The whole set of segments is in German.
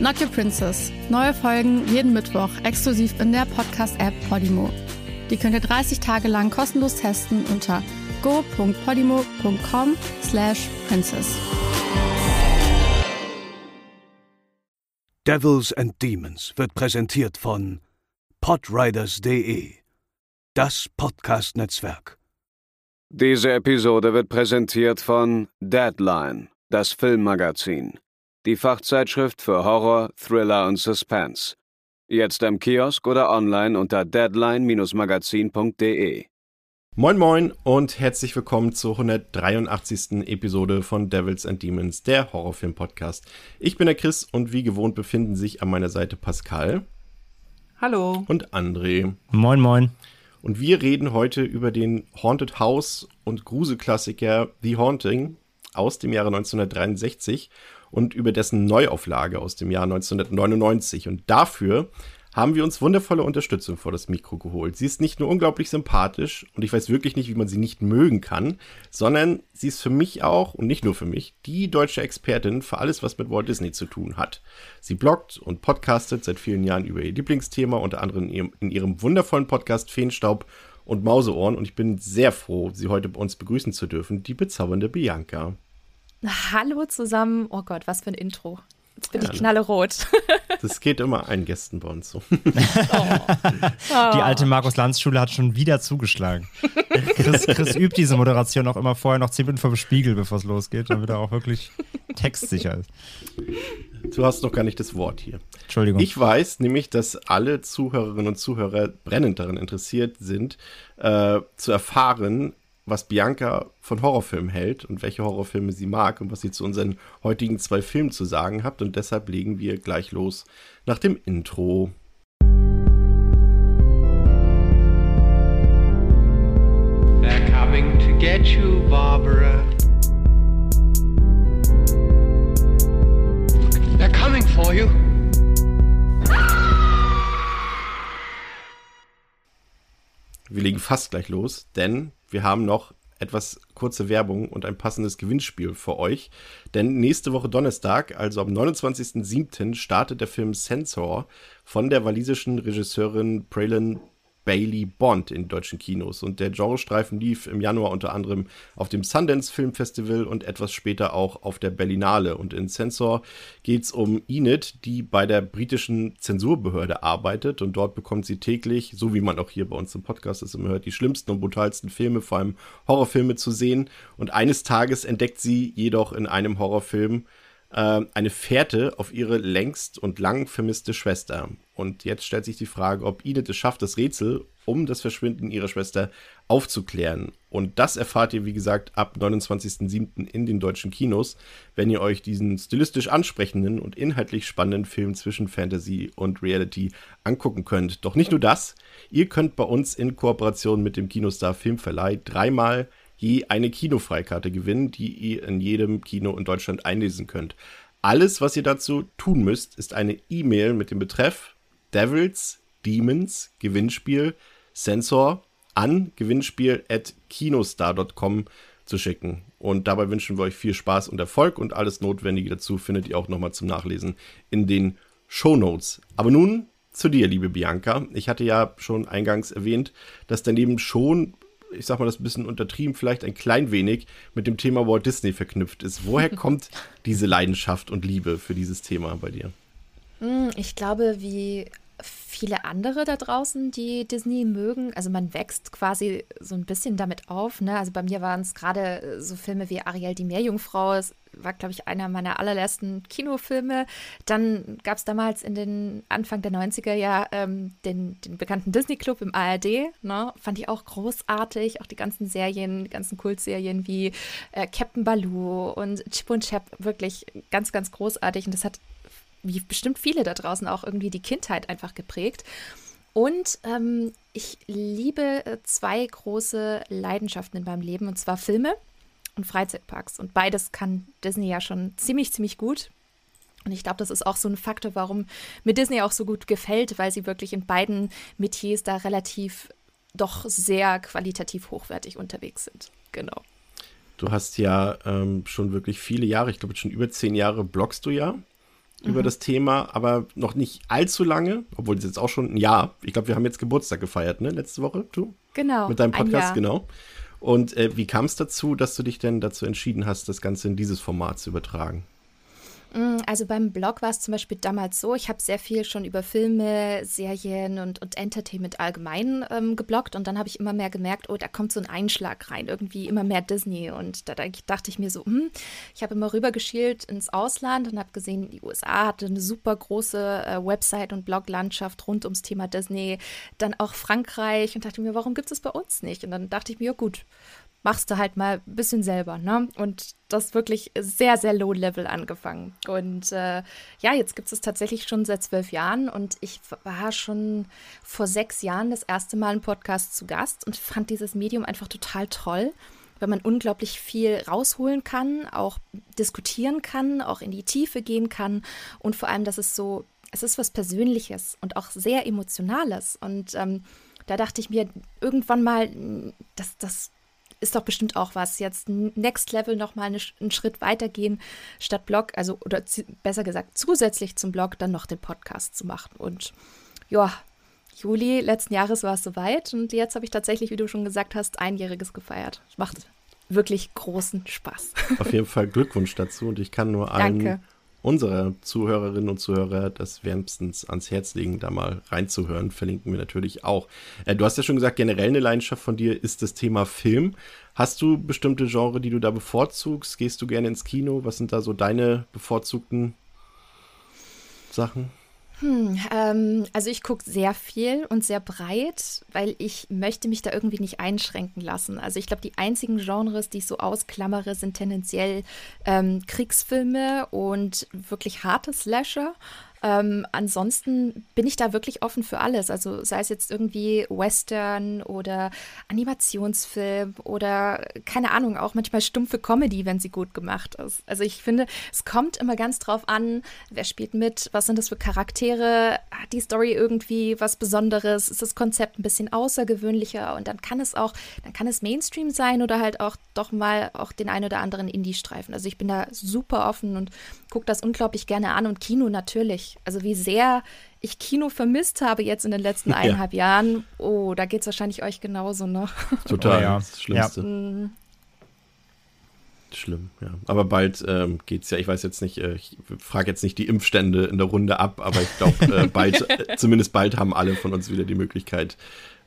Not Your Princess. Neue Folgen jeden Mittwoch exklusiv in der Podcast-App Podimo. Die könnt ihr 30 Tage lang kostenlos testen unter go.podimo.com slash princess. Devils and Demons wird präsentiert von podriders.de, das Podcast-Netzwerk. Diese Episode wird präsentiert von Deadline, das Filmmagazin, die Fachzeitschrift für Horror, Thriller und Suspense. Jetzt im Kiosk oder online unter deadline-magazin.de. Moin Moin und herzlich willkommen zur 183. Episode von Devils and Demons, der Horrorfilm-Podcast. Ich bin der Chris und wie gewohnt befinden sich an meiner Seite Pascal. Hallo. Und André. Moin Moin. Und wir reden heute über den Haunted House und Gruselklassiker The Haunting aus dem Jahre 1963 und über dessen Neuauflage aus dem Jahr 1999. Und dafür haben wir uns wundervolle Unterstützung vor das Mikro geholt. Sie ist nicht nur unglaublich sympathisch und ich weiß wirklich nicht, wie man sie nicht mögen kann, sondern sie ist für mich auch und nicht nur für mich die deutsche Expertin für alles, was mit Walt Disney zu tun hat. Sie bloggt und podcastet seit vielen Jahren über ihr Lieblingsthema, unter anderem in ihrem, in ihrem wundervollen Podcast Feenstaub und Mauseohren und ich bin sehr froh, sie heute bei uns begrüßen zu dürfen, die bezaubernde Bianca. Hallo zusammen. Oh Gott, was für ein Intro. Jetzt bin ja, ich knallerot. Das geht immer allen Gästen bei uns so. Oh. Die alte Markus-Lanz-Schule hat schon wieder zugeschlagen. Chris, Chris, übt diese Moderation auch immer vorher noch zehn Minuten vor dem Spiegel, bevor es losgeht, damit er auch wirklich textsicher ist. Du hast noch gar nicht das Wort hier. Entschuldigung. Ich weiß nämlich, dass alle Zuhörerinnen und Zuhörer brennend daran interessiert sind, äh, zu erfahren, was Bianca von Horrorfilmen hält und welche Horrorfilme sie mag und was sie zu unseren heutigen zwei Filmen zu sagen hat. Und deshalb legen wir gleich los nach dem Intro. They're coming to get you, Barbara. They're coming for you. Wir legen fast gleich los, denn wir haben noch etwas kurze Werbung und ein passendes Gewinnspiel für euch. Denn nächste Woche Donnerstag, also am 29.07., startet der Film Sensor von der walisischen Regisseurin Praylin Bailey Bond in deutschen Kinos. Und der Genrestreifen lief im Januar unter anderem auf dem Sundance Film Festival und etwas später auch auf der Berlinale. Und in Censor geht es um Enid, die bei der britischen Zensurbehörde arbeitet. Und dort bekommt sie täglich, so wie man auch hier bei uns im Podcast ist immer hört, die schlimmsten und brutalsten Filme, vor allem Horrorfilme zu sehen. Und eines Tages entdeckt sie jedoch in einem Horrorfilm, äh, eine Fährte auf ihre längst und lang vermisste Schwester. Und jetzt stellt sich die Frage, ob Edith es schafft, das Rätsel um das Verschwinden ihrer Schwester aufzuklären. Und das erfahrt ihr, wie gesagt, ab 29.07. in den deutschen Kinos, wenn ihr euch diesen stilistisch ansprechenden und inhaltlich spannenden Film zwischen Fantasy und Reality angucken könnt. Doch nicht nur das, ihr könnt bei uns in Kooperation mit dem Kinostar Filmverleih dreimal je eine Kinofreikarte gewinnen, die ihr in jedem Kino in Deutschland einlesen könnt. Alles, was ihr dazu tun müsst, ist eine E-Mail mit dem Betreff Devils, Demons, Gewinnspiel, Sensor an gewinnspiel at kinostar.com zu schicken. Und dabei wünschen wir euch viel Spaß und Erfolg und alles Notwendige dazu findet ihr auch nochmal zum Nachlesen in den Show Notes. Aber nun zu dir, liebe Bianca. Ich hatte ja schon eingangs erwähnt, dass daneben schon ich sag mal das ein bisschen untertrieben, vielleicht ein klein wenig mit dem Thema Walt Disney verknüpft ist. Woher kommt diese Leidenschaft und Liebe für dieses Thema bei dir? Hm, ich glaube, wie viele andere da draußen, die Disney mögen. Also man wächst quasi so ein bisschen damit auf. Ne? Also bei mir waren es gerade so Filme wie Ariel die Meerjungfrau. Es war, glaube ich, einer meiner allerersten Kinofilme. Dann gab es damals in den Anfang der 90er ja ähm, den, den bekannten Disney Club im ARD. Ne? Fand ich auch großartig. Auch die ganzen Serien, die ganzen Kultserien wie äh, Captain Baloo und Chip und Chap. Wirklich ganz, ganz großartig. Und das hat wie bestimmt viele da draußen auch irgendwie die Kindheit einfach geprägt. Und ähm, ich liebe äh, zwei große Leidenschaften in meinem Leben, und zwar Filme und Freizeitparks. Und beides kann Disney ja schon ziemlich, ziemlich gut. Und ich glaube, das ist auch so ein Faktor, warum mir Disney auch so gut gefällt, weil sie wirklich in beiden Metiers da relativ doch sehr qualitativ hochwertig unterwegs sind. Genau. Du hast ja ähm, schon wirklich viele Jahre, ich glaube schon über zehn Jahre bloggst du ja mhm. über das Thema, aber noch nicht allzu lange, obwohl es jetzt auch schon ein Jahr. Ich glaube, wir haben jetzt Geburtstag gefeiert, ne? Letzte Woche, du? Genau. Mit deinem Podcast, genau. Und äh, wie kam es dazu, dass du dich denn dazu entschieden hast, das Ganze in dieses Format zu übertragen? Mm, also beim Blog war es zum Beispiel damals so, ich habe sehr viel schon über Filme, Serien und, und Entertainment allgemein ähm, gebloggt und dann habe ich immer mehr gemerkt, oh, da kommt so ein Einschlag rein, irgendwie immer mehr Disney und da, da dachte ich mir so, hm, ich habe immer rübergeschielt ins Ausland und habe gesehen, die USA hatte eine super große äh, Website und Bloglandschaft rund ums Thema Disney, dann auch Frankreich und dachte mir, warum gibt es bei uns nicht? Und dann dachte ich mir, ja gut, machst du halt mal ein bisschen selber, ne? Und das wirklich sehr, sehr low level angefangen. Und äh, ja, jetzt gibt es tatsächlich schon seit zwölf Jahren und ich war schon vor sechs Jahren das erste Mal im Podcast zu Gast und fand dieses Medium einfach total toll, weil man unglaublich viel rausholen kann, auch diskutieren kann, auch in die Tiefe gehen kann und vor allem, dass es so, es ist was Persönliches und auch sehr Emotionales und ähm, da dachte ich mir irgendwann mal, das, das ist doch bestimmt auch was. Jetzt Next Level nochmal eine, einen Schritt weitergehen, statt Blog, also oder besser gesagt, zusätzlich zum Blog dann noch den Podcast zu machen. Und ja, Juli letzten Jahres war es soweit und jetzt habe ich tatsächlich, wie du schon gesagt hast, einjähriges gefeiert. Macht wirklich großen Spaß. Auf jeden Fall Glückwunsch dazu und ich kann nur allen Danke unsere Zuhörerinnen und Zuhörer das wärmstens ans Herz legen, da mal reinzuhören. Verlinken wir natürlich auch. Äh, du hast ja schon gesagt, generell eine Leidenschaft von dir ist das Thema Film. Hast du bestimmte Genre, die du da bevorzugst? Gehst du gerne ins Kino? Was sind da so deine bevorzugten Sachen? Hm, ähm, also ich gucke sehr viel und sehr breit, weil ich möchte mich da irgendwie nicht einschränken lassen. Also ich glaube, die einzigen Genres, die ich so ausklammere, sind tendenziell ähm, Kriegsfilme und wirklich harte Slasher. Ähm, ansonsten bin ich da wirklich offen für alles. Also sei es jetzt irgendwie Western oder Animationsfilm oder keine Ahnung, auch manchmal stumpfe Comedy, wenn sie gut gemacht ist. Also ich finde, es kommt immer ganz drauf an, wer spielt mit, was sind das für Charaktere, hat die Story irgendwie was Besonderes, ist das Konzept ein bisschen außergewöhnlicher und dann kann es auch, dann kann es Mainstream sein oder halt auch doch mal auch den ein oder anderen Indie-Streifen. Also ich bin da super offen und gucke das unglaublich gerne an und Kino natürlich. Also wie sehr ich Kino vermisst habe jetzt in den letzten eineinhalb ja. Jahren. Oh, da geht es wahrscheinlich euch genauso, ne? Total, oh, ja. das Schlimmste. Ja. Schlimm, ja. Aber bald ähm, geht es ja, ich weiß jetzt nicht, äh, ich frage jetzt nicht die Impfstände in der Runde ab, aber ich glaube, äh, bald, äh, zumindest bald haben alle von uns wieder die Möglichkeit,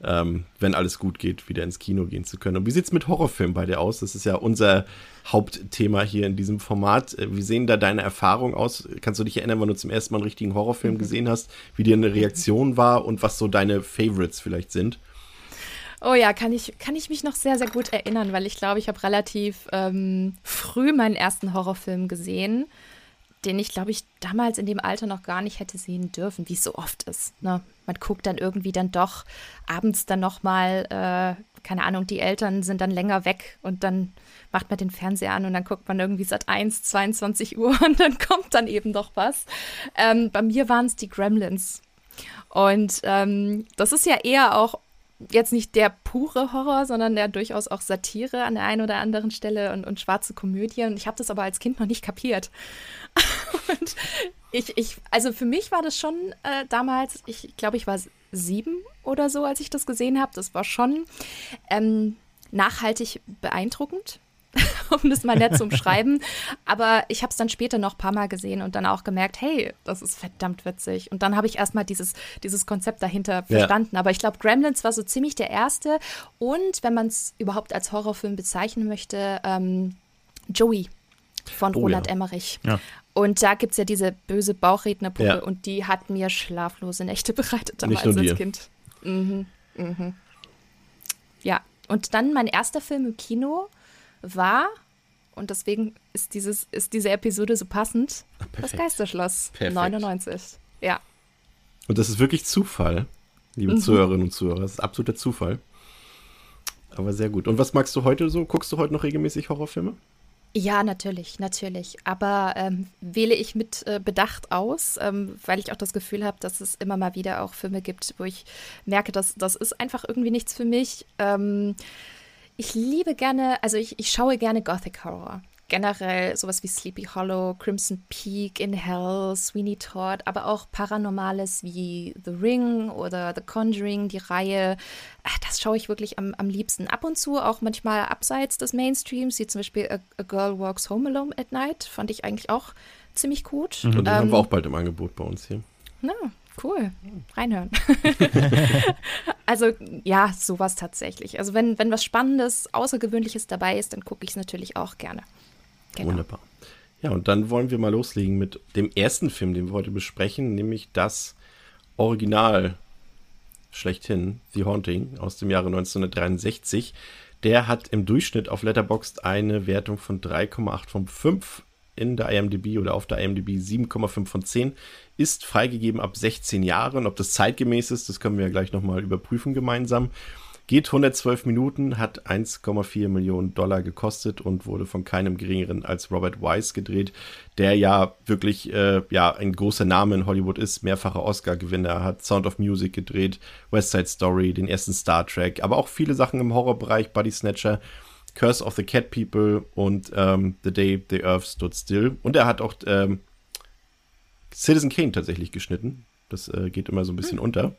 ähm, wenn alles gut geht, wieder ins Kino gehen zu können. Und wie sieht es mit Horrorfilmen bei dir aus? Das ist ja unser Hauptthema hier in diesem Format. Äh, wie sehen da deine Erfahrungen aus? Kannst du dich erinnern, wann du zum ersten Mal einen richtigen Horrorfilm mhm. gesehen hast, wie dir eine Reaktion war und was so deine Favorites vielleicht sind? Oh ja, kann ich, kann ich mich noch sehr, sehr gut erinnern, weil ich glaube, ich habe relativ ähm, früh meinen ersten Horrorfilm gesehen den ich, glaube ich, damals in dem Alter noch gar nicht hätte sehen dürfen, wie es so oft ist. Ne? Man guckt dann irgendwie dann doch abends dann nochmal, äh, keine Ahnung, die Eltern sind dann länger weg und dann macht man den Fernseher an und dann guckt man irgendwie seit 1, 22 Uhr und dann kommt dann eben doch was. Ähm, bei mir waren es die Gremlins. Und ähm, das ist ja eher auch jetzt nicht der pure Horror, sondern der durchaus auch Satire an der einen oder anderen Stelle und, und schwarze Komödie. Und ich habe das aber als Kind noch nicht kapiert. und ich, ich, also für mich war das schon äh, damals, ich glaube, ich war sieben oder so, als ich das gesehen habe. Das war schon ähm, nachhaltig beeindruckend. um das mal nett zu umschreiben. Aber ich habe es dann später noch ein paar Mal gesehen und dann auch gemerkt, hey, das ist verdammt witzig. Und dann habe ich erstmal dieses, dieses Konzept dahinter verstanden. Ja. Aber ich glaube, Gremlins war so ziemlich der erste. Und wenn man es überhaupt als Horrorfilm bezeichnen möchte, ähm, Joey von oh, Roland ja. Emmerich. Ja. Und da gibt es ja diese böse Bauchrednerpuppe ja. und die hat mir schlaflose Nächte bereitet damals als dir. Kind. Mhm, mhm. Ja, und dann mein erster Film im Kino war, und deswegen ist, dieses, ist diese Episode so passend, Ach, das Geisterschloss Perfekt. 99. Ja. Und das ist wirklich Zufall. liebe mhm. Zuhörerinnen und Zuhörer. Das ist absoluter Zufall. Aber sehr gut. Und was magst du heute so? Guckst du heute noch regelmäßig Horrorfilme? Ja, natürlich, natürlich. Aber ähm, wähle ich mit äh, Bedacht aus, ähm, weil ich auch das Gefühl habe, dass es immer mal wieder auch Filme gibt, wo ich merke, dass das ist einfach irgendwie nichts für mich. Ähm, ich liebe gerne, also ich, ich schaue gerne Gothic Horror generell sowas wie Sleepy Hollow, Crimson Peak, In Hell, Sweeney Todd, aber auch Paranormales wie The Ring oder The Conjuring, die Reihe. Ah, das schaue ich wirklich am, am liebsten. Ab und zu auch manchmal abseits des Mainstreams, wie zum Beispiel A, A Girl Walks Home Alone at Night, fand ich eigentlich auch ziemlich gut. Mhm. Und den ähm, haben wir auch bald im Angebot bei uns hier. Na, cool. Reinhören. also ja, sowas tatsächlich. Also wenn, wenn was Spannendes, Außergewöhnliches dabei ist, dann gucke ich es natürlich auch gerne. Genau. Wunderbar. Ja, und dann wollen wir mal loslegen mit dem ersten Film, den wir heute besprechen, nämlich das Original schlechthin, The Haunting aus dem Jahre 1963. Der hat im Durchschnitt auf Letterboxd eine Wertung von 3,8 von 5 in der IMDb oder auf der IMDb 7,5 von 10. Ist freigegeben ab 16 Jahren. Ob das zeitgemäß ist, das können wir ja gleich nochmal überprüfen gemeinsam. Geht 112 Minuten, hat 1,4 Millionen Dollar gekostet und wurde von keinem geringeren als Robert Wise gedreht, der ja wirklich äh, ja ein großer Name in Hollywood ist, mehrfacher Oscar-Gewinner, hat Sound of Music gedreht, West Side Story, den ersten Star Trek, aber auch viele Sachen im Horrorbereich, Body Snatcher. Curse of the Cat People und ähm, The Day the Earth Stood Still. Und er hat auch ähm, Citizen Kane tatsächlich geschnitten. Das äh, geht immer so ein bisschen mhm. unter.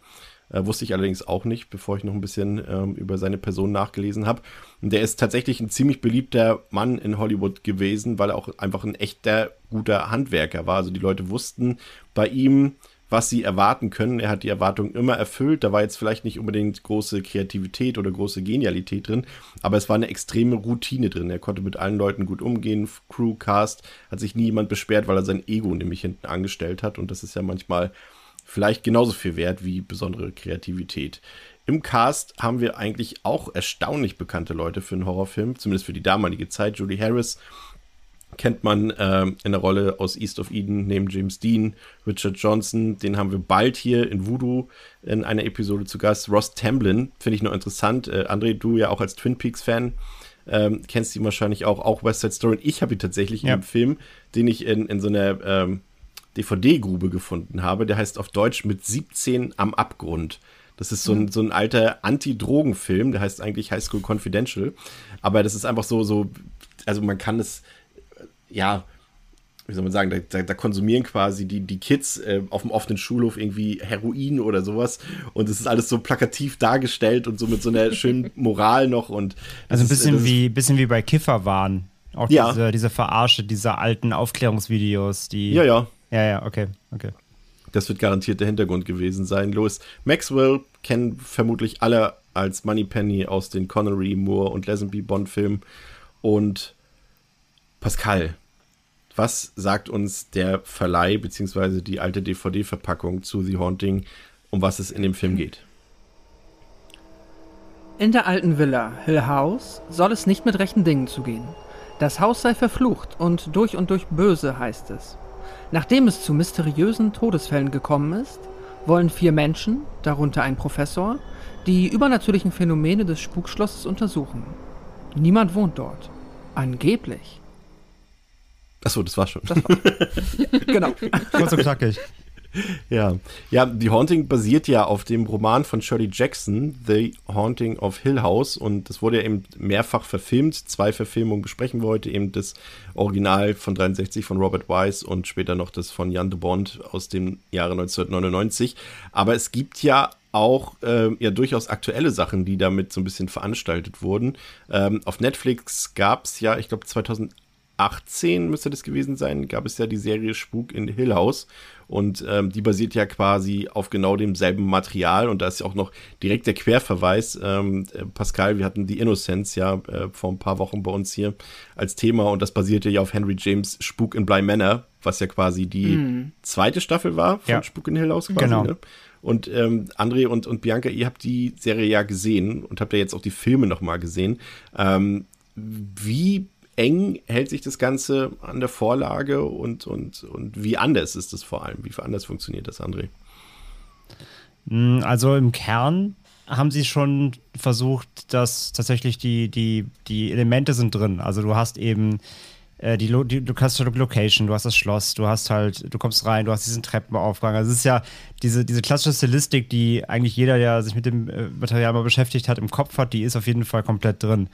Äh, wusste ich allerdings auch nicht, bevor ich noch ein bisschen ähm, über seine Person nachgelesen habe. Und der ist tatsächlich ein ziemlich beliebter Mann in Hollywood gewesen, weil er auch einfach ein echter guter Handwerker war. Also die Leute wussten bei ihm, was sie erwarten können. Er hat die Erwartungen immer erfüllt. Da war jetzt vielleicht nicht unbedingt große Kreativität oder große Genialität drin, aber es war eine extreme Routine drin. Er konnte mit allen Leuten gut umgehen. Crew, Cast, hat sich nie jemand beschwert, weil er sein Ego nämlich hinten angestellt hat. Und das ist ja manchmal vielleicht genauso viel wert wie besondere Kreativität. Im Cast haben wir eigentlich auch erstaunlich bekannte Leute für einen Horrorfilm, zumindest für die damalige Zeit. Julie Harris kennt man äh, in der Rolle aus East of Eden neben James Dean, Richard Johnson, den haben wir bald hier in Voodoo in einer Episode zu Gast. Ross Tamblin, finde ich noch interessant. Äh, André, du ja auch als Twin Peaks-Fan. Ähm, kennst ihn wahrscheinlich auch, auch West Side Story. Ich habe ihn tatsächlich ja. in einem Film, den ich in, in so einer ähm, DVD-Grube gefunden habe. Der heißt auf Deutsch mit 17 am Abgrund. Das ist so ein, mhm. so ein alter Anti-Drogen-Film, der heißt eigentlich High School Confidential. Aber das ist einfach so, so, also man kann es, ja, wie soll man sagen, da, da, da konsumieren quasi die, die Kids äh, auf dem offenen Schulhof irgendwie Heroin oder sowas. Und es ist alles so plakativ dargestellt und so mit so einer schönen Moral noch. Und also ein bisschen, ist, wie, bisschen wie bei Kifferwahn. Auch ja. diese, diese Verarsche dieser alten Aufklärungsvideos, die. Ja, ja. Ja, ja, okay, okay. Das wird garantiert der Hintergrund gewesen sein. Louis Maxwell kennen vermutlich alle als Moneypenny aus den Connery, Moore und Lazenby Bond-Filmen. Und Pascal, was sagt uns der Verleih bzw. die alte DVD-Verpackung zu The Haunting, um was es in dem Film geht? In der alten Villa Hill House soll es nicht mit rechten Dingen zugehen. Das Haus sei verflucht und durch und durch böse, heißt es. Nachdem es zu mysteriösen Todesfällen gekommen ist, wollen vier Menschen, darunter ein Professor, die übernatürlichen Phänomene des Spukschlosses untersuchen. Niemand wohnt dort. Angeblich. Achso, das war schon. Das war. ja, genau. Kurz und knackig. Ja. ja, The Haunting basiert ja auf dem Roman von Shirley Jackson, The Haunting of Hill House. Und das wurde ja eben mehrfach verfilmt. Zwei Verfilmungen besprechen wir heute. Eben das Original von 63 von Robert Wise und später noch das von Jan de Bond aus dem Jahre 1999. Aber es gibt ja auch äh, ja durchaus aktuelle Sachen, die damit so ein bisschen veranstaltet wurden. Ähm, auf Netflix gab es ja, ich glaube 2018 müsste das gewesen sein, gab es ja die Serie Spuk in Hill House. Und ähm, die basiert ja quasi auf genau demselben Material. Und da ist ja auch noch direkt der Querverweis. Ähm, äh, Pascal, wir hatten die Innocence ja äh, vor ein paar Wochen bei uns hier als Thema. Und das basierte ja auf Henry James Spuk in Bly Manor, was ja quasi die mhm. zweite Staffel war von ja. Spuk in Hill House quasi. Genau. Ne? Und ähm, André und, und Bianca, ihr habt die Serie ja gesehen und habt ja jetzt auch die Filme nochmal gesehen. Ähm, wie eng hält sich das Ganze an der Vorlage und, und, und wie anders ist es vor allem? Wie anders funktioniert das, André? Hm, also im Kern haben sie schon versucht, dass tatsächlich die, die, die Elemente sind drin. Also du hast eben äh, die, die, du hast die Location, du hast das Schloss, du hast halt, du kommst rein, du hast diesen Treppenaufgang. Also es ist ja diese, diese klassische Stilistik, die eigentlich jeder, der sich mit dem äh, Material mal beschäftigt hat, im Kopf hat, die ist auf jeden Fall komplett drin.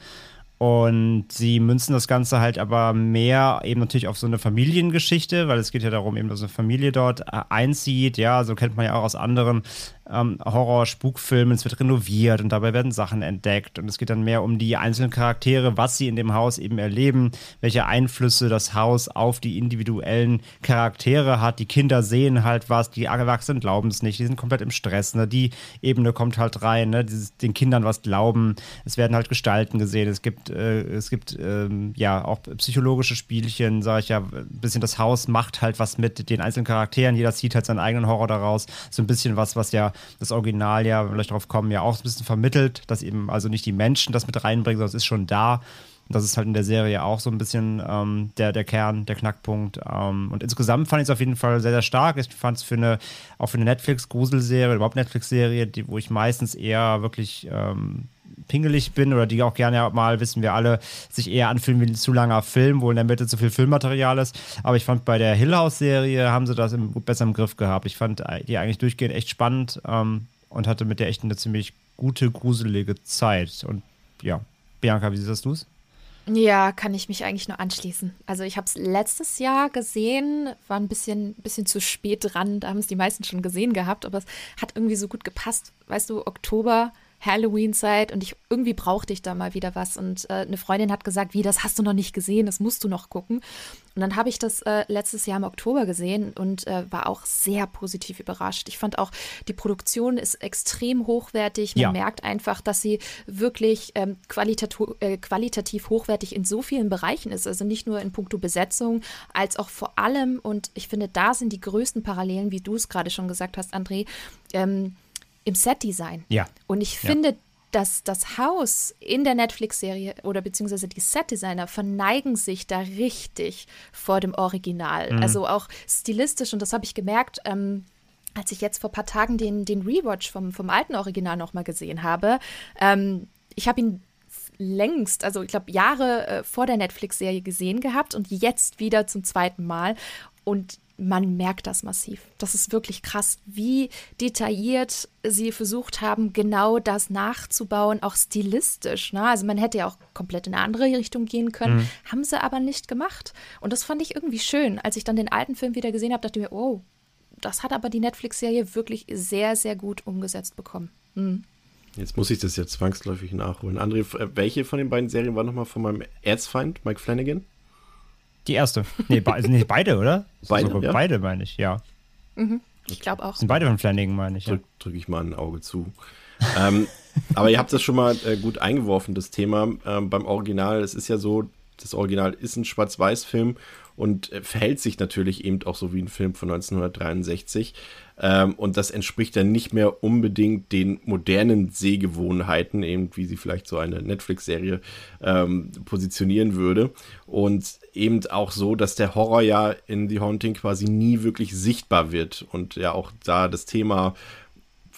Und sie münzen das Ganze halt aber mehr eben natürlich auf so eine Familiengeschichte, weil es geht ja darum, eben, dass eine Familie dort äh, einzieht. Ja, so kennt man ja auch aus anderen ähm, Horror-Spukfilmen. Es wird renoviert und dabei werden Sachen entdeckt. Und es geht dann mehr um die einzelnen Charaktere, was sie in dem Haus eben erleben, welche Einflüsse das Haus auf die individuellen Charaktere hat. Die Kinder sehen halt was, die Erwachsenen glauben es nicht, die sind komplett im Stress. Ne? Die Ebene kommt halt rein, ne? Dieses, den Kindern was glauben. Es werden halt Gestalten gesehen. Es gibt äh, es gibt ähm, ja auch psychologische Spielchen, sage ich ja, ein bisschen das Haus macht halt was mit den einzelnen Charakteren, jeder zieht halt seinen eigenen Horror daraus, so ein bisschen was, was ja das Original ja, wenn wir darauf kommen, ja auch ein bisschen vermittelt, dass eben also nicht die Menschen das mit reinbringen, sondern es ist schon da. Das ist halt in der Serie auch so ein bisschen ähm, der, der Kern, der Knackpunkt. Ähm, und insgesamt fand ich es auf jeden Fall sehr, sehr stark. Ich fand es für eine, auch für eine Netflix-Gruselserie, überhaupt Netflix-Serie, wo ich meistens eher wirklich ähm, pingelig bin oder die auch gerne mal, wissen wir alle, sich eher anfühlen wie ein zu langer Film, wo in der Mitte zu viel Filmmaterial ist. Aber ich fand bei der Hill House-Serie haben sie das im, besser im Griff gehabt. Ich fand die eigentlich durchgehend echt spannend ähm, und hatte mit der echt eine ziemlich gute, gruselige Zeit. Und ja, Bianca, wie siehst du es? Ja, kann ich mich eigentlich nur anschließen. Also ich habe es letztes Jahr gesehen, war ein bisschen, bisschen zu spät dran, da haben es die meisten schon gesehen gehabt, aber es hat irgendwie so gut gepasst. Weißt du, Oktober, Halloween-Zeit und ich irgendwie brauchte ich da mal wieder was. Und äh, eine Freundin hat gesagt, wie, das hast du noch nicht gesehen, das musst du noch gucken. Und dann habe ich das äh, letztes Jahr im Oktober gesehen und äh, war auch sehr positiv überrascht. Ich fand auch, die Produktion ist extrem hochwertig. Man ja. merkt einfach, dass sie wirklich ähm, qualitativ, äh, qualitativ hochwertig in so vielen Bereichen ist. Also nicht nur in puncto Besetzung, als auch vor allem, und ich finde, da sind die größten Parallelen, wie du es gerade schon gesagt hast, André, ähm, im Setdesign. Ja. Und ich finde, ja. dass das Haus in der Netflix-Serie oder beziehungsweise die Setdesigner verneigen sich da richtig vor dem Original. Mhm. Also auch stilistisch, und das habe ich gemerkt, ähm, als ich jetzt vor ein paar Tagen den, den Rewatch vom, vom alten Original nochmal gesehen habe. Ähm, ich habe ihn längst, also ich glaube Jahre äh, vor der Netflix-Serie gesehen gehabt und jetzt wieder zum zweiten Mal. Und man merkt das massiv. Das ist wirklich krass, wie detailliert sie versucht haben, genau das nachzubauen, auch stilistisch. Ne? Also man hätte ja auch komplett in eine andere Richtung gehen können, mhm. haben sie aber nicht gemacht. Und das fand ich irgendwie schön. Als ich dann den alten Film wieder gesehen habe, dachte ich mir, oh, das hat aber die Netflix-Serie wirklich sehr, sehr gut umgesetzt bekommen. Mhm. Jetzt muss ich das ja zwangsläufig nachholen. André, welche von den beiden Serien war nochmal von meinem Erzfeind, Mike Flanagan? Die erste. Nee, be sind nicht beide, oder? Beide, ja? beide meine ich, ja. Mhm. Ich glaube auch. Sind beide von Flanagan, meine ich. Drück, drücke ich mal ein Auge zu. ähm, aber ihr habt das schon mal äh, gut eingeworfen, das Thema ähm, beim Original. Es ist ja so, das Original ist ein Schwarz-Weiß-Film und äh, verhält sich natürlich eben auch so wie ein Film von 1963. Ähm, und das entspricht dann nicht mehr unbedingt den modernen Sehgewohnheiten, eben wie sie vielleicht so eine Netflix-Serie ähm, positionieren würde. Und eben auch so, dass der Horror ja in The Haunting quasi nie wirklich sichtbar wird. Und ja auch da das Thema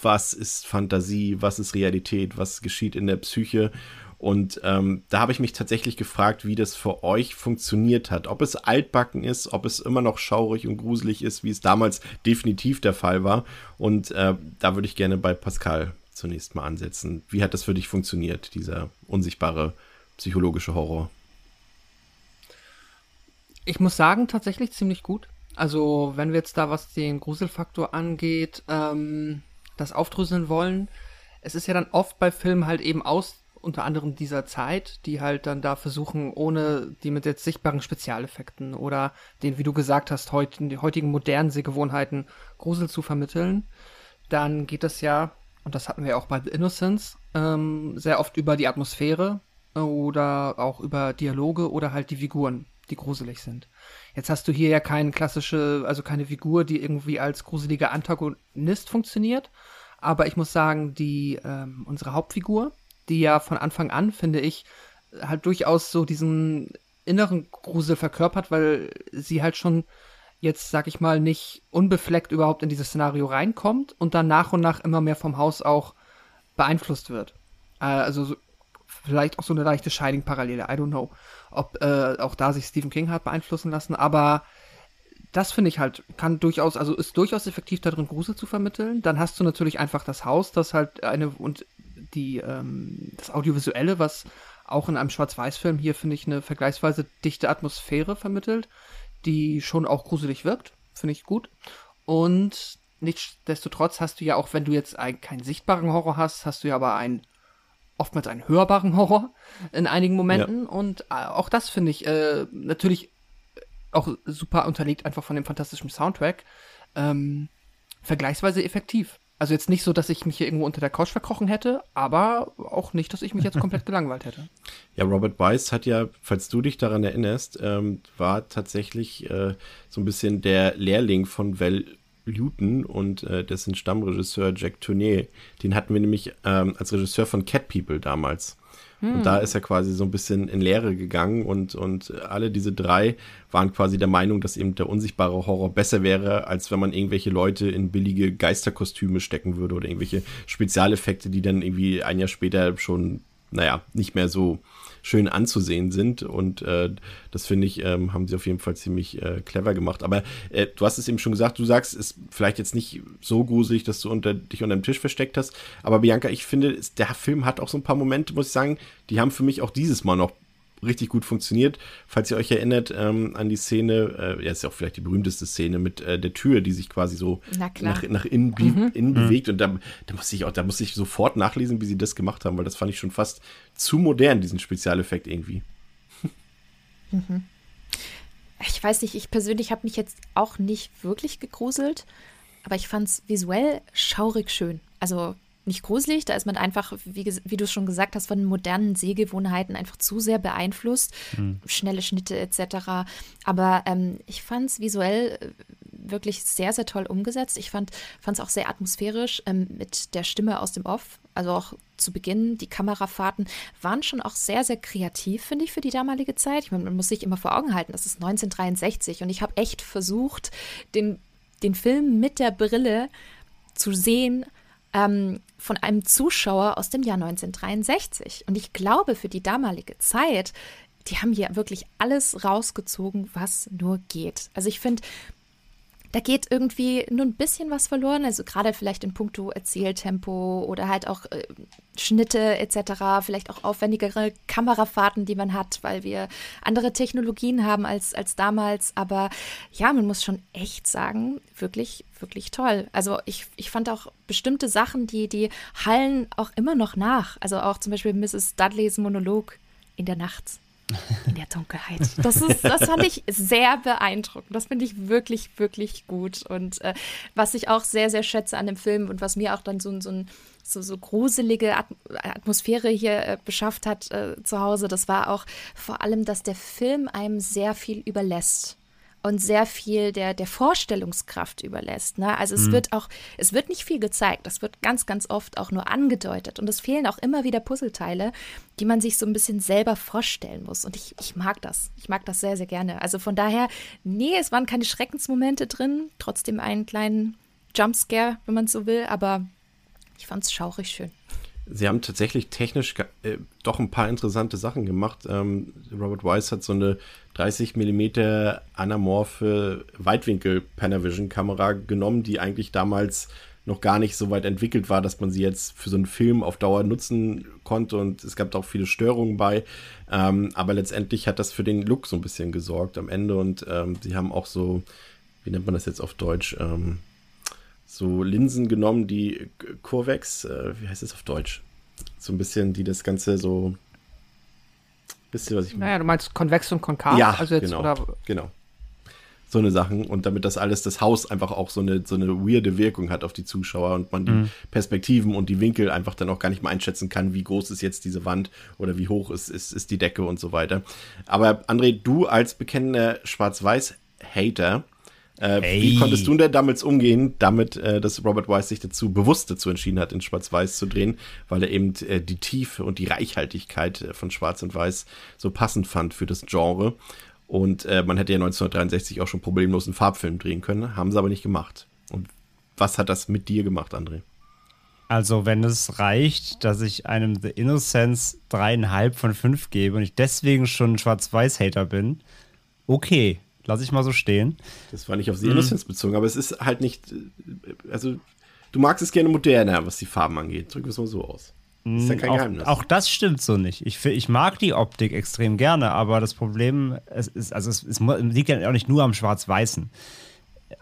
was ist Fantasie, was ist Realität, was geschieht in der Psyche und ähm, da habe ich mich tatsächlich gefragt, wie das für euch funktioniert hat. Ob es altbacken ist, ob es immer noch schaurig und gruselig ist, wie es damals definitiv der Fall war. Und äh, da würde ich gerne bei Pascal zunächst mal ansetzen. Wie hat das für dich funktioniert, dieser unsichtbare psychologische Horror? Ich muss sagen, tatsächlich ziemlich gut. Also, wenn wir jetzt da, was den Gruselfaktor angeht, ähm, das aufdröseln wollen, es ist ja dann oft bei Filmen halt eben aus unter anderem dieser Zeit, die halt dann da versuchen, ohne die mit jetzt sichtbaren Spezialeffekten oder den, wie du gesagt hast, heut, die heutigen modernen Sehgewohnheiten Grusel zu vermitteln, dann geht das ja, und das hatten wir auch bei The Innocence, ähm, sehr oft über die Atmosphäre oder auch über Dialoge oder halt die Figuren, die gruselig sind. Jetzt hast du hier ja keine klassische, also keine Figur, die irgendwie als gruseliger Antagonist funktioniert, aber ich muss sagen, die ähm, unsere Hauptfigur, die ja von Anfang an, finde ich, halt durchaus so diesen inneren Grusel verkörpert, weil sie halt schon jetzt, sag ich mal, nicht unbefleckt überhaupt in dieses Szenario reinkommt und dann nach und nach immer mehr vom Haus auch beeinflusst wird. Äh, also so, vielleicht auch so eine leichte Shining-Parallele, I don't know, ob äh, auch da sich Stephen King hat beeinflussen lassen, aber das finde ich halt, kann durchaus, also ist durchaus effektiv darin, Grusel zu vermitteln. Dann hast du natürlich einfach das Haus, das halt eine und die, ähm, das Audiovisuelle, was auch in einem Schwarz-Weiß-Film hier, finde ich, eine vergleichsweise dichte Atmosphäre vermittelt, die schon auch gruselig wirkt. Finde ich gut. Und nichtsdestotrotz hast du ja auch, wenn du jetzt einen, keinen sichtbaren Horror hast, hast du ja aber einen oftmals einen hörbaren Horror in einigen Momenten. Ja. Und äh, auch das finde ich äh, natürlich auch super unterlegt einfach von dem fantastischen Soundtrack. Ähm, vergleichsweise effektiv. Also jetzt nicht so, dass ich mich hier irgendwo unter der Couch verkrochen hätte, aber auch nicht, dass ich mich jetzt komplett gelangweilt hätte. Ja, Robert Weiss hat ja, falls du dich daran erinnerst, ähm, war tatsächlich äh, so ein bisschen der Lehrling von Val Luton und äh, dessen Stammregisseur Jack Tourneur. Den hatten wir nämlich ähm, als Regisseur von Cat People damals. Hm. Und da ist er quasi so ein bisschen in Lehre gegangen und, und alle diese drei waren quasi der Meinung, dass eben der unsichtbare Horror besser wäre, als wenn man irgendwelche Leute in billige Geisterkostüme stecken würde oder irgendwelche Spezialeffekte, die dann irgendwie ein Jahr später schon, naja, nicht mehr so schön anzusehen sind. Und äh, das finde ich, ähm, haben sie auf jeden Fall ziemlich äh, clever gemacht. Aber äh, du hast es eben schon gesagt, du sagst, es ist vielleicht jetzt nicht so gruselig, dass du unter, dich unter dem Tisch versteckt hast. Aber Bianca, ich finde, der Film hat auch so ein paar Momente, muss ich sagen, die haben für mich auch dieses Mal noch richtig gut funktioniert. Falls ihr euch erinnert ähm, an die Szene, äh, ja, ist ja auch vielleicht die berühmteste Szene mit äh, der Tür, die sich quasi so nach, nach innen, mhm. innen mhm. bewegt. Und da, da muss ich auch, da muss ich sofort nachlesen, wie sie das gemacht haben, weil das fand ich schon fast zu modern, diesen Spezialeffekt irgendwie. Mhm. Ich weiß nicht, ich persönlich habe mich jetzt auch nicht wirklich gegruselt, aber ich fand es visuell schaurig schön. Also nicht gruselig, da ist man einfach, wie, wie du schon gesagt hast, von modernen Sehgewohnheiten einfach zu sehr beeinflusst. Mhm. Schnelle Schnitte etc. Aber ähm, ich fand es visuell äh, wirklich sehr, sehr toll umgesetzt. Ich fand es auch sehr atmosphärisch ähm, mit der Stimme aus dem Off. Also auch zu Beginn, die Kamerafahrten waren schon auch sehr, sehr kreativ, finde ich, für die damalige Zeit. Ich meine, man muss sich immer vor Augen halten, das ist 1963 und ich habe echt versucht, den, den Film mit der Brille zu sehen, ähm, von einem Zuschauer aus dem Jahr 1963. Und ich glaube, für die damalige Zeit, die haben hier wirklich alles rausgezogen, was nur geht. Also ich finde, da geht irgendwie nur ein bisschen was verloren. Also gerade vielleicht in puncto Erzähltempo oder halt auch äh, Schnitte etc., vielleicht auch aufwendigere Kamerafahrten, die man hat, weil wir andere Technologien haben als, als damals. Aber ja, man muss schon echt sagen, wirklich, wirklich toll. Also ich, ich fand auch bestimmte Sachen, die, die hallen auch immer noch nach. Also auch zum Beispiel Mrs. Dudleys Monolog in der Nacht in der Dunkelheit. Das, ist, das fand ich sehr beeindruckend. Das finde ich wirklich, wirklich gut. Und äh, was ich auch sehr, sehr schätze an dem Film und was mir auch dann so, so, so, so gruselige Atmosphäre hier äh, beschafft hat äh, zu Hause, das war auch vor allem, dass der Film einem sehr viel überlässt und sehr viel der, der Vorstellungskraft überlässt. Ne? Also es mhm. wird auch, es wird nicht viel gezeigt, es wird ganz, ganz oft auch nur angedeutet und es fehlen auch immer wieder Puzzleteile, die man sich so ein bisschen selber vorstellen muss. Und ich, ich mag das. Ich mag das sehr, sehr gerne. Also von daher, nee, es waren keine Schreckensmomente drin, trotzdem einen kleinen Jumpscare, wenn man so will, aber ich fand es schaurig schön. Sie haben tatsächlich technisch äh, doch ein paar interessante Sachen gemacht. Ähm, Robert Weiss hat so eine 30 mm anamorphe Weitwinkel-Panavision-Kamera genommen, die eigentlich damals noch gar nicht so weit entwickelt war, dass man sie jetzt für so einen Film auf Dauer nutzen konnte und es gab auch viele Störungen bei. Ähm, aber letztendlich hat das für den Look so ein bisschen gesorgt am Ende und ähm, sie haben auch so, wie nennt man das jetzt auf Deutsch? Ähm, so Linsen genommen, die Kurvex, äh, wie heißt das auf Deutsch? So ein bisschen, die das Ganze so Wisst ihr, was ich meine? Naja, du meinst konvex und konkav? Ja, also jetzt, genau, oder? genau. So eine Sachen. Und damit das alles, das Haus einfach auch so eine, so eine weirde Wirkung hat auf die Zuschauer und man die mhm. Perspektiven und die Winkel einfach dann auch gar nicht mehr einschätzen kann, wie groß ist jetzt diese Wand oder wie hoch ist, ist, ist die Decke und so weiter. Aber André, du als bekennender Schwarz-Weiß-Hater, äh. Wie konntest du denn damals umgehen, damit, äh, dass Robert Weiss sich dazu bewusst dazu entschieden hat, in Schwarz-Weiß zu drehen, weil er eben äh, die Tiefe und die Reichhaltigkeit äh, von Schwarz und Weiß so passend fand für das Genre. Und äh, man hätte ja 1963 auch schon problemlos einen Farbfilm drehen können, haben sie aber nicht gemacht. Und was hat das mit dir gemacht, André? Also, wenn es reicht, dass ich einem The Innocence dreieinhalb von fünf gebe und ich deswegen schon ein Schwarz-Weiß-Hater bin, okay, lasse ich mal so stehen. Das war nicht auf Innocence mhm. bezogen, aber es ist halt nicht, also du magst es gerne moderner, was die Farben angeht. Drücken wir es mal so aus. Das ist ja kein auch, Geheimnis. Auch das stimmt so nicht. Ich, ich mag die Optik extrem gerne, aber das Problem es ist, also es, es liegt ja auch nicht nur am Schwarz-Weißen.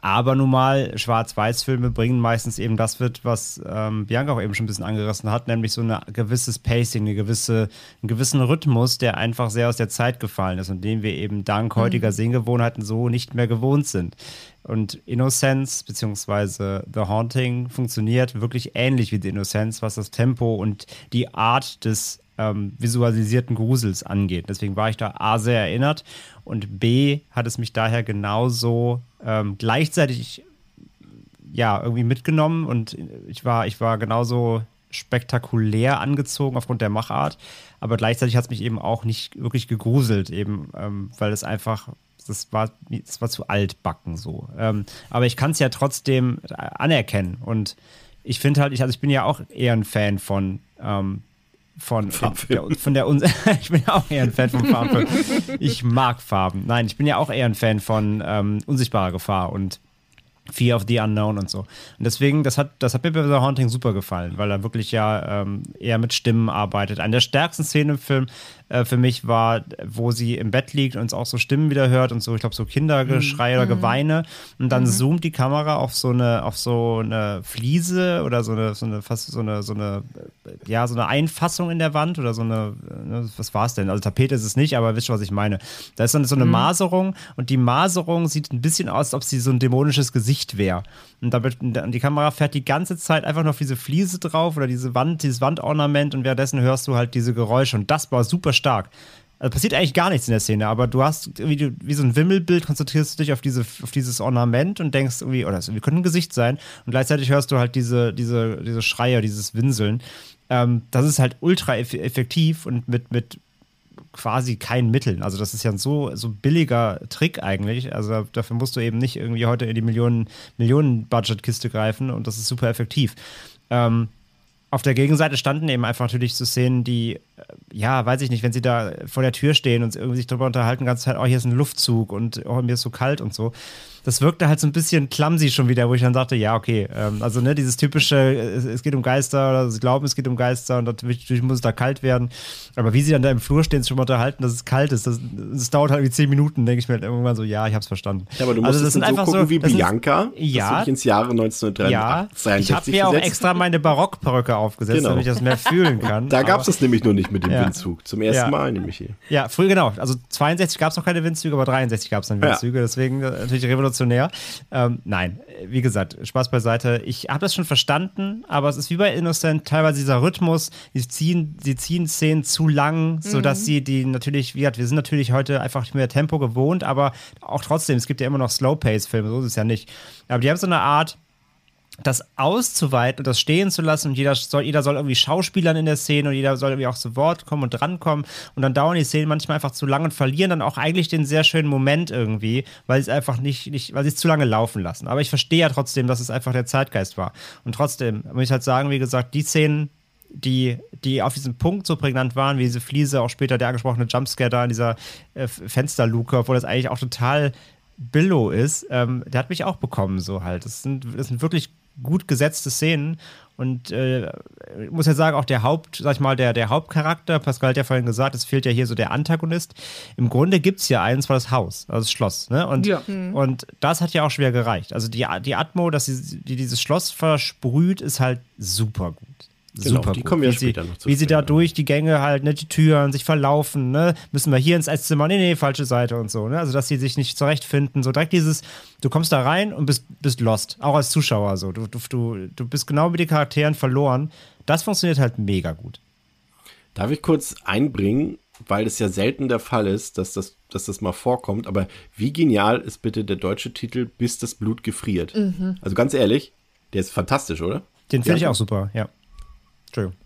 Aber nun mal, Schwarz-Weiß-Filme bringen meistens eben das mit, was ähm, Bianca auch eben schon ein bisschen angerissen hat, nämlich so ein gewisses Pacing, eine gewisse, einen gewissen Rhythmus, der einfach sehr aus der Zeit gefallen ist und den wir eben dank heutiger mhm. Sehgewohnheiten so nicht mehr gewohnt sind. Und Innocence bzw. The Haunting funktioniert wirklich ähnlich wie The Innocence, was das Tempo und die Art des ähm, visualisierten Grusels angeht. Deswegen war ich da A sehr erinnert und B hat es mich daher genauso ähm, gleichzeitig ja irgendwie mitgenommen und ich war, ich war genauso spektakulär angezogen aufgrund der Machart, aber gleichzeitig hat es mich eben auch nicht wirklich gegruselt, eben ähm, weil es einfach das war, das war zu altbacken so. Ähm, aber ich kann es ja trotzdem anerkennen und ich finde halt, ich, also ich bin ja auch eher ein Fan von ähm, von, der, von der ich bin ja auch eher ein Fan von Farben. Ich mag Farben. Nein, ich bin ja auch eher ein Fan von ähm, unsichtbarer Gefahr und Fear of the Unknown und so. Und deswegen, das hat, das hat mir bei The Haunting super gefallen, weil er wirklich ja ähm, eher mit Stimmen arbeitet. Eine der stärksten Szenen im Film äh, für mich war, wo sie im Bett liegt und auch so Stimmen wieder hört und so, ich glaube, so Kindergeschrei mhm. oder Geweine. Und dann mhm. zoomt die Kamera auf so eine, auf so eine Fliese oder so eine, so eine, fast so eine, so eine, ja, so eine Einfassung in der Wand oder so eine, ne, was war es denn? Also Tapete ist es nicht, aber wisst ihr, was ich meine. Da ist dann so eine mhm. Maserung und die Maserung sieht ein bisschen aus, als ob sie so ein dämonisches Gesicht wäre. Und da die Kamera fährt die ganze Zeit einfach nur auf diese Fliese drauf oder diese Wand, dieses Wandornament und währenddessen hörst du halt diese Geräusche und das war super stark. Also passiert eigentlich gar nichts in der Szene, aber du hast irgendwie wie so ein Wimmelbild, konzentrierst du dich auf, diese, auf dieses Ornament und denkst irgendwie, oder das könnte ein Gesicht sein. Und gleichzeitig hörst du halt diese, diese, diese Schreie, dieses Winseln. Ähm, das ist halt ultra effektiv und mit, mit quasi keinen Mitteln. Also das ist ja ein so, so billiger Trick eigentlich. Also dafür musst du eben nicht irgendwie heute in die Millionen, Millionen Budget-Kiste greifen und das ist super effektiv. Ähm, auf der Gegenseite standen eben einfach natürlich so Szenen, die, äh, ja, weiß ich nicht, wenn sie da vor der Tür stehen und irgendwie sich darüber unterhalten, ganze Zeit, oh, hier ist ein Luftzug und oh, mir ist so kalt und so das wirkte halt so ein bisschen clumsy schon wieder, wo ich dann dachte, ja, okay, ähm, also ne, dieses typische, es, geht um Geister oder sie glauben, es geht um Geister und natürlich muss es da kalt werden. Aber wie sie dann da im Flur stehen, sich schon mal unterhalten, dass es kalt ist, das, das dauert halt wie zehn Minuten, denke ich mir halt irgendwann so, ja, ich hab's verstanden. Ja, aber du musst also, das sind einfach so gucken wie Bianca, ist, ja, du ins Jahre 1963 ja, Ich habe mir auch extra meine Barockperücke aufgesetzt, genau. damit ich das mehr fühlen kann. da gab es das nämlich nur nicht mit dem ja. Windzug. Zum ersten ja. Mal nämlich hier. Ja, früher genau. Also 62 gab es noch keine Windzüge, aber 63 gab es dann Windzüge, deswegen äh, natürlich revolutionär. Ähm, nein, wie gesagt, Spaß beiseite. Ich habe das schon verstanden, aber es ist wie bei Innocent teilweise dieser Rhythmus. Sie ziehen, sie ziehen Szenen zu lang, mhm. sodass sie die natürlich, wie gesagt, wir sind natürlich heute einfach nicht mehr Tempo gewohnt, aber auch trotzdem, es gibt ja immer noch Slow-Pace-Filme, so ist es ja nicht. Aber die haben so eine Art, das auszuweiten und das stehen zu lassen und jeder soll, jeder soll irgendwie Schauspielern in der Szene und jeder soll irgendwie auch zu Wort kommen und drankommen und dann dauern die Szenen manchmal einfach zu lang und verlieren dann auch eigentlich den sehr schönen Moment irgendwie, weil sie es einfach nicht, nicht weil sie es zu lange laufen lassen. Aber ich verstehe ja trotzdem, dass es einfach der Zeitgeist war. Und trotzdem muss ich halt sagen, wie gesagt, die Szenen, die, die auf diesem Punkt so prägnant waren, wie diese Fliese, auch später der angesprochene Jumpscare da in dieser äh, Fensterluke, obwohl das eigentlich auch total Billo ist, ähm, der hat mich auch bekommen, so halt. Das sind, das sind wirklich gut gesetzte Szenen. Und äh, ich muss ja sagen, auch der Haupt, sag ich mal, der, der Hauptcharakter, Pascal hat ja vorhin gesagt, es fehlt ja hier so der Antagonist. Im Grunde gibt es ja eins, war das Haus, also das Schloss. Ne? Und, ja. mhm. und das hat ja auch schwer gereicht. Also die, die Atmo, dass sie, die dieses Schloss versprüht, ist halt super gut. Genau, Super die kommen ja wie später sie, noch zu Wie sie da durch die Gänge halt, ne, die Türen sich verlaufen, ne, müssen wir hier ins Esszimmer, nee, nee, falsche Seite und so, ne, also dass sie sich nicht zurechtfinden, so direkt dieses, du kommst da rein und bist, bist lost, auch als Zuschauer so, du, du, du bist genau mit den Charakteren verloren, das funktioniert halt mega gut. Darf ich kurz einbringen, weil es ja selten der Fall ist, dass das, dass das mal vorkommt, aber wie genial ist bitte der deutsche Titel, bis das Blut gefriert? Mhm. Also ganz ehrlich, der ist fantastisch, oder? Den finde ich auch super, ja. Entschuldigung.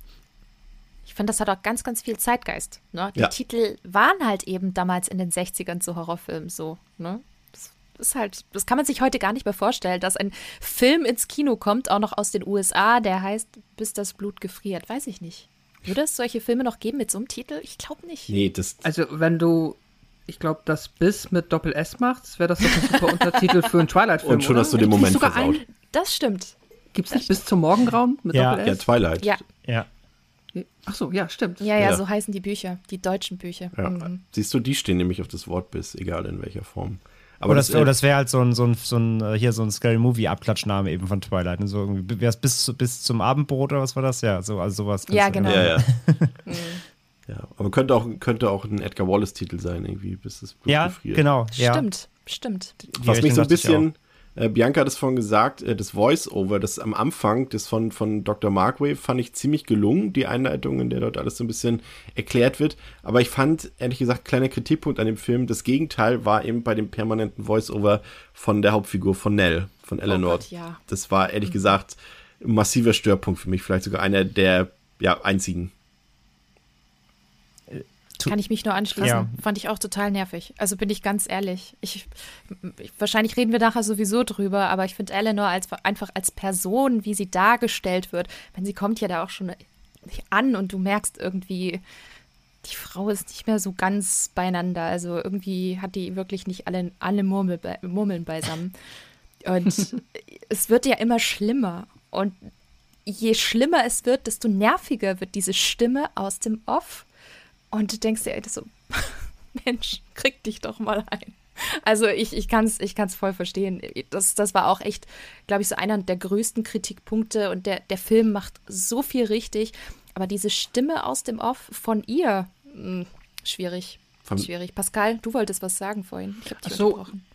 finde, das hat auch ganz, ganz viel Zeitgeist. Ne? Die Ja. Titel waren halt eben damals in den 60ern zu Horrorfilmen so. Ne? Das ist halt, das kann man sich heute gar nicht mehr vorstellen, dass ein Film ins Kino kommt, auch noch aus den USA, der heißt Bis das Blut gefriert. Weiß ich nicht. Würde es solche Filme noch geben mit so einem Titel? Ich glaube nicht. Nee, das. Also, wenn du, ich glaube, das Bis mit Doppel S machst, wäre das doch ein super Untertitel für einen Twilight-Film. Und schon oder? hast du den Moment sogar versaut. einen- Das stimmt. Gibt's nicht bis zum Morgengrauen mit Ja. Doppel Ja, S? Twilight. Ja, Ja. Ach so, ja, stimmt. ja, ja, Ja. so heißen die Bücher, die deutschen Bücher. Ja. Mhm. Siehst du, die stehen nämlich auf das Wort bis, egal in welcher Form. Aber Oder das, das, äh, oder das wäre halt so ein, so ein, so ein, äh, hier so ein Scary Movie-Abklatschname eben von Twilight. Und so irgendwie, wär's bis, bis zum Abendbrot oder was war das? Ja, so, also sowas. Ja, genau. Ja, ja. ja, aber könnte auch, könnte auch ein Edgar Wallace-Titel sein, irgendwie, bis das Blut Ja, gefriert. genau. Ja. Stimmt, stimmt. Die Was mich so ein bisschen, äh, Bianca hat es vorhin gesagt, äh, das Voice-Over, das am Anfang, das von, von Dr. Markwave, fand ich ziemlich gelungen, die Einleitung, in der dort alles so ein bisschen erklärt wird. Aber ich fand, ehrlich gesagt, kleiner Kritikpunkt an dem Film, das Gegenteil war eben bei dem permanenten Voice-Over von der Hauptfigur von Nell, von Eleanor. Oh Gott, ja. Das war, ehrlich gesagt, ein massiver Störpunkt für mich, vielleicht sogar einer der ja, einzigen. Kann ich mich nur anschließen. Ja. Fand ich auch total nervig. Also bin ich ganz ehrlich. Ich, ich, wahrscheinlich reden wir nachher sowieso drüber, aber ich finde Eleanor als, einfach als Person, wie sie dargestellt wird, wenn sie kommt ja da auch schon an und du merkst irgendwie, die Frau ist nicht mehr so ganz beieinander. Also irgendwie hat die wirklich nicht alle, alle Murmel, Murmeln beisammen. Und es wird ja immer schlimmer. Und je schlimmer es wird, desto nerviger wird diese Stimme aus dem Off. Und du denkst dir ey, das so, Mensch, krieg dich doch mal ein. Also ich, ich kann es ich kann's voll verstehen. Das, das war auch echt, glaube ich, so einer der größten Kritikpunkte. Und der, der Film macht so viel richtig. Aber diese Stimme aus dem Off von ihr, mh, schwierig. Von- schwierig. Pascal, du wolltest was sagen vorhin. Ich habe dich so. unterbrochen.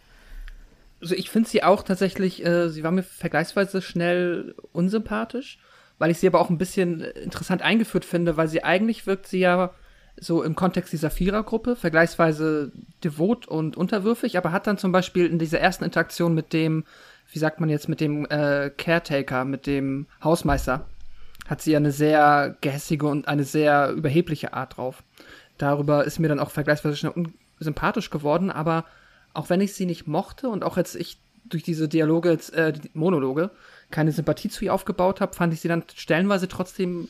Also ich finde sie auch tatsächlich, äh, sie war mir vergleichsweise schnell unsympathisch, weil ich sie aber auch ein bisschen interessant eingeführt finde, weil sie eigentlich wirkt sie ja so im Kontext dieser Vierergruppe vergleichsweise devot und unterwürfig, aber hat dann zum Beispiel in dieser ersten Interaktion mit dem, wie sagt man jetzt, mit dem äh, Caretaker, mit dem Hausmeister, hat sie ja eine sehr gehässige und eine sehr überhebliche Art drauf. Darüber ist mir dann auch vergleichsweise schnell unsympathisch geworden, aber auch wenn ich sie nicht mochte und auch als ich durch diese Dialoge, jetzt, äh, die Monologe, keine Sympathie zu ihr aufgebaut habe, fand ich sie dann stellenweise trotzdem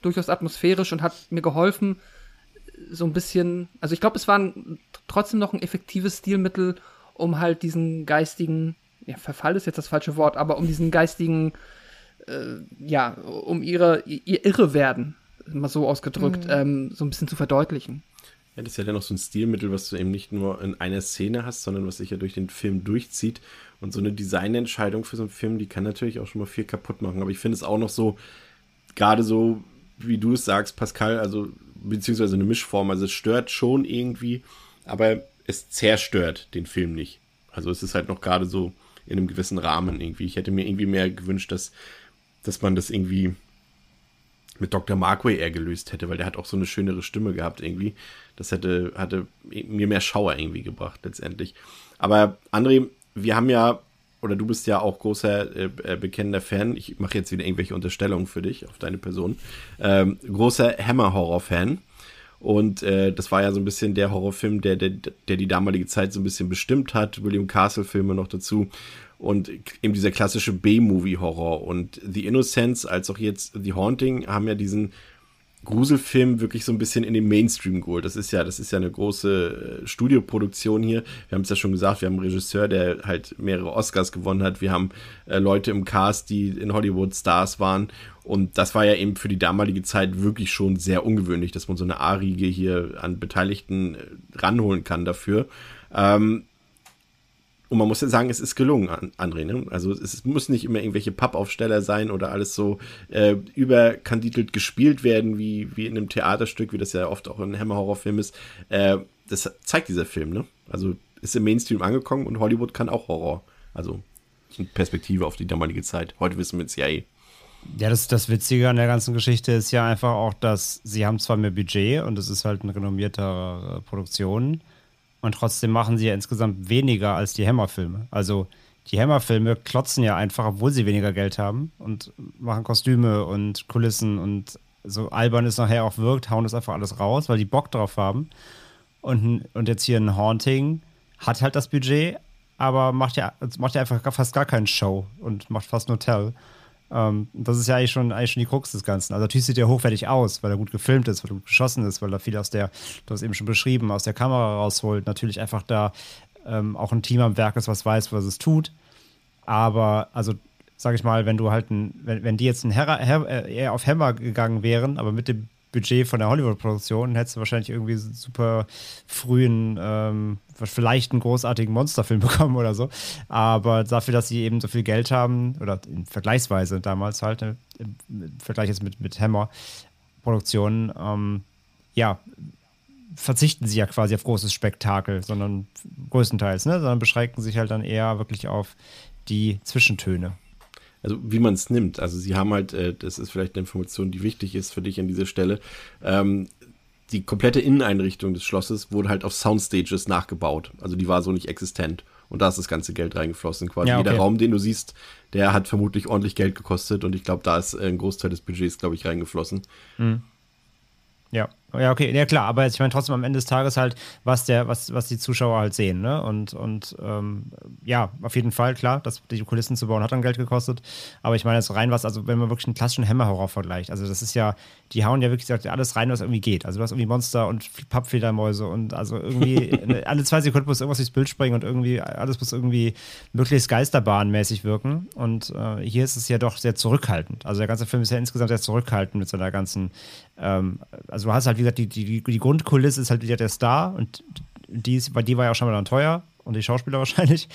durchaus atmosphärisch und hat mir geholfen, so ein bisschen, also ich glaube, es war ein, trotzdem noch ein effektives Stilmittel, um halt diesen geistigen, ja, Verfall ist jetzt das falsche Wort, aber um diesen geistigen, äh, ja, um ihre, ihr Irrewerden, mal so ausgedrückt, ähm, so ein bisschen zu verdeutlichen. Ja, das ist ja dann noch so ein Stilmittel, was du eben nicht nur in einer Szene hast, sondern was sich ja durch den Film durchzieht. Und so eine Designentscheidung für so einen Film, die kann natürlich auch schon mal viel kaputt machen. Aber ich finde es auch noch so, gerade so, wie du es sagst, Pascal, also beziehungsweise eine Mischform. Also es stört schon irgendwie, aber es zerstört den Film nicht. Also es ist halt noch gerade so in einem gewissen Rahmen irgendwie. Ich hätte mir irgendwie mehr gewünscht, dass, dass man das irgendwie mit Dr. Markway eher gelöst hätte, weil der hat auch so eine schönere Stimme gehabt irgendwie. Das hätte, hatte mir mehr Schauer irgendwie gebracht letztendlich. Aber André, wir haben ja, oder du bist ja auch großer äh, äh, bekennender Fan, ich mache jetzt wieder irgendwelche Unterstellungen für dich auf deine Person, ähm, großer Hammer-Horror-Fan. Und äh, das war ja so ein bisschen der Horrorfilm, der, der, der die damalige Zeit so ein bisschen bestimmt hat. William Castle-Filme noch dazu. Und eben dieser klassische B-Movie-Horror. Und The Innocents als auch jetzt The Haunting haben ja diesen Gruselfilm wirklich so ein bisschen in den Mainstream geholt. Das ist ja, das ist ja eine große äh, Studioproduktion hier. Wir haben es ja schon gesagt, wir haben einen Regisseur, der halt mehrere Oscars gewonnen hat. Wir haben äh, Leute im Cast, die in Hollywood Stars waren. Und das war ja eben für die damalige Zeit wirklich schon sehr ungewöhnlich, dass man so eine A-Riege hier an Beteiligten äh, ranholen kann dafür. Ähm, und man muss ja sagen, es ist gelungen, An- André. Ne? Also es muss nicht immer irgendwelche Pappaufsteller sein oder alles so äh, überkandidelt gespielt werden, wie, wie in einem Theaterstück, wie das ja oft auch in Hammer-Horrorfilm ist. Äh, das zeigt dieser Film, ne? Also ist im Mainstream angekommen und Hollywood kann auch Horror. Also Perspektive auf die damalige Zeit. Heute wissen wir es ja eh. Ja, das, das Witzige an der ganzen Geschichte ist ja einfach auch, dass sie haben zwar mehr Budget und es ist halt eine renommierte Produktion und trotzdem machen sie ja insgesamt weniger als die Hammer-Filme. Also die Hammer-Filme klotzen ja einfach, obwohl sie weniger Geld haben und machen Kostüme und Kulissen und so albern es nachher auch wirkt, hauen das einfach alles raus, weil die Bock drauf haben. Und, und jetzt hier ein Haunting hat halt das Budget, aber macht ja, macht ja einfach fast gar keinen Show und macht fast nur Tell. Ähm, das ist ja eigentlich schon, eigentlich schon die Krux des Ganzen. Also natürlich sieht er hochwertig aus, weil er gut gefilmt ist, weil er gut geschossen ist, weil er viel aus der, du hast eben schon beschrieben, aus der Kamera rausholt. Natürlich einfach da ähm, auch ein Team am Werk ist, was weiß, was es tut. Aber, also, sag ich mal, wenn du halt ein, wenn, wenn die jetzt ein Herr, Her, äh, eher auf Hammer gegangen wären, aber mit dem Budget von der Hollywood-Produktion, hättest du wahrscheinlich irgendwie super frühen, ähm, vielleicht einen großartigen Monsterfilm bekommen oder so. Aber dafür, dass sie eben so viel Geld haben, oder vergleichsweise damals halt, ne, im Vergleich jetzt mit, mit Hammer-Produktionen, ähm, ja, verzichten sie ja quasi auf großes Spektakel, sondern größtenteils, ne? sondern beschränken sich halt dann eher wirklich auf die Zwischentöne also wie man es nimmt. Also sie haben halt, äh, das ist vielleicht eine Information, die wichtig ist für dich an dieser Stelle. Ähm, die komplette Inneneinrichtung des Schlosses wurde halt auf Soundstages nachgebaut. Also die war so nicht existent. Und da ist das ganze Geld reingeflossen. Quasi ja, okay. jeder Raum, den du siehst, der hat vermutlich ordentlich Geld gekostet. Und ich glaube, da ist ein Großteil des Budgets, glaube ich, reingeflossen. Mhm. Ja. Ja, okay, ja klar, aber ich meine trotzdem am Ende des Tages halt, was der, was, was die Zuschauer halt sehen, ne? Und, und ähm, ja, auf jeden Fall, klar, das, die Kulissen zu bauen hat dann Geld gekostet. Aber ich meine jetzt rein was, also wenn man wirklich einen klassischen Hammer-Horror vergleicht, also das ist ja, die hauen ja wirklich alles rein, was irgendwie geht. Also du hast irgendwie Monster und Pappfedermäuse und also irgendwie alle zwei Sekunden muss irgendwas durchs Bild springen und irgendwie, alles muss irgendwie möglichst geisterbahnmäßig wirken. Und äh, hier ist es ja doch sehr zurückhaltend. Also der ganze Film ist ja insgesamt sehr zurückhaltend mit seiner ganzen, ähm, also du hast halt, wie gesagt, die, die, die Grundkulisse ist halt wieder der Star und die, ist, die war ja auch schon mal dann teuer und die Schauspieler wahrscheinlich.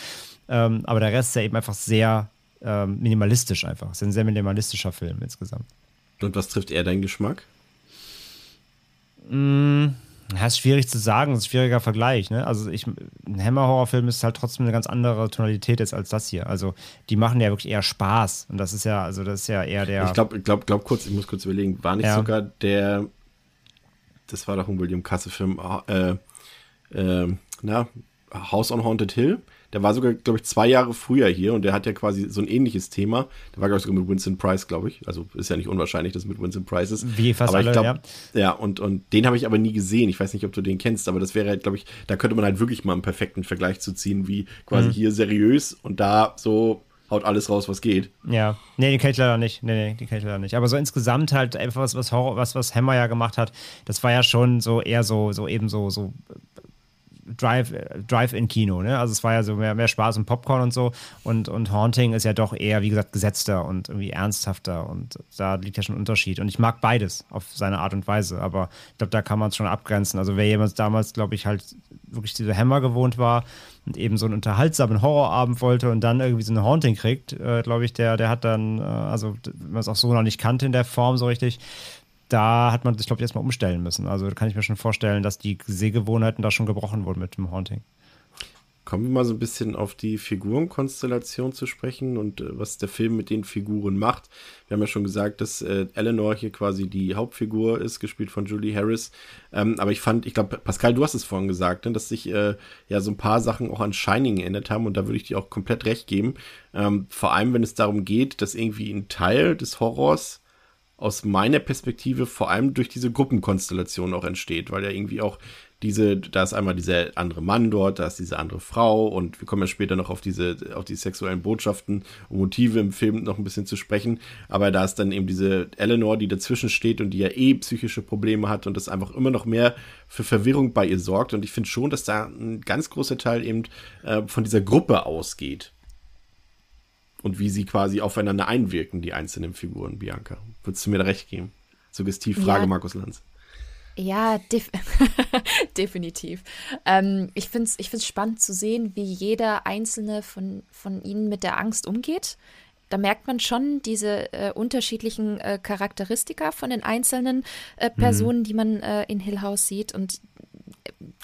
Ähm, aber der Rest ist ja eben einfach sehr ähm, minimalistisch einfach. Es ist ein sehr minimalistischer Film insgesamt. Und was trifft er deinen Geschmack? Mm, ja, ist schwierig zu sagen, das ist ein schwieriger Vergleich. Ne? Also ich, ein Hammer-Horrorfilm ist halt trotzdem eine ganz andere Tonalität jetzt als das hier. Also die machen ja wirklich eher Spaß. Und das ist ja, also das ist ja eher der. Ich glaube, glaub, glaub kurz, ich muss kurz überlegen, war nicht ja. sogar der das war doch ein William Casse-Film, äh, äh, na, House on Haunted Hill. Der war sogar, glaube ich, zwei Jahre früher hier und der hat ja quasi so ein ähnliches Thema. Der war, glaube ich, sogar mit Winston Price, glaube ich. Also ist ja nicht unwahrscheinlich, dass es mit Winston Price ist. Wie fast aber alle, glaub, ja. Ja, und, und den habe ich aber nie gesehen. Ich weiß nicht, ob du den kennst, aber das wäre halt, glaube ich, da könnte man halt wirklich mal einen perfekten Vergleich zu ziehen, wie quasi mhm. hier seriös und da so haut alles raus, was geht. Ja, nee, den kenne ich leider nicht. Nee, nee, den kenne ich leider nicht. Aber so insgesamt halt einfach was, was Horror, was, was Hammer ja gemacht hat, das war ja schon so eher so, so eben so, so Drive, Drive-in-Kino, ne? Also es war ja so mehr, mehr Spaß und Popcorn und so. Und, und Haunting ist ja doch eher, wie gesagt, gesetzter und irgendwie ernsthafter. Und da liegt ja schon ein Unterschied. Und ich mag beides auf seine Art und Weise. Aber ich glaube, da kann man es schon abgrenzen. Also wer jemand damals, glaube ich, halt wirklich diese Hammer gewohnt war und eben so einen unterhaltsamen Horrorabend wollte und dann irgendwie so eine Haunting kriegt, äh, glaube ich, der, der hat dann, äh, also wenn man es auch so noch nicht kannte in der Form so richtig, da hat man sich, glaube ich, erstmal umstellen müssen. Also da kann ich mir schon vorstellen, dass die Sehgewohnheiten da schon gebrochen wurden mit dem Haunting. Kommen wir mal so ein bisschen auf die Figurenkonstellation zu sprechen und äh, was der Film mit den Figuren macht. Wir haben ja schon gesagt, dass äh, Eleanor hier quasi die Hauptfigur ist, gespielt von Julie Harris. Ähm, aber ich fand, ich glaube, Pascal, du hast es vorhin gesagt, ne, dass sich äh, ja so ein paar Sachen auch an Shining geändert haben und da würde ich dir auch komplett recht geben. Ähm, vor allem, wenn es darum geht, dass irgendwie ein Teil des Horrors aus meiner Perspektive vor allem durch diese Gruppenkonstellation auch entsteht, weil ja irgendwie auch diese, da ist einmal dieser andere Mann dort, da ist diese andere Frau und wir kommen ja später noch auf diese, auf die sexuellen Botschaften und Motive im Film noch ein bisschen zu sprechen, aber da ist dann eben diese Eleanor, die dazwischen steht und die ja eh psychische Probleme hat und das einfach immer noch mehr für Verwirrung bei ihr sorgt und ich finde schon, dass da ein ganz großer Teil eben äh, von dieser Gruppe ausgeht und wie sie quasi aufeinander einwirken, die einzelnen Figuren, Bianca. Würdest du mir da recht geben? Suggestiv Frage, ja, Markus Lanz. Ja, def definitiv. Ähm, ich finde es ich find's spannend zu sehen, wie jeder einzelne von, von ihnen mit der Angst umgeht. Da merkt man schon diese äh, unterschiedlichen äh, Charakteristika von den einzelnen äh, Personen, mhm. die man äh, in Hill House sieht. Und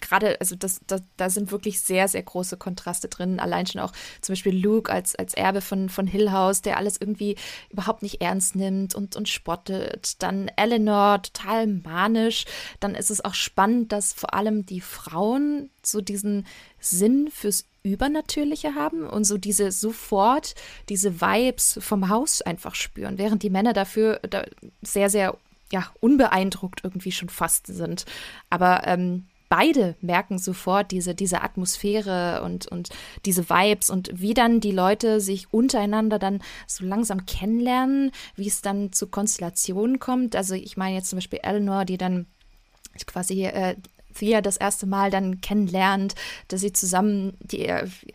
gerade, also das, das, da sind wirklich sehr, sehr große Kontraste drin. Allein schon auch zum Beispiel Luke als, als Erbe von, von Hill House, der alles irgendwie überhaupt nicht ernst nimmt und, und spottet. Dann Eleanor, total manisch. Dann ist es auch spannend, dass vor allem die Frauen so diesen Sinn fürs Übernatürliche haben und so diese sofort diese Vibes vom Haus einfach spüren, während die Männer dafür da sehr, sehr ja, unbeeindruckt irgendwie schon fast sind. Aber ähm, beide merken sofort diese, diese Atmosphäre und, und diese Vibes und wie dann die Leute sich untereinander dann so langsam kennenlernen, wie es dann zu Konstellationen kommt. Also ich meine jetzt zum Beispiel Eleanor, die dann quasi äh, Thea das erste Mal dann kennenlernt, dass sie zusammen die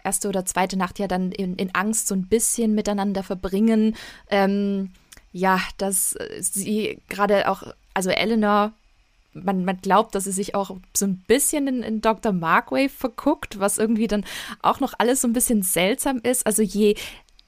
erste oder zweite Nacht ja dann in, in Angst so ein bisschen miteinander verbringen. Ähm, ja, dass sie gerade auch, also Eleanor man, man glaubt, dass sie sich auch so ein bisschen in, in Dr. Markwave verguckt, was irgendwie dann auch noch alles so ein bisschen seltsam ist. Also je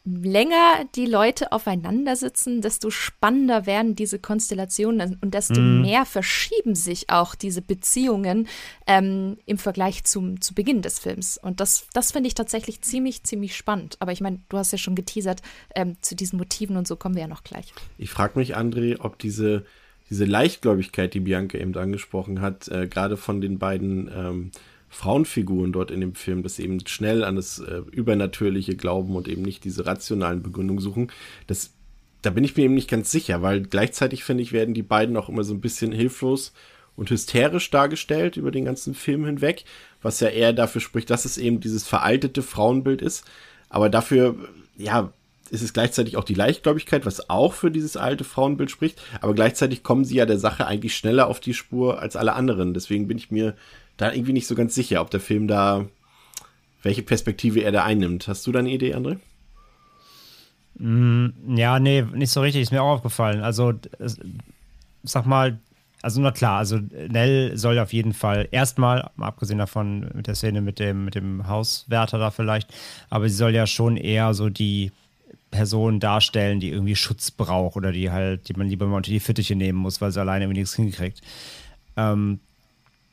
länger die Leute aufeinander sitzen, desto spannender werden diese Konstellationen und desto mm. mehr verschieben sich auch diese Beziehungen ähm, im Vergleich zum zu Beginn des Films. Und das, das finde ich tatsächlich ziemlich, ziemlich spannend. Aber ich meine, du hast ja schon geteasert, ähm, zu diesen Motiven und so kommen wir ja noch gleich. Ich frage mich, André, ob diese diese Leichtgläubigkeit, die Bianca eben angesprochen hat, äh, gerade von den beiden ähm, Frauenfiguren dort in dem Film, dass sie eben schnell an das äh, Übernatürliche glauben und eben nicht diese rationalen Begründungen suchen, das, da bin ich mir eben nicht ganz sicher, weil gleichzeitig finde ich, werden die beiden auch immer so ein bisschen hilflos und hysterisch dargestellt über den ganzen Film hinweg, was ja eher dafür spricht, dass es eben dieses veraltete Frauenbild ist. Aber dafür, ja, ist es gleichzeitig auch die Leichtgläubigkeit, was auch für dieses alte Frauenbild spricht, aber gleichzeitig kommen sie ja der Sache eigentlich schneller auf die Spur als alle anderen. Deswegen bin ich mir da irgendwie nicht so ganz sicher, ob der Film da, welche Perspektive er da einnimmt. Hast du da eine Idee, André? Mm, ja, nee, nicht so richtig, ist mir auch aufgefallen. Also, sag mal, also na klar, also Nell soll auf jeden Fall erstmal, mal abgesehen davon mit der Szene mit dem, mit dem Hauswärter da vielleicht, aber sie soll ja schon eher so die Person darstellen, die irgendwie Schutz braucht oder die halt, die man lieber mal unter die Fittiche nehmen muss, weil sie alleine irgendwie nichts hinkriegt. Ähm,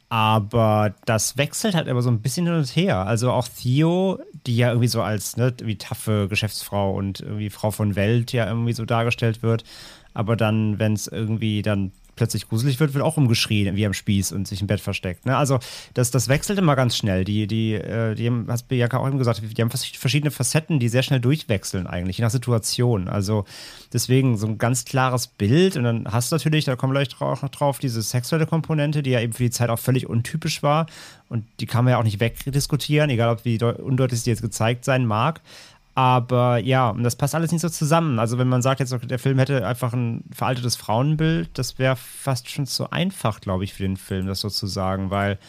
aber das wechselt halt immer so ein bisschen hin und her. Also auch Theo, die ja irgendwie so als ne, wie taffe Geschäftsfrau und irgendwie Frau von Welt ja irgendwie so dargestellt wird. Aber dann, wenn es irgendwie dann plötzlich gruselig wird, wird auch umgeschrien wie am Spieß und sich im Bett versteckt. Ne? Also das, das wechselt immer ganz schnell. Die, die, äh, die haben, hast Bianca auch eben gesagt, die haben verschiedene Facetten, die sehr schnell durchwechseln eigentlich, je nach Situation. Also deswegen so ein ganz klares Bild und dann hast du natürlich, da kommen wir gleich auch noch drauf, diese sexuelle Komponente, die ja eben für die Zeit auch völlig untypisch war und die kann man ja auch nicht wegdiskutieren, egal ob wie undeutlich sie jetzt gezeigt sein mag. Aber ja, und das passt alles nicht so zusammen. Also wenn man sagt jetzt, der Film hätte einfach ein veraltetes Frauenbild, das wäre fast schon zu einfach, glaube ich, für den Film, das so zu sagen, weil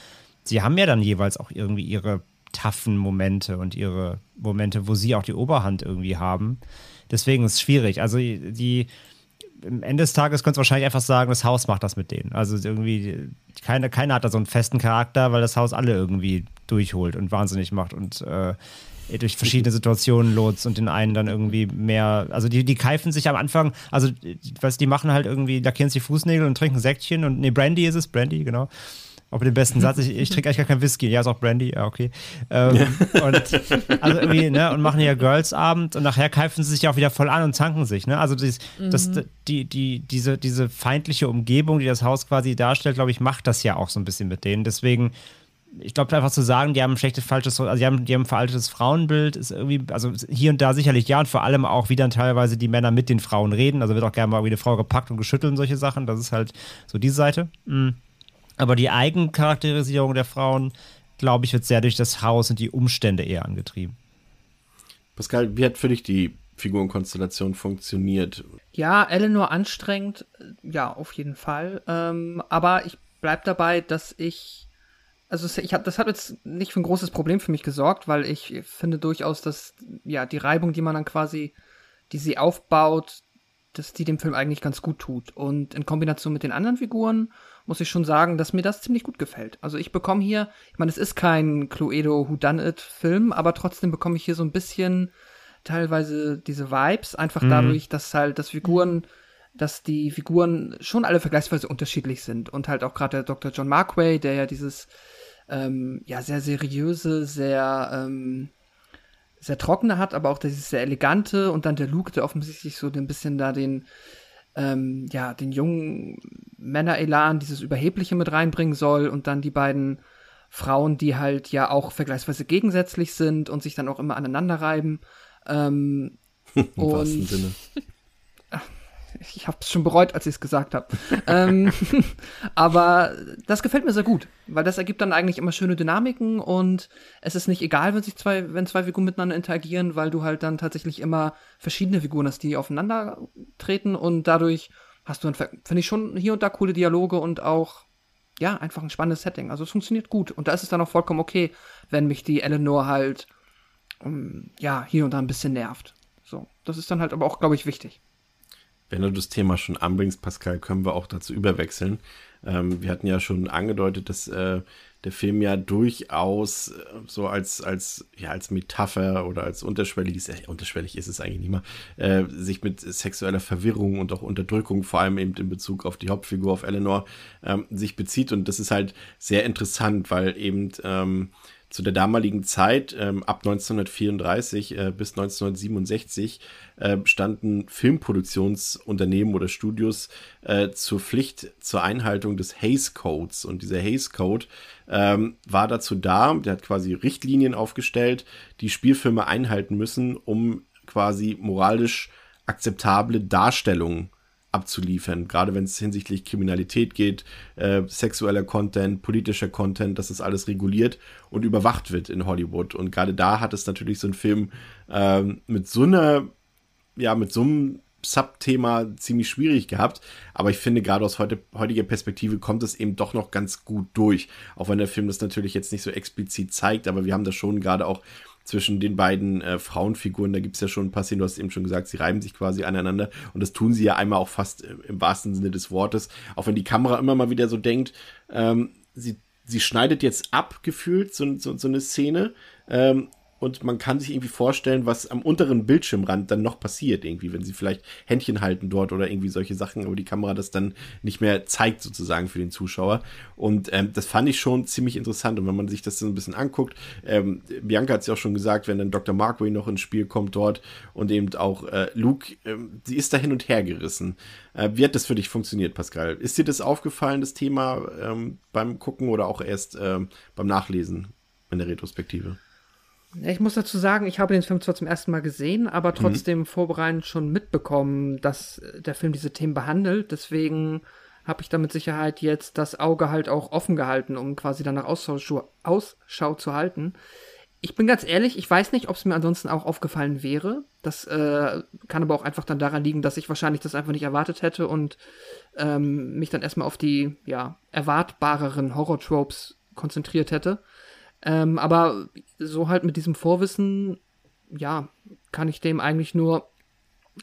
sie haben ja dann jeweils auch irgendwie ihre taffen Momente und ihre Momente, wo sie auch die Oberhand irgendwie haben. Deswegen ist es schwierig. Also die, am Ende des Tages könnte es wahrscheinlich einfach sagen, das Haus macht das mit denen. Also irgendwie, keine, keiner hat da so einen festen Charakter, weil das Haus alle irgendwie durchholt und wahnsinnig macht und äh, durch verschiedene Situationen lotst und den einen dann irgendwie mehr, also die, die keifen sich am Anfang, also was die machen halt irgendwie, lackieren sich die Fußnägel und trinken Säckchen und nee, Brandy ist es, Brandy, genau. Auch mit dem besten Satz, ich, ich trinke eigentlich gar kein Whisky. Ja, ist auch Brandy, ja, okay. Ähm, ja. Und also irgendwie, ne, und machen ja Girls-Abend und nachher keifen sie sich ja auch wieder voll an und zanken sich, ne? Also dies, mhm. das, die, die, diese, diese feindliche Umgebung, die das Haus quasi darstellt, glaube ich, macht das ja auch so ein bisschen mit denen. Deswegen ich glaube, einfach zu sagen, die haben ein schlechtes, falsches, also die haben, die haben ein veraltetes Frauenbild, ist irgendwie, also hier und da sicherlich ja und vor allem auch, wie dann teilweise die Männer mit den Frauen reden. Also wird auch gerne mal wie eine Frau gepackt und geschüttelt und solche Sachen. Das ist halt so die Seite. Mhm. Aber die Eigencharakterisierung der Frauen, glaube ich, wird sehr durch das Haus und die Umstände eher angetrieben. Pascal, wie hat für dich die Figurenkonstellation funktioniert? Ja, Eleanor anstrengend, ja, auf jeden Fall. Ähm, aber ich bleibe dabei, dass ich also ich hab, das hat jetzt nicht für ein großes Problem für mich gesorgt, weil ich finde durchaus, dass ja die Reibung, die man dann quasi, die sie aufbaut, dass die dem Film eigentlich ganz gut tut. Und in Kombination mit den anderen Figuren muss ich schon sagen, dass mir das ziemlich gut gefällt. Also ich bekomme hier, ich meine, es ist kein Cluedo Whodunit-Film, aber trotzdem bekomme ich hier so ein bisschen teilweise diese Vibes, einfach mhm. dadurch, dass halt das Figuren dass die Figuren schon alle vergleichsweise unterschiedlich sind und halt auch gerade der Dr. John Markway, der ja dieses ähm, ja sehr seriöse, sehr ähm, sehr trockene hat, aber auch dieses sehr elegante und dann der Luke, der offensichtlich so ein bisschen da den ähm, ja den jungen Männer-Elan, dieses Überhebliche mit reinbringen soll und dann die beiden Frauen, die halt ja auch vergleichsweise gegensätzlich sind und sich dann auch immer aneinander reiben. Ähm, Im und, Sinne. Ich habe es schon bereut, als ich es gesagt habe. ähm, aber das gefällt mir sehr gut, weil das ergibt dann eigentlich immer schöne Dynamiken und es ist nicht egal, wenn sich zwei, wenn zwei Figuren miteinander interagieren, weil du halt dann tatsächlich immer verschiedene Figuren hast, die aufeinander treten und dadurch hast du, finde ich schon hier und da coole Dialoge und auch ja einfach ein spannendes Setting. Also es funktioniert gut und da ist es dann auch vollkommen okay, wenn mich die Eleanor halt um, ähm, ja hier und da ein bisschen nervt. So, das ist dann halt aber auch, glaube ich, wichtig. Wenn du das Thema schon anbringst, Pascal, können wir auch dazu überwechseln. Ähm, wir hatten ja schon angedeutet, dass äh, der Film ja durchaus äh, so als, als, ja, als Metapher oder als unterschwelliges, äh, unterschwellig ist es eigentlich nicht mehr, äh, sich mit sexueller Verwirrung und auch Unterdrückung, vor allem eben in Bezug auf die Hauptfigur, auf Eleanor, ähm, sich bezieht. Und das ist halt sehr interessant, weil eben ähm, zu der damaligen Zeit, ähm, ab 1934 äh, bis 1967, äh, standen Filmproduktionsunternehmen oder Studios äh, zur Pflicht zur Einhaltung des Hays Codes. Und dieser Hays Code ähm, war dazu da, der hat quasi Richtlinien aufgestellt, die Spielfilme einhalten müssen, um quasi moralisch akzeptable Darstellungen abzuliefern, gerade wenn es hinsichtlich Kriminalität geht, äh, sexueller Content, politischer Content, dass das alles reguliert und überwacht wird in Hollywood. Und gerade da hat es natürlich so ein Film ähm, mit so einer, ja, mit so einem Subthema ziemlich schwierig gehabt, aber ich finde gerade aus heute, heutiger Perspektive kommt es eben doch noch ganz gut durch, auch wenn der Film das natürlich jetzt nicht so explizit zeigt, aber wir haben da schon gerade auch zwischen den beiden äh, Frauenfiguren. Da gibt es ja schon ein paar Szenen, du hast eben schon gesagt, sie reiben sich quasi aneinander und das tun sie ja einmal auch fast äh, im wahrsten Sinne des Wortes. Auch wenn die Kamera immer mal wieder so denkt, ähm, sie, sie schneidet jetzt ab, gefühlt, so, so, so eine Szene. Ähm, und man kann sich irgendwie vorstellen, was am unteren Bildschirmrand dann noch passiert, irgendwie, wenn sie vielleicht Händchen halten dort oder irgendwie solche Sachen, aber die Kamera das dann nicht mehr zeigt, sozusagen für den Zuschauer. Und ähm, das fand ich schon ziemlich interessant. Und wenn man sich das so ein bisschen anguckt, ähm, Bianca hat es ja auch schon gesagt, wenn dann Dr. Markway noch ins Spiel kommt dort und eben auch äh, Luke, ähm, sie ist da hin und her gerissen. Äh, wie hat das für dich funktioniert, Pascal? Ist dir das aufgefallen, das Thema ähm, beim Gucken oder auch erst ähm, beim Nachlesen in der Retrospektive? Ich muss dazu sagen, ich habe den Film zwar zum ersten Mal gesehen, aber mhm. trotzdem mhm. vorbereitend schon mitbekommen, dass der Film diese Themen behandelt. Deswegen habe ich da mit Sicherheit jetzt das Auge halt auch offen gehalten, um quasi danach Ausschau, Ausschau zu halten. Ich bin ganz ehrlich, ich weiß nicht, ob es mir ansonsten auch aufgefallen wäre. Das äh, kann aber auch einfach dann daran liegen, dass ich wahrscheinlich das einfach nicht erwartet hätte und ähm, mich dann erstmal auf die ja erwartbareren Horror-Tropes konzentriert hätte. Ähm, aber so halt mit diesem Vorwissen, ja, kann ich dem eigentlich nur,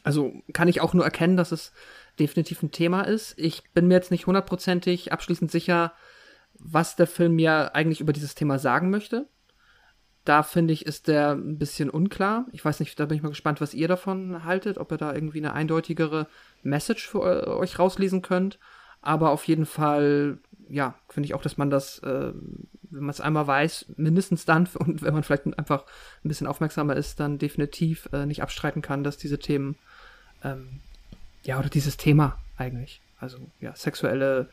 also kann ich auch nur erkennen, dass es definitiv ein Thema ist. Ich bin mir jetzt nicht hundertprozentig abschließend sicher, was der Film mir eigentlich über dieses Thema sagen möchte. Da finde ich, ist der ein bisschen unklar. Ich weiß nicht, da bin ich mal gespannt, was ihr davon haltet, ob ihr da irgendwie eine eindeutigere Message für euch rauslesen könnt. Aber auf jeden Fall, ja, finde ich auch, dass man das äh, wenn man es einmal weiß, mindestens dann und wenn man vielleicht einfach ein bisschen aufmerksamer ist, dann definitiv äh, nicht abstreiten kann, dass diese Themen, ähm, ja, oder dieses Thema eigentlich, also ja, sexuelle,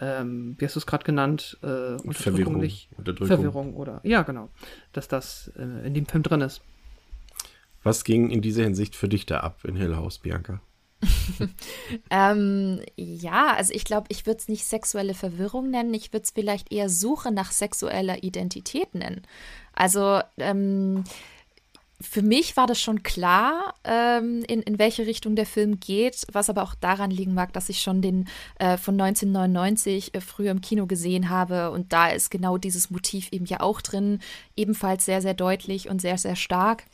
ähm, wie hast du es gerade genannt, äh, Verwirrung, nicht, Unterdrückung. Verwirrung oder, ja, genau, dass das äh, in dem Film drin ist. Was ging in dieser Hinsicht für dich da ab in Hill House, Bianca? ähm, ja, also ich glaube, ich würde es nicht sexuelle Verwirrung nennen, ich würde es vielleicht eher Suche nach sexueller Identität nennen. Also ähm, für mich war das schon klar, ähm, in, in welche Richtung der Film geht, was aber auch daran liegen mag, dass ich schon den äh, von 1999 äh, früher im Kino gesehen habe und da ist genau dieses Motiv eben ja auch drin, ebenfalls sehr, sehr deutlich und sehr, sehr stark.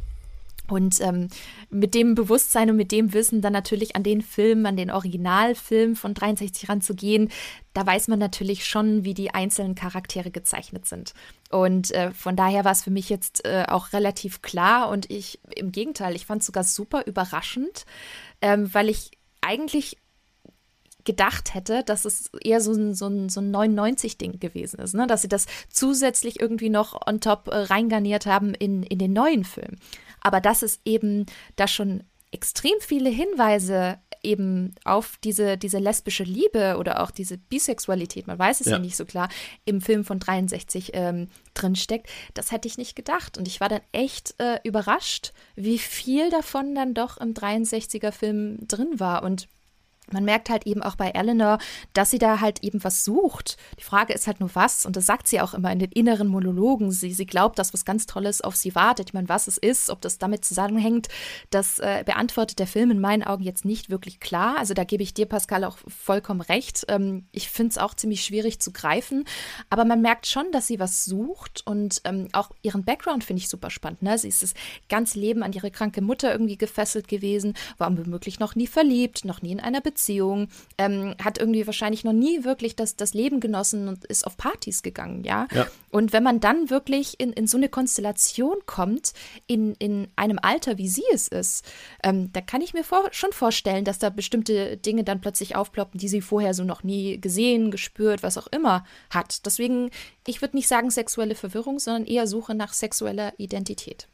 Und ähm, mit dem Bewusstsein und mit dem Wissen dann natürlich an den Film, an den Originalfilm von 63 ranzugehen, da weiß man natürlich schon, wie die einzelnen Charaktere gezeichnet sind. Und äh, von daher war es für mich jetzt äh, auch relativ klar und ich, im Gegenteil, ich fand es sogar super überraschend, ähm, weil ich eigentlich gedacht hätte, dass es eher so ein, so ein, so ein 99-Ding gewesen ist, ne? dass sie das zusätzlich irgendwie noch on top äh, reingarniert haben in, in den neuen Film aber dass es eben da schon extrem viele Hinweise eben auf diese, diese lesbische Liebe oder auch diese Bisexualität, man weiß es ja, ja nicht so klar, im Film von 63 ähm, drinsteckt, das hätte ich nicht gedacht. Und ich war dann echt äh, überrascht, wie viel davon dann doch im 63er Film drin war. Und man merkt halt eben auch bei Eleanor, dass sie da halt eben was sucht. Die Frage ist halt nur was, und das sagt sie auch immer in den inneren Monologen. Sie, sie glaubt, dass was ganz Tolles auf sie wartet. Ich meine, was es ist, ob das damit zusammenhängt, das äh, beantwortet der Film in meinen Augen jetzt nicht wirklich klar. Also da gebe ich dir, Pascal, auch vollkommen recht. Ähm, ich finde es auch ziemlich schwierig zu greifen, aber man merkt schon, dass sie was sucht und ähm, auch ihren Background finde ich super spannend. Ne? Sie ist das ganze Leben an ihre kranke Mutter irgendwie gefesselt gewesen, war womöglich noch nie verliebt, noch nie in einer Beziehung Beziehung, ähm, hat irgendwie wahrscheinlich noch nie wirklich das, das Leben genossen und ist auf Partys gegangen, ja. ja. Und wenn man dann wirklich in, in so eine Konstellation kommt, in, in einem Alter, wie sie es ist, ähm, da kann ich mir vor, schon vorstellen, dass da bestimmte Dinge dann plötzlich aufploppen, die sie vorher so noch nie gesehen, gespürt, was auch immer hat. Deswegen, ich würde nicht sagen sexuelle Verwirrung, sondern eher Suche nach sexueller Identität.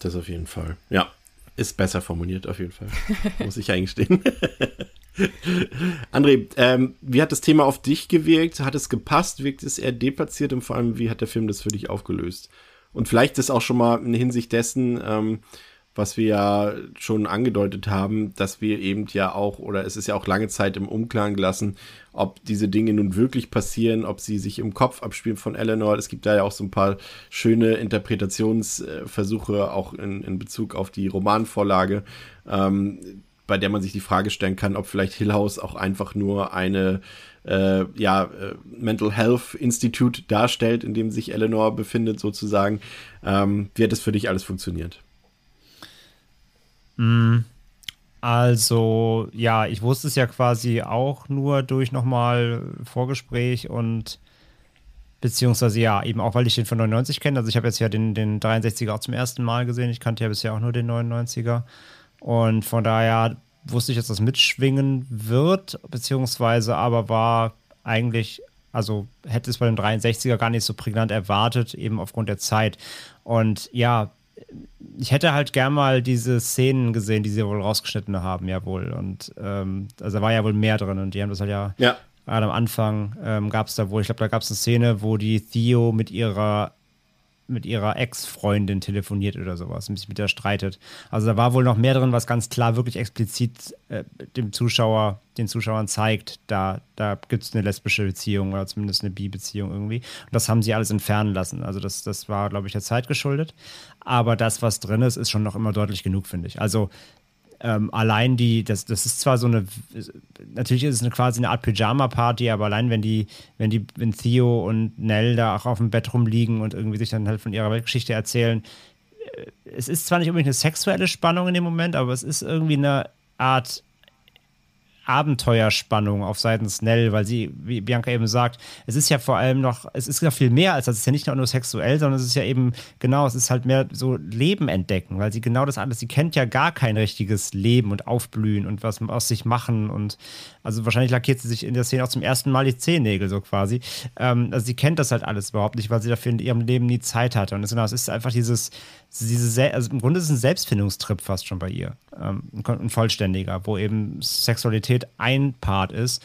Das auf jeden Fall. Ja, ist besser formuliert, auf jeden Fall. Muss ich eingestehen. André, ähm, wie hat das Thema auf dich gewirkt? Hat es gepasst? Wirkt es eher deplatziert? Und vor allem, wie hat der Film das für dich aufgelöst? Und vielleicht ist auch schon mal in Hinsicht dessen, ähm, was wir ja schon angedeutet haben, dass wir eben ja auch, oder es ist ja auch lange Zeit im Unklaren gelassen, ob diese Dinge nun wirklich passieren, ob sie sich im Kopf abspielen von Eleanor. Es gibt da ja auch so ein paar schöne Interpretationsversuche, auch in, in Bezug auf die Romanvorlage, ähm, bei der man sich die Frage stellen kann, ob vielleicht Hill House auch einfach nur eine äh, ja, äh, Mental Health Institute darstellt, in dem sich Eleanor befindet, sozusagen. Ähm, wie hat das für dich alles funktioniert? Mm, also, ja, ich wusste es ja quasi auch nur durch nochmal Vorgespräch und beziehungsweise ja, eben auch, weil ich den von 99 kenne. Also ich habe jetzt ja den, den 63er auch zum ersten Mal gesehen. Ich kannte ja bisher auch nur den 99er. Und von daher wusste ich, dass das mitschwingen wird, beziehungsweise aber war eigentlich, also hätte es bei dem 63er gar nicht so prägnant erwartet, eben aufgrund der Zeit. Und ja, ich hätte halt gern mal diese Szenen gesehen, die sie wohl rausgeschnitten haben, ja wohl. Und ähm, also da war ja wohl mehr drin und die haben das halt ja, ja. gerade am Anfang ähm, gab es da wohl, ich glaube, da gab es eine Szene, wo die Theo mit ihrer mit ihrer Ex-Freundin telefoniert oder sowas und sich mit der streitet. Also da war wohl noch mehr drin, was ganz klar wirklich explizit äh, dem Zuschauer, den Zuschauern zeigt, da, da gibt es eine lesbische Beziehung oder zumindest eine Bi-Beziehung irgendwie. Und das haben sie alles entfernen lassen. Also das, das war, glaube ich, der Zeit geschuldet. Aber das, was drin ist, ist schon noch immer deutlich genug, finde ich. Also ähm, allein die, das, das ist zwar so eine, natürlich ist es eine, quasi eine Art Pyjama-Party, aber allein wenn die, wenn die, wenn Theo und Nell da auch auf dem Bett rumliegen und irgendwie sich dann halt von ihrer Weltgeschichte erzählen, äh, es ist zwar nicht unbedingt eine sexuelle Spannung in dem Moment, aber es ist irgendwie eine Art Abenteuerspannung auf Seiten Snell, weil sie, wie Bianca eben sagt, es ist ja vor allem noch, es ist ja viel mehr als das, es ist ja nicht nur sexuell, sondern es ist ja eben, genau, es ist halt mehr so Leben entdecken, weil sie genau das alles, sie kennt ja gar kein richtiges Leben und Aufblühen und was aus sich machen und also wahrscheinlich lackiert sie sich in der Szene auch zum ersten Mal die Zehennägel so quasi. Ähm, also sie kennt das halt alles überhaupt nicht, weil sie dafür in ihrem Leben nie Zeit hatte und es, es ist einfach dieses, diese, also im Grunde ist es ein Selbstfindungstrip fast schon bei ihr. Ähm, ein vollständiger, wo eben Sexualität ein Part ist.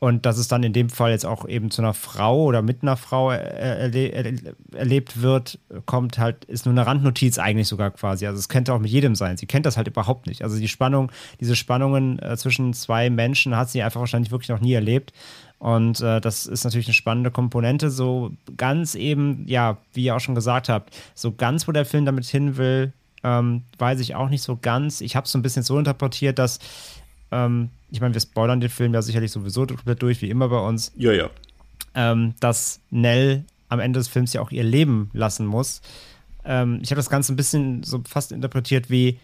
Und dass es dann in dem Fall jetzt auch eben zu einer Frau oder mit einer Frau erle erle erlebt wird, kommt halt, ist nur eine Randnotiz eigentlich sogar quasi. Also es könnte auch mit jedem sein. Sie kennt das halt überhaupt nicht. Also die Spannung, diese Spannungen äh, zwischen zwei Menschen hat sie einfach wahrscheinlich wirklich noch nie erlebt. Und äh, das ist natürlich eine spannende Komponente. So ganz eben, ja, wie ihr auch schon gesagt habt, so ganz, wo der Film damit hin will, ähm, weiß ich auch nicht so ganz. Ich habe es so ein bisschen so interpretiert, dass, ähm, ich meine, wir spoilern den Film ja sicherlich sowieso komplett durch, wie immer bei uns. Ja, ja. Ähm, dass Nell am Ende des Films ja auch ihr Leben lassen muss. Ähm, ich habe das Ganze ein bisschen so fast interpretiert wie,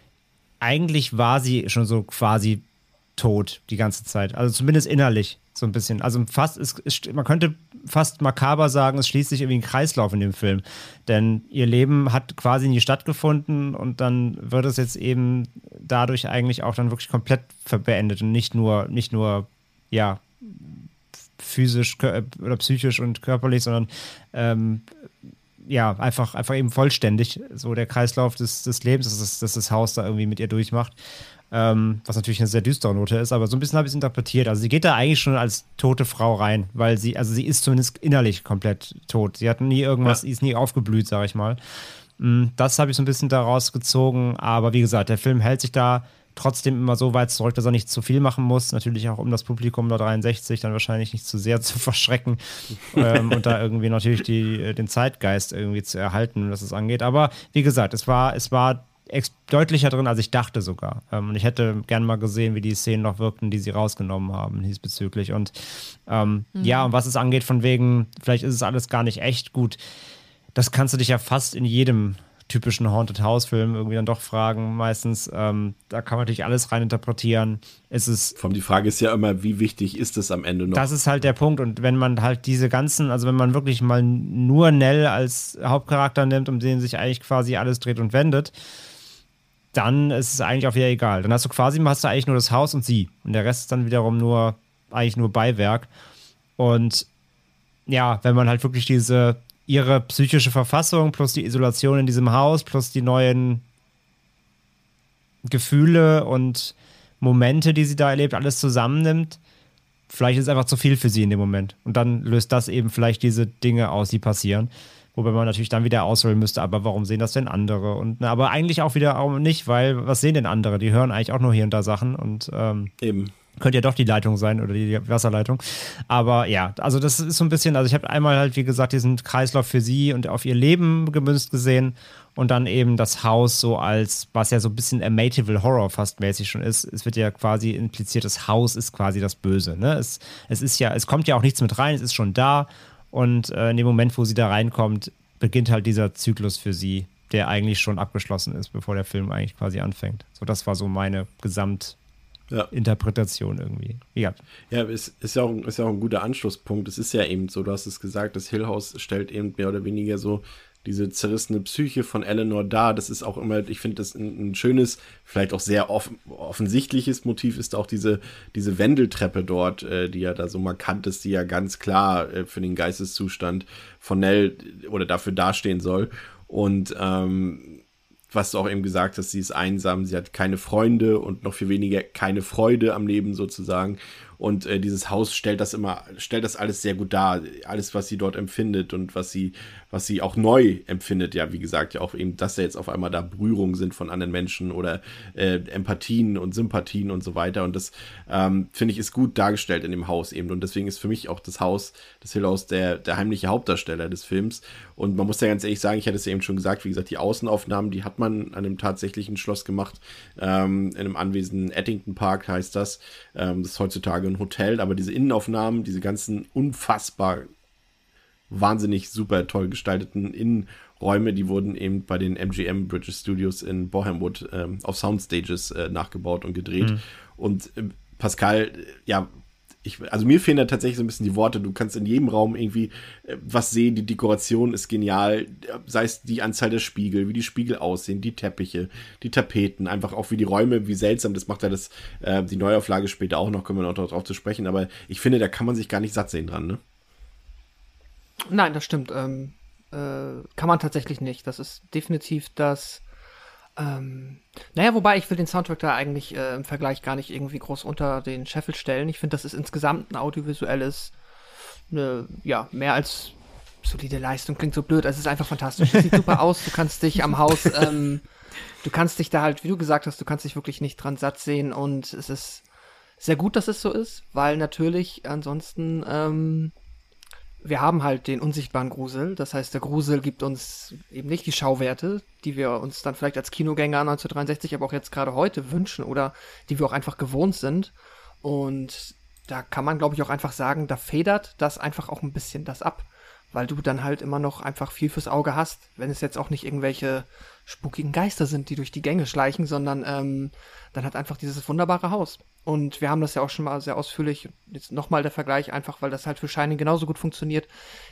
eigentlich war sie schon so quasi tot die ganze Zeit. Also zumindest innerlich so ein bisschen. Also fast, es, es, man könnte fast makaber sagen, es schließt sich irgendwie ein Kreislauf in dem Film. Denn ihr Leben hat quasi nie stattgefunden und dann wird es jetzt eben dadurch eigentlich auch dann wirklich komplett beendet und nicht nur, nicht nur, ja, physisch oder psychisch und körperlich, sondern ähm, ja, einfach, einfach eben vollständig. So der Kreislauf des, des Lebens, dass das, dass das Haus da irgendwie mit ihr durchmacht. Ähm, was natürlich eine sehr düstere Note ist, aber so ein bisschen habe ich es interpretiert. Also sie geht da eigentlich schon als tote Frau rein, weil sie, also sie ist zumindest innerlich komplett tot. Sie hat nie irgendwas, ja. ist nie aufgeblüht, sage ich mal. Mm, das habe ich so ein bisschen daraus gezogen, aber wie gesagt, der Film hält sich da trotzdem immer so weit zurück, dass er nicht zu viel machen muss. Natürlich auch um das Publikum der 63 dann wahrscheinlich nicht zu sehr zu verschrecken ähm, und da irgendwie natürlich die, äh, den Zeitgeist irgendwie zu erhalten, was es angeht. Aber wie gesagt, es war, es war deutlicher drin, als ich dachte sogar. Ähm, und ich hätte gern mal gesehen, wie die Szenen noch wirkten, die sie rausgenommen haben, diesbezüglich. Und ähm, mhm. ja, und was es angeht, von wegen, vielleicht ist es alles gar nicht echt gut. Das kannst du dich ja fast in jedem typischen Haunted House-Film irgendwie dann doch fragen, meistens. Ähm, da kann man natürlich alles reininterpretieren. Es ist. Vom die Frage ist ja immer, wie wichtig ist es am Ende noch? Das ist halt der Punkt. Und wenn man halt diese ganzen, also wenn man wirklich mal nur Nell als Hauptcharakter nimmt, um den sich eigentlich quasi alles dreht und wendet, dann ist es eigentlich auch wieder egal. Dann hast du quasi hast du eigentlich nur das Haus und sie. Und der Rest ist dann wiederum nur, eigentlich nur Beiwerk. Und ja, wenn man halt wirklich diese, ihre psychische Verfassung plus die Isolation in diesem Haus plus die neuen Gefühle und Momente, die sie da erlebt, alles zusammennimmt, vielleicht ist es einfach zu viel für sie in dem Moment. Und dann löst das eben vielleicht diese Dinge aus, die passieren. Wobei man natürlich dann wieder ausholen müsste, aber warum sehen das denn andere? Und, na, aber eigentlich auch wieder auch nicht, weil was sehen denn andere? Die hören eigentlich auch nur hier und da Sachen und ähm, eben. Könnte ja doch die Leitung sein oder die Wasserleitung. Aber ja, also das ist so ein bisschen, also ich habe einmal halt, wie gesagt, diesen Kreislauf für sie und auf ihr Leben gemünzt gesehen und dann eben das Haus so als, was ja so ein bisschen Amityville Horror fast mäßig schon ist. Es wird ja quasi impliziert, das Haus ist quasi das Böse. Ne? Es, es ist ja, es kommt ja auch nichts mit rein, es ist schon da und äh, in dem Moment, wo sie da reinkommt, beginnt halt dieser Zyklus für sie, der eigentlich schon abgeschlossen ist, bevor der Film eigentlich quasi anfängt. So, das war so meine Gesamtinterpretation ja. irgendwie. Ja, ja ist, ist, ja auch, ist ja auch ein guter Anschlusspunkt. Es ist ja eben so, du hast es gesagt, das Hill House stellt eben mehr oder weniger so diese zerrissene Psyche von Eleanor da. Das ist auch immer, ich finde das ein, ein, schönes, vielleicht auch sehr off offensichtliches Motiv ist auch diese, diese Wendeltreppe dort, äh, die ja da so markant ist, die ja ganz klar äh, für den Geisteszustand von Nell oder dafür dastehen soll. Und ähm, was du auch eben gesagt hast, sie ist einsam, sie hat keine Freunde und noch viel weniger keine Freude am Leben sozusagen. Und äh, dieses Haus stellt das immer, stellt das alles sehr gut dar. Alles, was sie dort empfindet und was sie, was sie auch neu empfindet. Ja, wie gesagt, ja auch eben, dass da jetzt auf einmal da Berührungen sind von anderen Menschen oder äh, Empathien und Sympathien und so weiter. Und das ähm, finde ich ist gut dargestellt in dem Haus eben. Und deswegen ist für mich auch das Haus, das Hill der, der heimliche Hauptdarsteller des Films. Und man muss ja ganz ehrlich sagen, ich hatte es ja eben schon gesagt, wie gesagt, die Außenaufnahmen, die hat man an einem tatsächlichen Schloss gemacht, ähm, in einem Anwesen Ettington Park heißt das. Ähm, das ist heutzutage ein Hotel, aber diese Innenaufnahmen, diese ganzen unfassbar wahnsinnig super toll gestalteten Innenräume, die wurden eben bei den MGM British Studios in Bohamwood ähm, auf Soundstages äh, nachgebaut und gedreht. Mhm. Und äh, Pascal, ja, ich, also mir fehlen da tatsächlich so ein bisschen die Worte. Du kannst in jedem Raum irgendwie äh, was sehen. Die Dekoration ist genial. Sei es die Anzahl der Spiegel, wie die Spiegel aussehen, die Teppiche, die Tapeten, einfach auch wie die Räume, wie seltsam. Das macht ja das, äh, die Neuauflage später auch noch, können wir noch darauf zu sprechen. Aber ich finde, da kann man sich gar nicht satt sehen dran, ne? Nein, das stimmt. Ähm, äh, kann man tatsächlich nicht. Das ist definitiv das ähm, naja, wobei ich will den Soundtrack da eigentlich äh, im Vergleich gar nicht irgendwie groß unter den Scheffel stellen. Ich finde, das ist insgesamt ein audiovisuelles, ne, ja, mehr als solide Leistung. Klingt so blöd, es ist einfach fantastisch. Es sieht super aus, du kannst dich am Haus, ähm, du kannst dich da halt, wie du gesagt hast, du kannst dich wirklich nicht dran satt sehen und es ist sehr gut, dass es so ist, weil natürlich ansonsten, ähm, wir haben halt den unsichtbaren Grusel. Das heißt, der Grusel gibt uns eben nicht die Schauwerte, die wir uns dann vielleicht als Kinogänger 1963, aber auch jetzt gerade heute wünschen oder die wir auch einfach gewohnt sind. Und da kann man, glaube ich, auch einfach sagen, da federt das einfach auch ein bisschen das ab, weil du dann halt immer noch einfach viel fürs Auge hast, wenn es jetzt auch nicht irgendwelche spukigen Geister sind, die durch die Gänge schleichen, sondern ähm, dann hat einfach dieses wunderbare Haus. Und wir haben das ja auch schon mal sehr ausführlich, jetzt nochmal der Vergleich, einfach weil das halt für Shining genauso gut funktioniert.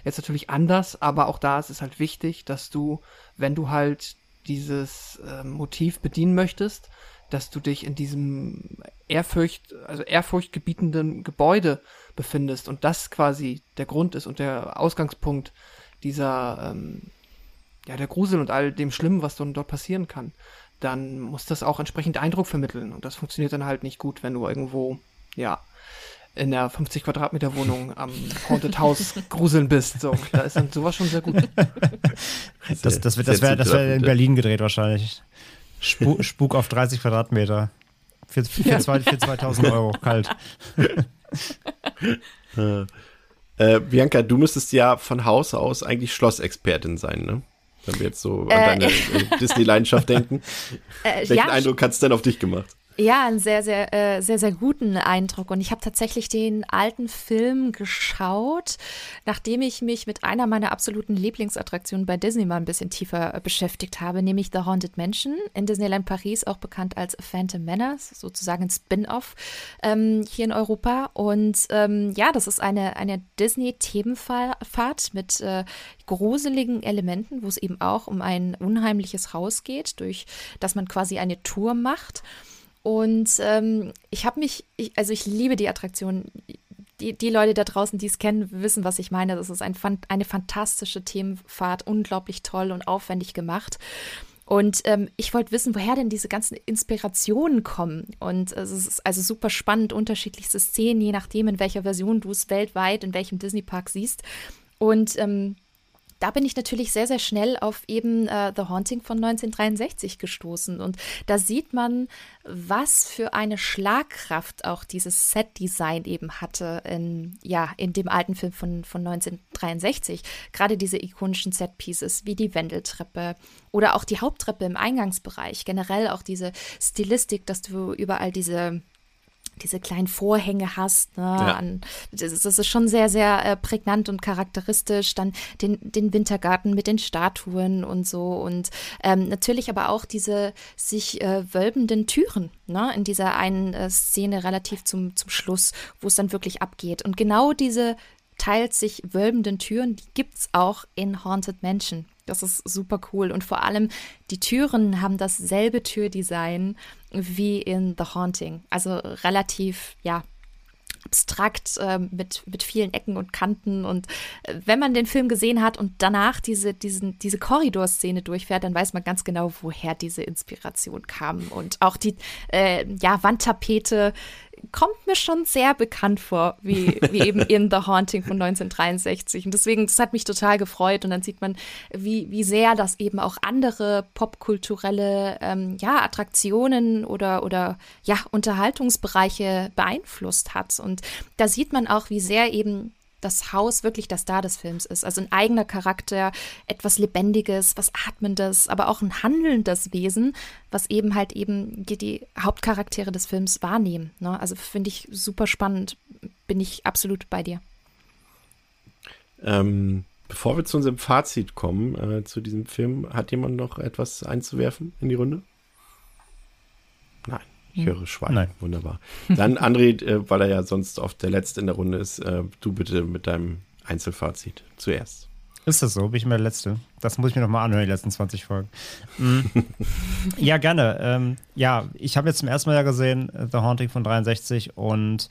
Jetzt natürlich anders, aber auch da ist es halt wichtig, dass du, wenn du halt dieses äh, Motiv bedienen möchtest, dass du dich in diesem Ehrfurcht, also ehrfurchtgebietenden Gebäude befindest und das quasi der Grund ist und der Ausgangspunkt dieser, ähm, ja, der Grusel und all dem Schlimmen, was dann dort passieren kann dann muss das auch entsprechend Eindruck vermitteln. Und das funktioniert dann halt nicht gut, wenn du irgendwo, ja, in der 50 Quadratmeter Wohnung am Haunted House gruseln bist. So, da ist dann sowas schon sehr gut. Das, das, das, das wäre wär in Berlin gedreht wahrscheinlich. Spuk, Spuk auf 30 Quadratmeter. Für, für, für, zwei, für 2000 Euro kalt. äh, Bianca, du müsstest ja von Haus aus eigentlich Schlossexpertin sein, ne? Wenn wir jetzt so an Äh, deine äh, Disney-Leidenschaft denken. Äh, Welchen ja, Eindruck hat es denn auf dich gemacht? Ja, einen sehr, sehr, äh, sehr, sehr guten Eindruck. Und ich habe tatsächlich den alten Film geschaut, nachdem ich mich mit einer meiner absoluten Lieblingsattraktionen bei Disney mal ein bisschen tiefer äh, beschäftigt habe, nämlich The Haunted Mansion in Disneyland Paris, auch bekannt als Phantom Menace, sozusagen ein Spin-off ähm, hier in Europa. Und ähm, ja, das ist eine, eine Disney-Themenfahrt mit äh, gruseligen Elementen, wo es eben auch um ein unheimliches Haus geht, durch das man quasi eine Tour macht. Und ähm, ich habe mich, ich, also ich liebe die Attraktion. Die, die Leute da draußen, die es kennen, wissen, was ich meine. Das ist ein, eine fantastische Themenfahrt, unglaublich toll und aufwendig gemacht. Und ähm, ich wollte wissen, woher denn diese ganzen Inspirationen kommen. Und es ist also super spannend, unterschiedlichste Szenen, je nachdem, in welcher Version du es weltweit, in welchem Disney-Park siehst. Und ähm, da bin ich natürlich sehr, sehr schnell auf eben äh, The Haunting von 1963 gestoßen. Und da sieht man, was für eine Schlagkraft auch dieses Set-Design eben hatte in, ja, in dem alten Film von, von 1963. Gerade diese ikonischen Set-Pieces wie die Wendeltreppe oder auch die Haupttreppe im Eingangsbereich. Generell auch diese Stilistik, dass du überall diese diese kleinen Vorhänge hast. Ne, Ja. an, das, ist, das ist schon sehr, sehr äh, prägnant und charakteristisch. Dann den, den Wintergarten mit den Statuen und so. Und ähm, natürlich aber auch diese sich äh, wölbenden Türen ne, in dieser einen äh, Szene relativ zum, zum Schluss, wo es dann wirklich abgeht. Und genau diese teilt sich wölbenden Türen, die gibt es auch in Haunted Mansion. Das ist super cool. Und vor allem, die Türen haben dasselbe Türdesign wie in The Haunting. Also relativ, ja, abstrakt äh, mit, mit vielen Ecken und Kanten. Und äh, wenn man den Film gesehen hat und danach diese, diesen, diese Korridorszene durchfährt, dann weiß man ganz genau, woher diese Inspiration kam. Und auch die äh, ja, Wandtapete kommt mir schon sehr bekannt vor, wie, wie eben in The Haunting von 1963. Und deswegen, das hat mich total gefreut. Und dann sieht man, wie, wie sehr das eben auch andere popkulturelle ähm, ja, Attraktionen oder, oder ja, Unterhaltungsbereiche beeinflusst hat. Und da sieht man auch, wie sehr eben das Haus wirklich der Star des Films ist. Also ein eigener Charakter, etwas Lebendiges, was Atmendes, aber auch ein handelndes Wesen, was eben halt eben die, die Hauptcharaktere des Films wahrnehmen. Ne? Also finde ich super spannend, bin ich absolut bei dir. Ähm, bevor wir zu unserem Fazit kommen, äh, zu diesem Film, hat jemand noch etwas einzuwerfen in die Runde? Nein, ich höre Schweigen. Nein. Wunderbar. Dann André, äh, weil er ja sonst oft der Letzte in der Runde ist, äh, du bitte mit deinem Einzelfazit zuerst. Ist das so? Bin ich immer der Letzte? Das muss ich mir noch mal anhören, die letzten 20 Folgen. Mm. ja, gerne. Ähm, ja, ich habe jetzt zum ersten Mal ja gesehen äh, The Haunting von 63 und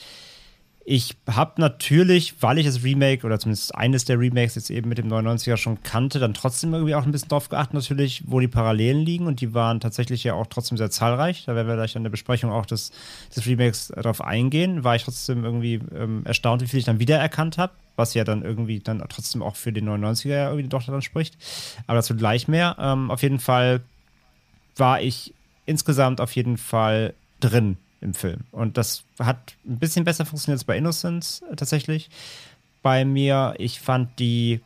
ich habe natürlich, weil ich das Remake oder zumindest eines der Remakes jetzt eben mit dem 99er schon kannte, dann trotzdem irgendwie auch ein bisschen drauf geachtet, natürlich, wo die Parallelen liegen und die waren tatsächlich ja auch trotzdem sehr zahlreich. Da werden wir gleich an der Besprechung auch des, des Remakes darauf eingehen. War ich trotzdem irgendwie ähm, erstaunt, wie viel ich dann wiedererkannt habe, was ja dann irgendwie dann trotzdem auch für den 99er ja irgendwie doch dann spricht. Aber dazu gleich mehr. Ähm, auf jeden Fall war ich insgesamt auf jeden Fall drin im Film. Und das hat ein bisschen besser funktioniert als bei Innocence äh, tatsächlich. Bei mir, ich fand die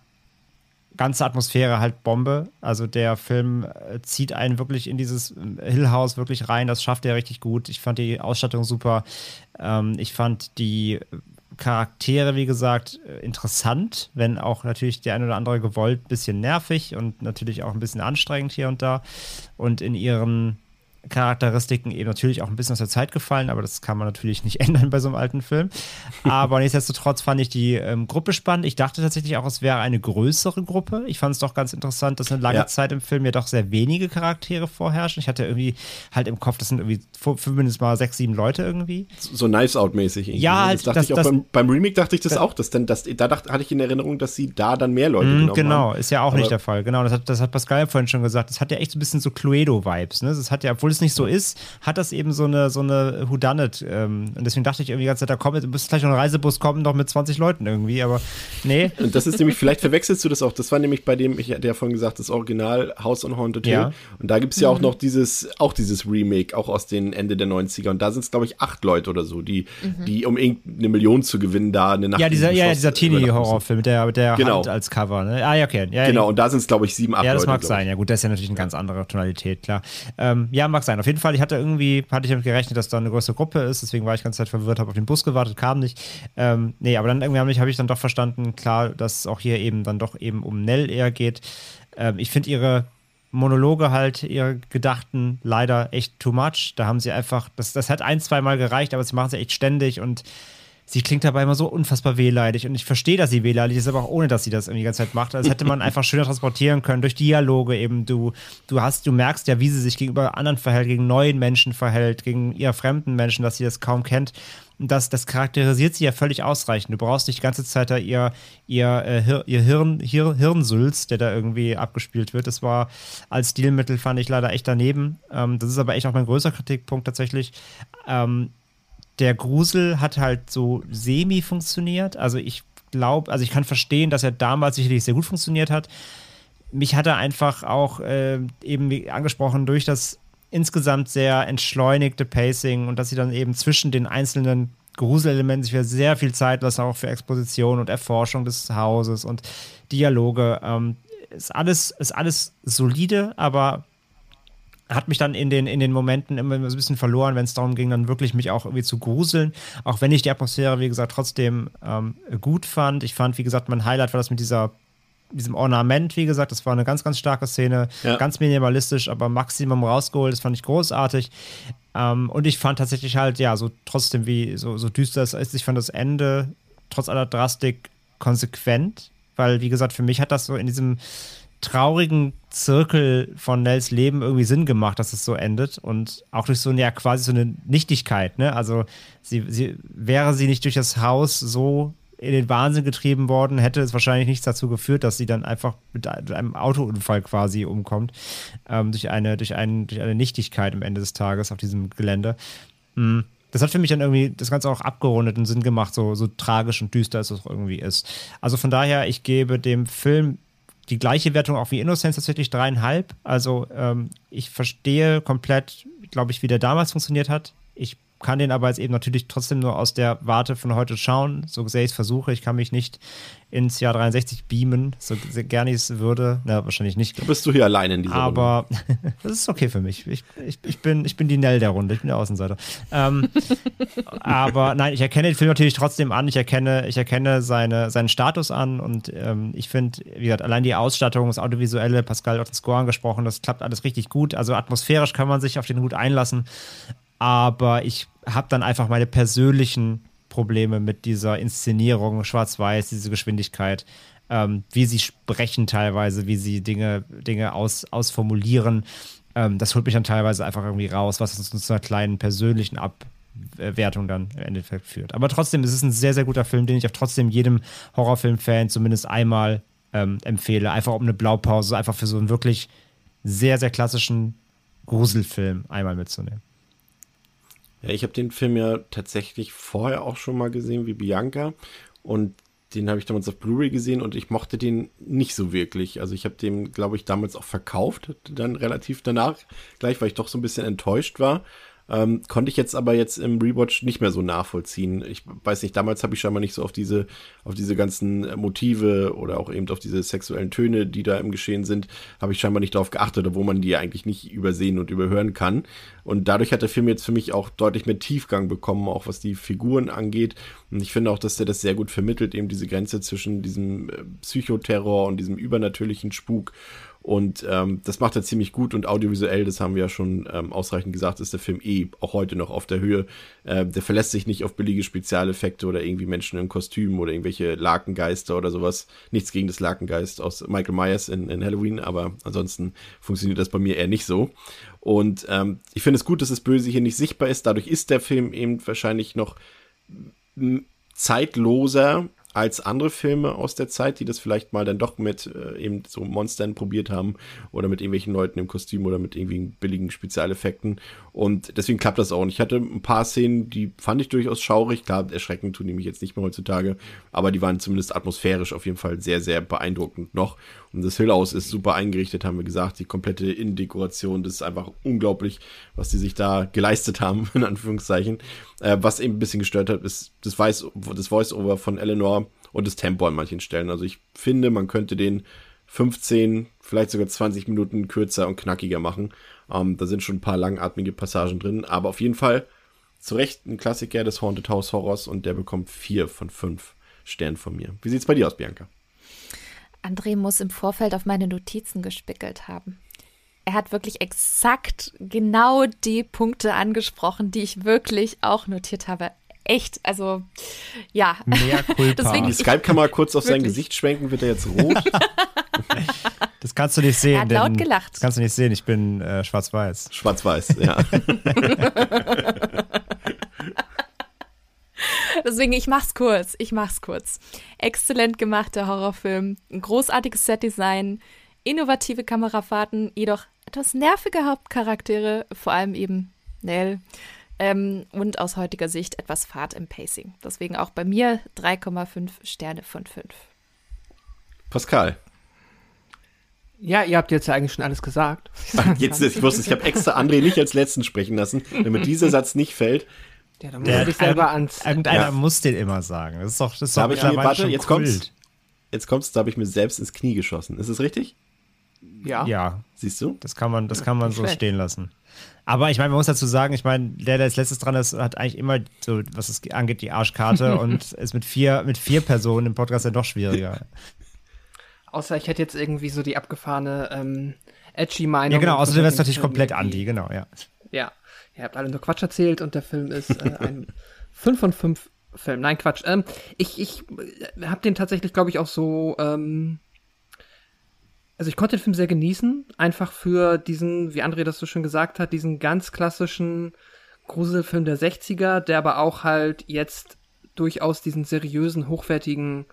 ganze Atmosphäre halt Bombe. Also der Film äh, zieht einen wirklich in dieses äh, Hill House wirklich rein. Das schafft er richtig gut. Ich fand die Ausstattung super. Ähm, ich fand die Charaktere, wie gesagt, äh, interessant, wenn auch natürlich der ein oder andere gewollt ein bisschen nervig und natürlich auch ein bisschen anstrengend hier und da. Und in ihren Charakteristiken eben natürlich auch ein bisschen aus der Zeit gefallen, aber das kann man natürlich nicht ändern bei so einem alten Film. Aber nichtsdestotrotz fand ich die ähm, Gruppe spannend. Ich dachte tatsächlich auch, es wäre eine größere Gruppe. Ich fand es doch ganz interessant, dass eine lange Ja. Zeit im Film ja doch sehr wenige Charaktere vorherrschen. Ich hatte irgendwie halt im Kopf, das sind irgendwie zumindest mal sechs, sieben Leute irgendwie. So Knives Out-mäßig. irgendwie, Ja, ne? halt, das dachte das- ich auch das- beim, beim Remake dachte ich das da- auch. Dass dann, dass, da dachte, hatte ich in Erinnerung, dass sie da dann mehr Leute Mm, genommen genau, haben. ist ja auch Aber- nicht der Fall. Genau, das hat, das hat Pascal vorhin schon gesagt. Das hat ja echt so ein bisschen so Cluedo-Vibes. Ne? Das hat ja, obwohl es es nicht so ist, hat das eben so eine, so eine Whodunit. Ähm, und deswegen dachte ich irgendwie die ganze Zeit, da kommt, müsste gleich noch ein Reisebus kommen, noch mit 20 Leuten irgendwie, aber nee. Und das ist nämlich, vielleicht verwechselst du das auch, das war nämlich bei dem, ich hatte ja vorhin gesagt, das Original House on Haunted Hill. Ja. Und da gibt es ja auch noch dieses, auch dieses Remake, auch aus den Ende der 90er. Und da sind es, glaube ich, acht Leute oder so, die, die um irgendeine Million zu gewinnen, da eine Nacht Ja, dieser, ja, dieser Teenie-Horrorfilm mit der, mit der Genau. Hand als Cover. Ne? Ah, ja, okay. Ja, Genau, und da sind es, glaube ich, sieben, acht Ja, das Leute. mag sein. Ja, gut, das ist ja natürlich eine ganz andere Tonalität, klar. Ähm, ja, mag sein. Auf jeden Fall, ich hatte irgendwie, hatte ich damit gerechnet, dass da eine größere Gruppe ist, deswegen war ich ganz Zeit verwirrt, habe auf den Bus gewartet, kam nicht. Ähm, nee, aber dann irgendwie habe ich, hab ich dann doch verstanden, klar, dass es auch hier eben dann doch eben um Nell eher geht. Ähm, ich finde ihre Monologe halt, ihre Gedachten leider echt too much. Da haben sie einfach, das, das hat ein, zwei Mal gereicht, aber sie machen sie echt ständig und sie klingt dabei immer so unfassbar wehleidig und ich verstehe, dass sie wehleidig ist, aber auch ohne, dass sie das irgendwie die ganze Zeit macht. Das hätte man einfach schöner transportieren können durch Dialoge eben. Du, du hast, du merkst ja, wie sie sich gegenüber anderen verhält, gegen neuen Menschen verhält, gegen ihr fremden Menschen, dass sie das kaum kennt. Das, das charakterisiert sie ja völlig ausreichend. Du brauchst nicht die ganze Zeit da ihr, ihr, äh, ihr Hirn, Hir Hirnsülz, der da irgendwie abgespielt wird. Das war als Stilmittel, fand ich leider echt daneben. Ähm, das ist aber echt auch mein größter Kritikpunkt tatsächlich. Ähm, der Grusel hat halt so semi funktioniert. Also ich glaube, also ich kann verstehen, dass er damals sicherlich sehr gut funktioniert hat. Mich hat er einfach auch äh, eben angesprochen durch das insgesamt sehr entschleunigte Pacing und dass sie dann eben zwischen den einzelnen Gruselelementen sich sehr viel Zeit lassen, auch für Exposition und Erforschung des Hauses und Dialoge. Ähm, ist alles, ist alles solide, aber hat mich dann in den, in den Momenten immer so ein bisschen verloren, wenn es darum ging, dann wirklich mich auch irgendwie zu gruseln. Auch wenn ich die Atmosphäre, wie gesagt, trotzdem ähm, gut fand. Ich fand, wie gesagt, mein Highlight war das mit dieser, diesem Ornament, wie gesagt, das war eine ganz, ganz starke Szene. Ja. Ganz minimalistisch, aber Maximum rausgeholt. Das fand ich großartig. Ähm, und ich fand tatsächlich halt, ja, so trotzdem, wie so, so düster es ist, ich fand das Ende trotz aller Drastik konsequent, weil, wie gesagt, für mich hat das so in diesem traurigen Zirkel von Nels Leben irgendwie Sinn gemacht, dass es so endet und auch durch so eine, ja, quasi so eine Nichtigkeit, ne? Also sie, sie wäre sie nicht durch das Haus so in den Wahnsinn getrieben worden, hätte es wahrscheinlich nichts dazu geführt, dass sie dann einfach mit einem Autounfall quasi umkommt, ähm, durch, eine, durch, einen, durch eine Nichtigkeit am Ende des Tages auf diesem Gelände. Hm. Das hat für mich dann irgendwie das Ganze auch abgerundet und Sinn gemacht, so, so tragisch und düster es auch irgendwie ist. Also von daher, ich gebe dem Film die gleiche Wertung auch wie Innocence, tatsächlich dreieinhalb. Also ähm, ich verstehe komplett, glaube ich, wie der damals funktioniert hat. Ich kann den aber jetzt eben natürlich trotzdem nur aus der Warte von heute schauen, so sehr ich es versuche. Ich kann mich nicht ins Jahr 63 beamen, so gerne ich es würde. Na, wahrscheinlich nicht. Da bist du hier allein in dieser Runde. Aber das ist okay für mich. Ich, ich, ich, bin, ich bin die Nell der Runde, ich bin der Außenseiter. Ähm, aber nein, ich erkenne den Film natürlich trotzdem an. Ich erkenne, ich erkenne seine, seinen Status an und ähm, ich finde, wie gesagt, allein die Ausstattung, das Audiovisuelle, Pascal hat den Score angesprochen, das klappt alles richtig gut. Also atmosphärisch kann man sich auf den gut einlassen. Aber ich habe dann einfach meine persönlichen Probleme mit dieser Inszenierung, schwarz-weiß, diese Geschwindigkeit, ähm, wie sie sprechen teilweise, wie sie Dinge, Dinge aus, ausformulieren. Ähm, das holt mich dann teilweise einfach irgendwie raus, was uns zu einer kleinen persönlichen Abwertung dann im Endeffekt führt. Aber trotzdem ist es ein sehr, sehr guter Film, den ich auch trotzdem jedem Horrorfilm-Fan zumindest einmal ähm, empfehle. Einfach um eine Blaupause, einfach für so einen wirklich sehr, sehr klassischen Gruselfilm einmal mitzunehmen. Ja, ich habe den Film ja tatsächlich vorher auch schon mal gesehen wie Bianca und den habe ich damals auf Blu-ray gesehen und ich mochte den nicht so wirklich. Also ich habe den, glaube ich, damals auch verkauft, dann relativ danach, gleich, weil ich doch so ein bisschen enttäuscht war. Ähm, konnte ich jetzt aber jetzt im Rewatch nicht mehr so nachvollziehen. Ich weiß nicht, damals habe ich scheinbar nicht so auf diese, auf diese ganzen Motive oder auch eben auf diese sexuellen Töne, die da im Geschehen sind, habe ich scheinbar nicht darauf geachtet, obwohl man die eigentlich nicht übersehen und überhören kann. Und dadurch hat der Film jetzt für mich auch deutlich mehr Tiefgang bekommen, auch was die Figuren angeht. Und ich finde auch, dass der das sehr gut vermittelt, eben diese Grenze zwischen diesem äh, Psychoterror und diesem übernatürlichen Spuk. Und ähm, das macht er ziemlich gut und audiovisuell, das haben wir ja schon ähm, ausreichend gesagt, ist der Film eh auch heute noch auf der Höhe. Äh, der verlässt sich nicht auf billige Spezialeffekte oder irgendwie Menschen in Kostümen oder irgendwelche Lakengeister oder sowas. Nichts gegen das Lakengeist aus Michael Myers in, in Halloween, aber ansonsten funktioniert das bei mir eher nicht so. Und ähm, ich finde es gut, dass das Böse hier nicht sichtbar ist. Dadurch ist der Film eben wahrscheinlich noch zeitloser als andere Filme aus der Zeit, die das vielleicht mal dann doch mit äh, eben so Monstern probiert haben oder mit irgendwelchen Leuten im Kostüm oder mit irgendwie billigen Spezialeffekten. Und deswegen klappt das auch. Und ich hatte ein paar Szenen, die fand ich durchaus schaurig. Klar, erschreckend tun die mich jetzt nicht mehr heutzutage, aber die waren zumindest atmosphärisch auf jeden Fall sehr, sehr beeindruckend noch. Und das Hill House ist super eingerichtet, haben wir gesagt. Die komplette Innendekoration, das ist einfach unglaublich, was die sich da geleistet haben, in Anführungszeichen. Äh, was eben ein bisschen gestört hat, ist das, Voice, das Voice-Over von Eleanor und das Tempo an manchen Stellen. Also ich finde, man könnte den 15, vielleicht sogar 20 Minuten kürzer und knackiger machen. Ähm, da sind schon ein paar langatmige Passagen drin, aber auf jeden Fall zu Recht ein Klassiker des Haunted House Horrors und der bekommt vier von fünf Sternen von mir. Wie sieht's bei dir aus, Bianca? André muss im Vorfeld auf meine Notizen gespickelt haben. Er hat wirklich exakt genau die Punkte angesprochen, die ich wirklich auch notiert habe. Echt, also ja. Mehr Culpa. Die Skype-Kamera kurz auf sein Gesicht schwenken, wird er jetzt rot. Das kannst du nicht sehen. Er hat laut denn- gelacht. Das kannst du nicht sehen, ich bin äh, schwarz-weiß. Schwarz-Weiß, ja. Deswegen, ich mach's kurz. Ich mach's kurz. Exzellent gemachter Horrorfilm, ein großartiges Setdesign, innovative Kamerafahrten, jedoch etwas nervige Hauptcharaktere, vor allem eben Nell. Ähm, und aus heutiger Sicht etwas Fahrt im Pacing. Deswegen auch bei mir 3,5 Sterne von 5. Pascal. Ja, ihr habt jetzt ja eigentlich schon alles gesagt. Jetzt, ich wusste, ich habe extra André nicht als letzten sprechen lassen, damit dieser Satz nicht fällt. Ja, dann muss er dich selber ans. Irgendeiner Ja. muss den immer sagen. Das ist doch, das ist Da doch ich mir, mittlerweile warte, schon jetzt Kult. kommt's. Jetzt kommt's, da habe ich mir selbst ins Knie geschossen. Ist es richtig? Ja. Ja, Siehst du? das kann man, das kann man so stehen lassen. Aber ich meine, man muss dazu sagen, ich meine, der, der als letztes dran ist, hat eigentlich immer so, was es angeht, die Arschkarte und ist mit vier, mit vier Personen im Podcast ja noch schwieriger. Außer ich hätte jetzt irgendwie so die abgefahrene ähm, edgy Meinung. Ja, genau, und außer du wärst würde den natürlich komplett anti, genau, ja. Ja, ihr habt alle nur Quatsch erzählt und der Film ist äh, ein 5 von 5 Film. Nein, Quatsch. Ähm, ich ich äh, habe den tatsächlich, glaube ich, auch so. Ähm, also ich konnte den Film sehr genießen, einfach für diesen, wie André das so schön gesagt hat, diesen ganz klassischen Gruselfilm der 60er, der aber auch halt jetzt durchaus diesen seriösen, hochwertigen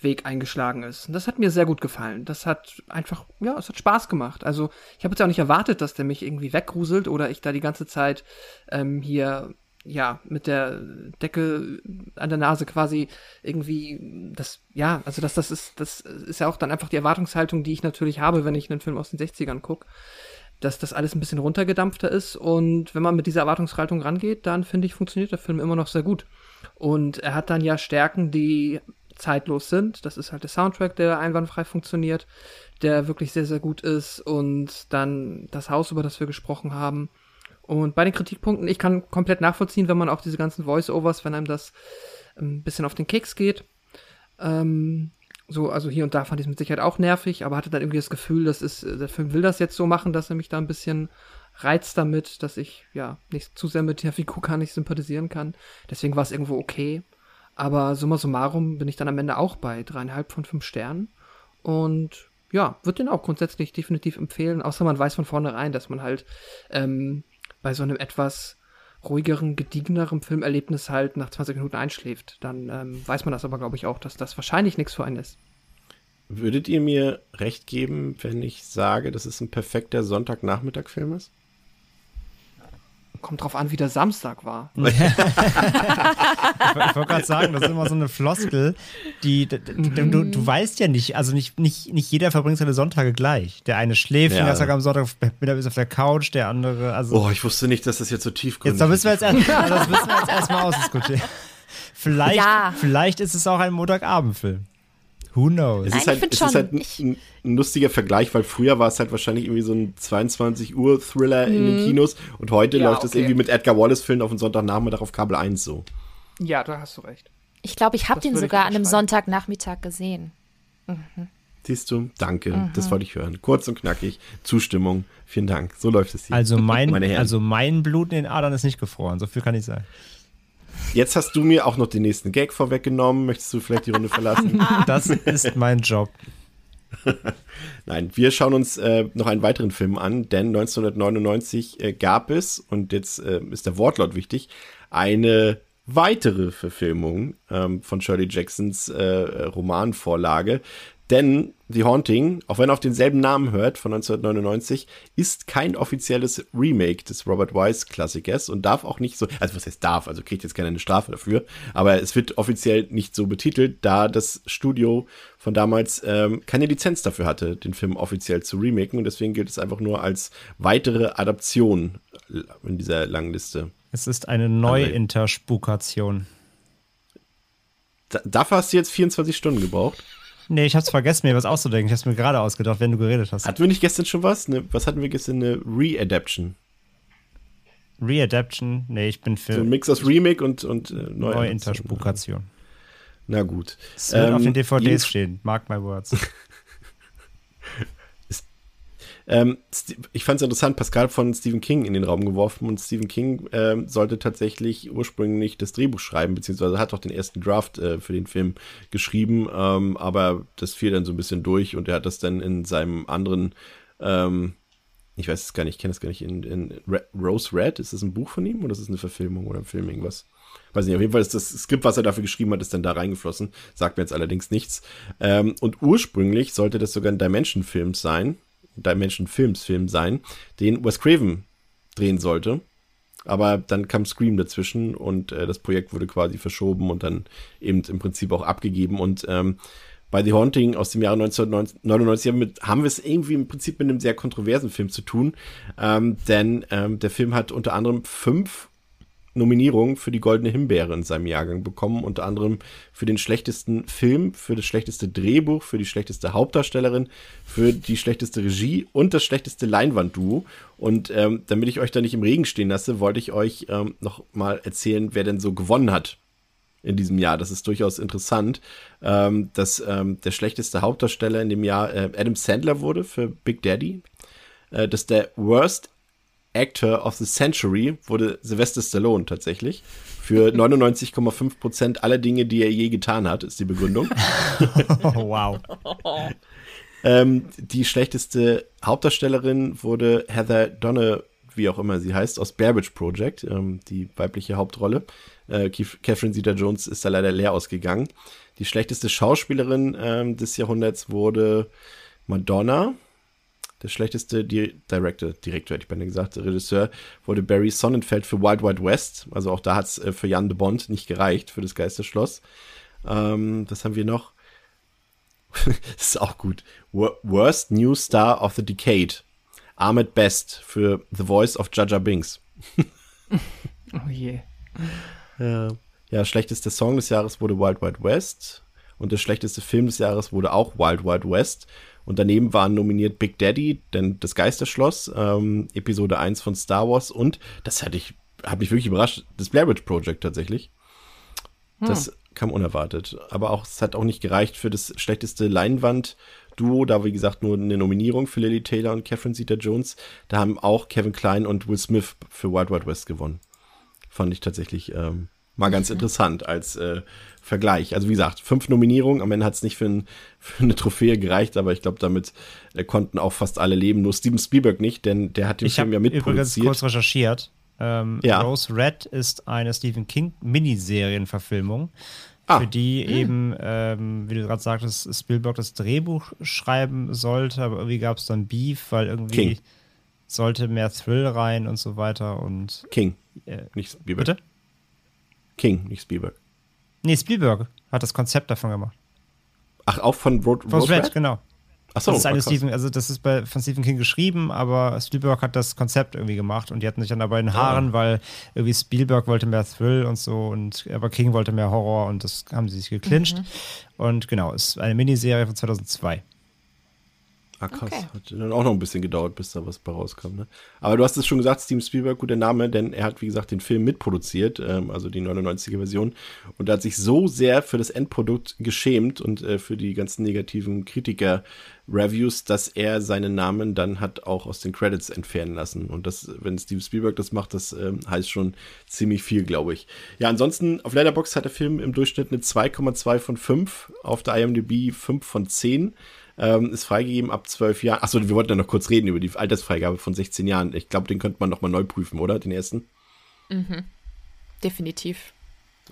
Weg eingeschlagen ist. Und das hat mir sehr gut gefallen. Das hat einfach, ja, es hat Spaß gemacht. Also ich habe jetzt auch nicht erwartet, dass der mich irgendwie weggruselt oder ich da die ganze Zeit ähm, hier ja mit der Decke an der Nase quasi irgendwie das ja also das das ist das ist ja auch dann einfach die Erwartungshaltung die ich natürlich habe wenn ich einen Film aus den 60ern gucke dass das alles ein bisschen runtergedampfter ist. Und wenn man mit dieser Erwartungshaltung rangeht dann finde ich funktioniert der Film immer noch sehr gut. Und er hat dann ja Stärken die zeitlos sind. Das ist halt der Soundtrack der einwandfrei funktioniert der wirklich sehr sehr gut ist. Und dann das Haus über das wir gesprochen haben und bei den Kritikpunkten, ich kann komplett nachvollziehen, wenn man auch diese ganzen Voice-Overs, wenn einem das ein bisschen auf den Keks geht. Ähm, so, also hier und da fand ich es mit Sicherheit auch nervig, aber hatte dann irgendwie das Gefühl, das ist, der Film will das jetzt so machen, dass er mich da ein bisschen reizt damit, dass ich ja nicht zu sehr mit der Figur gar nicht sympathisieren kann. Deswegen war es irgendwo okay. Aber summa summarum bin ich dann am Ende auch bei dreieinhalb von fünf Sternen. Und ja, würde den auch grundsätzlich definitiv empfehlen, außer man weiß von vornherein, dass man halt ähm, bei so einem etwas ruhigeren, gediegeneren Filmerlebnis halt nach 20 Minuten einschläft. Dann ähm, weiß man das aber, glaube ich, auch, dass das wahrscheinlich nichts für einen ist. Würdet ihr mir recht geben, wenn ich sage, dass es ein perfekter Sonntagnachmittag-Film ist? Kommt drauf an, wie der Samstag war. Ich, ich wollte gerade sagen, das ist immer so eine Floskel, die, d- d- du, du weißt ja nicht, also nicht, nicht, nicht jeder verbringt seine Sonntage gleich. Der eine schläft Ja. den ganzen Tag am Sonntag mittags ist auf der Couch, der andere, also. Oh, ich wusste nicht, dass das jetzt so tiefgründig Jetzt, da müssen wir jetzt, erst, das müssen wir jetzt erstmal ausdiskutieren. Vielleicht, Ja. vielleicht ist es auch ein Montagabendfilm. Who knows? Es Nein, ist halt, ich find es ist schon, halt ein, ich- ein, lustiger Vergleich, weil früher war es halt wahrscheinlich irgendwie so ein 22 Uhr Thriller in den Kinos und heute Ja, läuft es okay. irgendwie mit Edgar Wallace Film auf den Sonntagnachmittag auf Kabel 1 so. Ja, da hast du recht. Ich glaube, ich habe den sogar an einem. Sonntagnachmittag gesehen. Siehst du? Danke, das wollte ich hören. Kurz und knackig, Zustimmung, vielen Dank. So läuft es hier. Also mein, Meine Herren. also mein Blut in den Adern ist nicht gefroren, so viel kann ich sagen. Jetzt hast du mir auch noch den nächsten Gag vorweggenommen. Möchtest du vielleicht die Runde verlassen? Das ist mein Job. Nein, wir schauen uns äh, noch einen weiteren Film an, denn 1999 äh, gab es, und jetzt äh, ist der Wortlaut wichtig, eine weitere Verfilmung ähm, von Shirley Jacksons äh, Romanvorlage. Denn The Haunting, auch wenn er auf denselben Namen hört, von 1999, ist kein offizielles Remake des Robert Wise Klassikers und darf auch nicht so, also was heißt darf, also kriegt jetzt keine Strafe dafür, aber es wird offiziell nicht so betitelt, da das Studio von damals ähm, keine Lizenz dafür hatte, den Film offiziell zu remaken und deswegen gilt es einfach nur als weitere Adaption in dieser langen Liste. Es ist eine Neuinterspukation. Da, dafür hast du jetzt 24 Stunden gebraucht. Nee, ich hab's vergessen, mir was auszudenken. Ich hab's mir gerade ausgedacht, wenn du geredet hast. Hatten wir nicht gestern schon was? Ne, was hatten wir gestern? Eine Re-Adaption. Re-Adaption? Nee, ich bin für. So ein Mix aus Remake und, und äh, Neuinterspukation. Na gut. Es wird ähm, auf den DVDs stehen, mark my words. Ähm, ich fand es interessant, Pascal von Stephen King in den Raum geworfen und Stephen King ähm, sollte tatsächlich ursprünglich das Drehbuch schreiben, beziehungsweise hat auch den ersten Draft äh, für den Film geschrieben, ähm, aber das fiel dann so ein bisschen durch und er hat das dann in seinem anderen, ähm, ich weiß es gar nicht, ich kenne es gar nicht, in, in Rose Red, ist das ein Buch von ihm oder ist das eine Verfilmung oder ein Film, irgendwas? weiß nicht, auf jeden Fall ist das Skript, was er dafür geschrieben hat, ist dann da reingeflossen. Sagt mir jetzt allerdings nichts. Ähm, und ursprünglich sollte das sogar ein Dimension-Film sein. Dimension-Films-Film sein, den Wes Craven drehen sollte. Aber dann kam Scream dazwischen und äh, das Projekt wurde quasi verschoben und dann eben im Prinzip auch abgegeben. Und ähm, bei The Haunting aus dem Jahre 1999 haben wir es irgendwie im Prinzip mit einem sehr kontroversen Film zu tun. Ähm, denn ähm, der Film hat unter anderem fünf Nominierungen für die Goldene Himbeere in seinem Jahrgang bekommen, unter anderem für den schlechtesten Film, für das schlechteste Drehbuch, für die schlechteste Hauptdarstellerin, für die schlechteste Regie und das schlechteste Leinwandduo. Und ähm, damit ich euch da nicht im Regen stehen lasse, wollte ich euch ähm, noch mal erzählen, wer denn so gewonnen hat in diesem Jahr. Das ist durchaus interessant, ähm, dass ähm, der schlechteste Hauptdarsteller in dem Jahr äh, Adam Sandler wurde für Big Daddy. Äh, dass der Worst Actor of the Century wurde Sylvester Stallone tatsächlich. Für 99,5 Prozent aller Dinge, die er je getan hat, ist die Begründung. wow. ähm, die schlechteste Hauptdarstellerin wurde Heather Donne, wie auch immer sie heißt, aus Barebridge Project, ähm, die weibliche Hauptrolle. Äh, Catherine Zeta-Jones ist da leider leer ausgegangen. Die schlechteste Schauspielerin ähm, des Jahrhunderts wurde Madonna der schlechteste Di Director, Direktor hätte ich beinahe gesagt, Regisseur, wurde Barry Sonnenfeld für Wild Wild West. Also auch da hat es äh, für Jan de Bond nicht gereicht, für das Geisterschloss. Ähm, was haben wir noch? das ist auch gut. Worst New Star of the Decade. Ahmed Best für The Voice of Jaja Binks. oh je. Ja. ja, schlechtester Song des Jahres wurde Wild Wild West. Und der schlechteste Film des Jahres wurde auch Wild Wild West. Und daneben waren nominiert Big Daddy, denn das Geisterschloss, ähm, Episode 1 von Star Wars und, das hatte ich, hat mich wirklich überrascht, das Blair Witch Project tatsächlich. Hm. Das kam unerwartet. Aber auch, es hat auch nicht gereicht für das schlechteste Leinwand-Duo. Da, wie gesagt, nur eine Nominierung für Lily Taylor und Catherine Zeta-Jones. Da haben auch Kevin Klein und Will Smith für Wild Wild West gewonnen. Fand ich tatsächlich ähm, mal ganz mhm. interessant als äh, Vergleich. Also wie gesagt, fünf Nominierungen, am Ende hat es nicht für, ein, für, eine Trophäe gereicht, aber ich glaube, damit äh, konnten auch fast alle leben. Nur Steven Spielberg nicht, denn der hat den ich Film ja mitproduziert. Ich habe kurz recherchiert. Ähm, ja. Rose Red ist eine Stephen King Miniserienverfilmung, ah. für die hm. eben, ähm, wie du gerade sagtest, Spielberg das Drehbuch schreiben sollte, aber irgendwie gab es dann Beef, weil irgendwie King. sollte mehr Thrill rein und so weiter und King, äh, nicht Spielberg. Bitte? King, nicht Spielberg. Nee, Spielberg hat das Konzept davon gemacht. Ach, auch von Road, Road Red? Red? Genau. Ach so, das ist eine Stephen, also das ist bei, von Stephen King geschrieben, aber Spielberg hat das Konzept irgendwie gemacht und die hatten sich dann dabei in ah. Haaren, oh. weil irgendwie Spielberg wollte mehr Thrill und so und aber King wollte mehr Horror und das haben sie sich geklincht. Mhm. Und genau, es ist eine Miniserie von 2002. Ah, krass. Okay. Hat dann auch noch ein bisschen gedauert, bis da was bei rauskam. Ne? Aber du hast es schon gesagt, Steven Spielberg, guter Name, denn er hat, wie gesagt, den Film mitproduziert, ähm, also die 99er-Version. Und er hat sich so sehr für das Endprodukt geschämt und äh, für die ganzen negativen Kritiker-Reviews, dass er seinen Namen dann hat auch aus den Credits entfernen lassen. Und das, wenn Steven Spielberg das macht, das äh, heißt schon ziemlich viel, glaube ich. Ja, ansonsten, auf Letterboxd hat der Film im Durchschnitt eine 2,2 von 5, auf der IMDb 5 von 10. Ähm, ist freigegeben ab zwölf Jahren. Achso, wir wollten ja noch kurz reden über die Altersfreigabe von 16 Jahren. Ich glaube, den könnte man nochmal neu prüfen, oder? Den ersten? Mhm. Definitiv.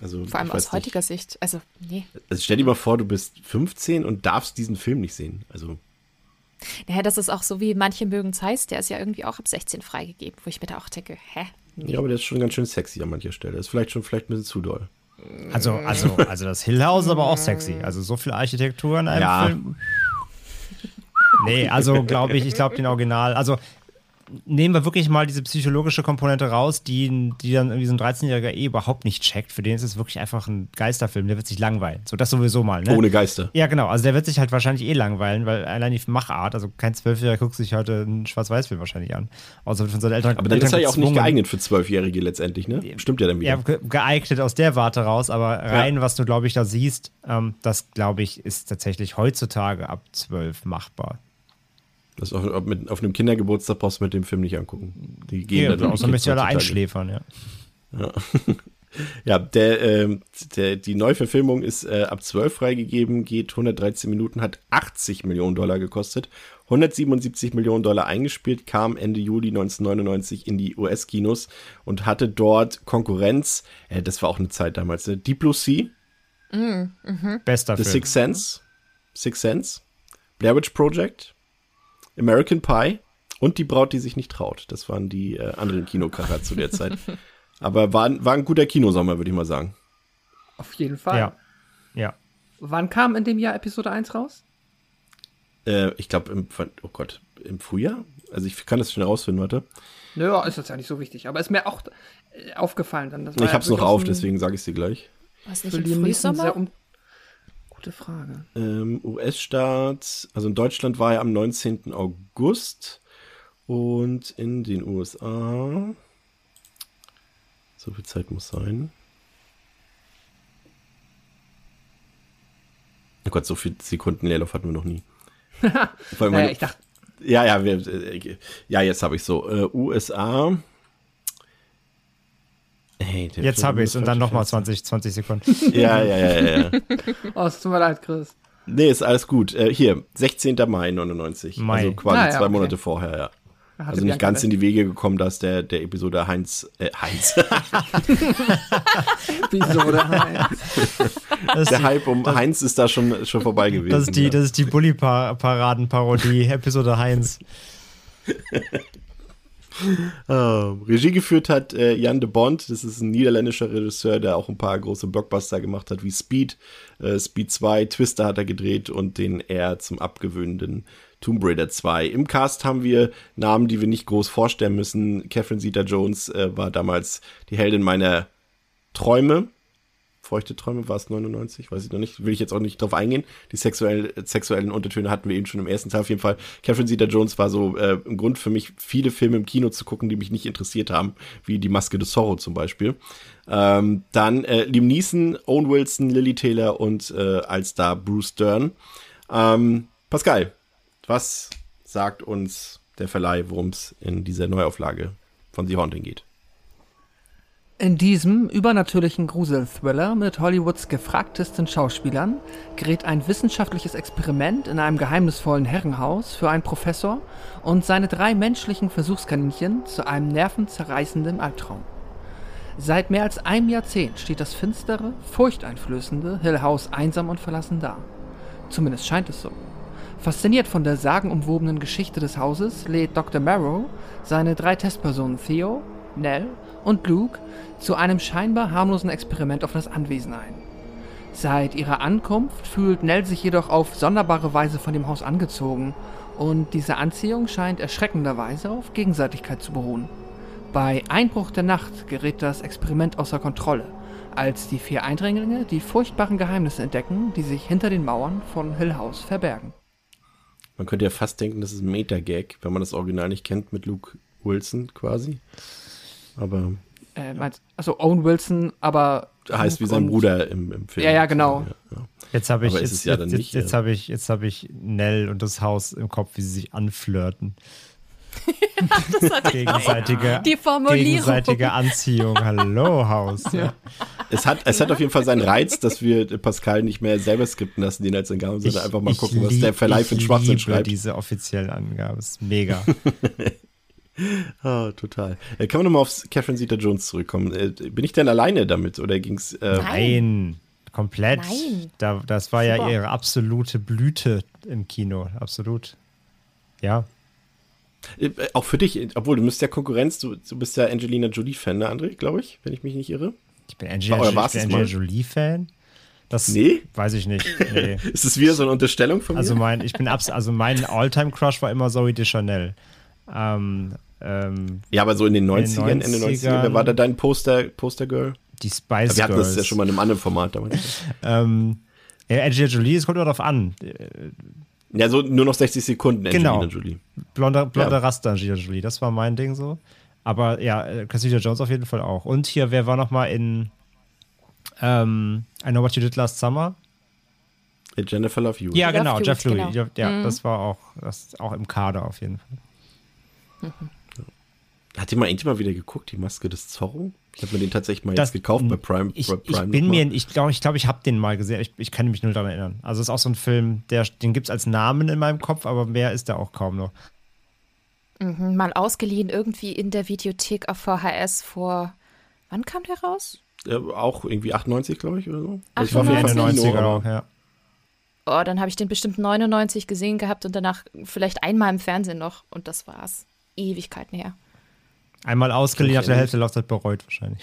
Also, Vor allem aus heutiger Sicht. Also, nee. Also stell dir mal vor, du bist 15 und darfst diesen Film nicht sehen. Also. Naja, das ist auch so wie manche mögen heißt, der ist ja irgendwie auch ab 16 freigegeben, wo ich mir da auch denke, hä? Nee. Ja, aber der ist schon ganz schön sexy an mancher Stelle. Ist vielleicht schon vielleicht ein bisschen zu doll. Also, also, also das Hill House ist aber auch sexy. Also so viel Architektur in einem Ja. Film. Nee, also glaube ich, ich glaube den Original. Also nehmen wir wirklich mal diese psychologische Komponente raus, die, die dann irgendwie so ein 13-Jähriger eh überhaupt nicht checkt. Für den ist es wirklich einfach ein Geisterfilm, der wird sich langweilen. So, das sowieso mal, ne? Ohne Geister. Ja, genau. Also der wird sich halt wahrscheinlich eh langweilen, weil allein die Machart, also kein Zwölfjähriger guckt sich heute einen Schwarz-Weiß-Film wahrscheinlich an. Außer von seinen Eltern Aber dann Eltern ist er ja auch nicht geeignet für Zwölfjährige letztendlich, ne? Stimmt ja dann wieder. Ja, ge- geeignet aus der Warte raus, aber rein, was du, glaube ich, da siehst, ähm, das, glaube ich, ist tatsächlich heutzutage ab 12 machbar. Das auf, auf, mit, auf einem Kindergeburtstag brauchst du mit dem Film nicht angucken. Die gehen Ja, dann außer möchte alle einschläfern, ja. Ja, ja der, ähm, der, die Neuverfilmung ist äh, ab 12 freigegeben, geht 113 Minuten, hat 80 Millionen Dollar gekostet, 177 Millionen Dollar eingespielt, kam Ende Juli 1999 in die US-Kinos und hatte dort Konkurrenz, äh, das war auch eine Zeit damals, ne? Deep Blue Sea, Bester The Film. Sixth Sense, Sixth Sense, Blair Witch Project, American Pie und Die Braut, die sich nicht traut. Das waren die äh, anderen Kinokracher zu der Zeit. Aber war, ein- war ein guter Kinosommer, würde ich mal sagen. Auf jeden Fall. Ja. Ja. Wann kam in dem Jahr Episode 1 raus? Äh, ich glaube, im, oh Gott, im Frühjahr? Also ich kann das schon rausfinden, warte. Naja, ist jetzt ja nicht so wichtig. Aber ist mir auch äh, aufgefallen dann. Das war Ich ja hab's noch auf, deswegen sage ich dir gleich. Was nicht für im Frühsommer? um Gute Frage. Ähm, US-Start, also in Deutschland war er am 19. August und in den USA. So viel Zeit muss sein. Oh Gott, so viel Sekunden Leerlauf hatten wir noch nie. Naja, meine- ich dachte, ja, ja, wir, äh, ja, jetzt habe ich so. Äh, USA. Hey, Jetzt habe ich es und dann nochmal gefasst. 20, 20 Sekunden. Ja, ja, ja, ja. ja. oh, es tut mir leid, Chris. Nee, ist alles gut. Äh, hier, 16. Mai 99. Mai. Also quasi Ah, ja, zwei okay. Monate vorher, ja. Hatte Also nicht ganz in die Wege gekommen, dass der, der Episode Heinz, äh, Heinz, Episode 1. Das ist der Hype um Heinz ist da schon, schon vorbei gewesen. das ist die, ja. das ist die Bully-Paraden-Parodie, Episode Heinz. Ah, Regie geführt hat äh, Jan de Bond, das ist ein niederländischer Regisseur, der auch ein paar große Blockbuster gemacht hat, wie Speed, äh, Speed 2, Twister hat er gedreht und den eher zum abgewöhnenden Tomb Raider 2. Im Cast haben wir Namen, die wir nicht groß vorstellen müssen. Catherine Zeta-Jones äh, war damals die Heldin meiner Träume. Feuchte Träume war es 99, weiß ich noch nicht, will ich jetzt auch nicht drauf eingehen. Die sexuell, sexuellen Untertöne hatten wir eben schon im ersten Teil auf jeden Fall. Catherine Zeta-Jones war so äh, ein Grund für mich, viele Filme im Kino zu gucken, die mich nicht interessiert haben, wie Die Maske des Zorro zum Beispiel. Ähm, dann äh, Liam Neeson, Owen Wilson, Lily Taylor und äh, als Star Bruce Dern. Ähm, Pascal, was sagt uns der Verleih, worum es in dieser Neuauflage von The Haunting geht? In diesem übernatürlichen Grusel-Thriller mit Hollywoods gefragtesten Schauspielern gerät ein wissenschaftliches Experiment in einem geheimnisvollen Herrenhaus für einen Professor und seine drei menschlichen Versuchskaninchen zu einem nervenzerreißenden Albtraum. Seit mehr als einem Jahrzehnt steht das finstere, furchteinflößende Hill House einsam und verlassen da. Zumindest scheint es so. Fasziniert von der sagenumwobenen Geschichte des Hauses lädt Dr. Marrow seine drei Testpersonen Theo, Nell und Luke zu einem scheinbar harmlosen Experiment auf das Anwesen ein. Seit ihrer Ankunft fühlt Nell sich jedoch auf sonderbare Weise von dem Haus angezogen und diese Anziehung scheint erschreckenderweise auf Gegenseitigkeit zu beruhen. Bei Einbruch der Nacht gerät das Experiment außer Kontrolle, als die vier Eindringlinge die furchtbaren Geheimnisse entdecken, die sich hinter den Mauern von Hill House verbergen. Man könnte ja fast denken, das ist ein Meta-Gag, wenn man das Original nicht kennt mit Luke Wilson quasi. Aber Äh, meinst, also Owen Wilson, aber heißt wie sein Bruder im, im Film. Ja, ja, genau. Ja, ja. Jetzt habe ich, jetzt, es ja jetzt, jetzt, jetzt habe ich, jetzt habe ich Nell und das Haus im Kopf, wie sie sich anflirten. gegenseitige, Die Formulierung. gegenseitige Anziehung. Hallo, Haus. Ja. Es hat, es hat auf jeden Fall seinen Reiz, dass wir Pascal nicht mehr selber skripten lassen, den als Angaben, sondern einfach mal gucken, was der Verleih für einen ich Schwachsinn liebe schreibt. diese offizielle Angabe. Ist mega. Ah, total. Äh, kann man nochmal auf Catherine Zeta-Jones zurückkommen? Äh, bin ich denn alleine damit oder ging's? Äh, Nein, komplett. Nein. Da, das war ja Super. ihre absolute Blüte im Kino, absolut. Ja. Äh, auch für dich, obwohl du bist ja Konkurrenz, du, du bist ja Angelina Jolie-Fan, ne, André, glaube ich, wenn ich mich nicht irre. Ich bin Angelina, ich bin Angelina? Jolie-Fan. Das Nee? weiß ich nicht. Nee. Ist das wieder so eine Unterstellung von mir? Also mein, ich bin abs also mein Alltime-Crush war immer Zoe Deschanel. Ähm, ähm, ja, aber so in den 90ern, den Ende 90ern, wer war da dein Poster, Poster-Girl? die Spice Wir hatten Girls. das ja schon mal in einem anderen Format damals. Ähm, ja, Angelina Jolie, es kommt immer drauf an. Ja, so nur noch 60 Sekunden Angelina Genau. Jolie. Blonder, blonder Ja. Raster Angelina Jolie, das war mein Ding so. Aber ja, äh, Cassandra Jones auf jeden Fall auch. Und hier, wer war noch mal in ähm, I Know What You Did Last Summer? Jennifer Love Hewitt. Ja, Love genau, Hewitt, Jeff Louis. genau. Ja, ja Mhm. das war auch, das auch im Kader auf jeden Fall. Hat die mal irgendjemand wieder geguckt, die Maske des Zorro? Ich habe mir den tatsächlich mal Das- jetzt gekauft bei Prime. Ich, bei Prime ich bin mir, ich glaube, ich, glaub, ich habe den mal gesehen. Ich, ich kann mich null daran erinnern. Also es ist auch so ein Film, der, den gibt es als Namen in meinem Kopf, aber mehr ist da auch kaum noch. Mhm, mal ausgeliehen irgendwie in der Videothek auf VHS vor. Wann kam der raus? Äh, auch irgendwie 98, glaube ich, oder so. Ach, ich war auf jeden Fall Ende im 98. Kino, 90er aber- auch, ja. Oh, dann habe ich den bestimmt 99 gesehen gehabt und danach vielleicht einmal im Fernsehen noch. Und das war's. Ewigkeiten her. Einmal ausgeliehen, nach der Hälfte der Laufzeit bereut wahrscheinlich.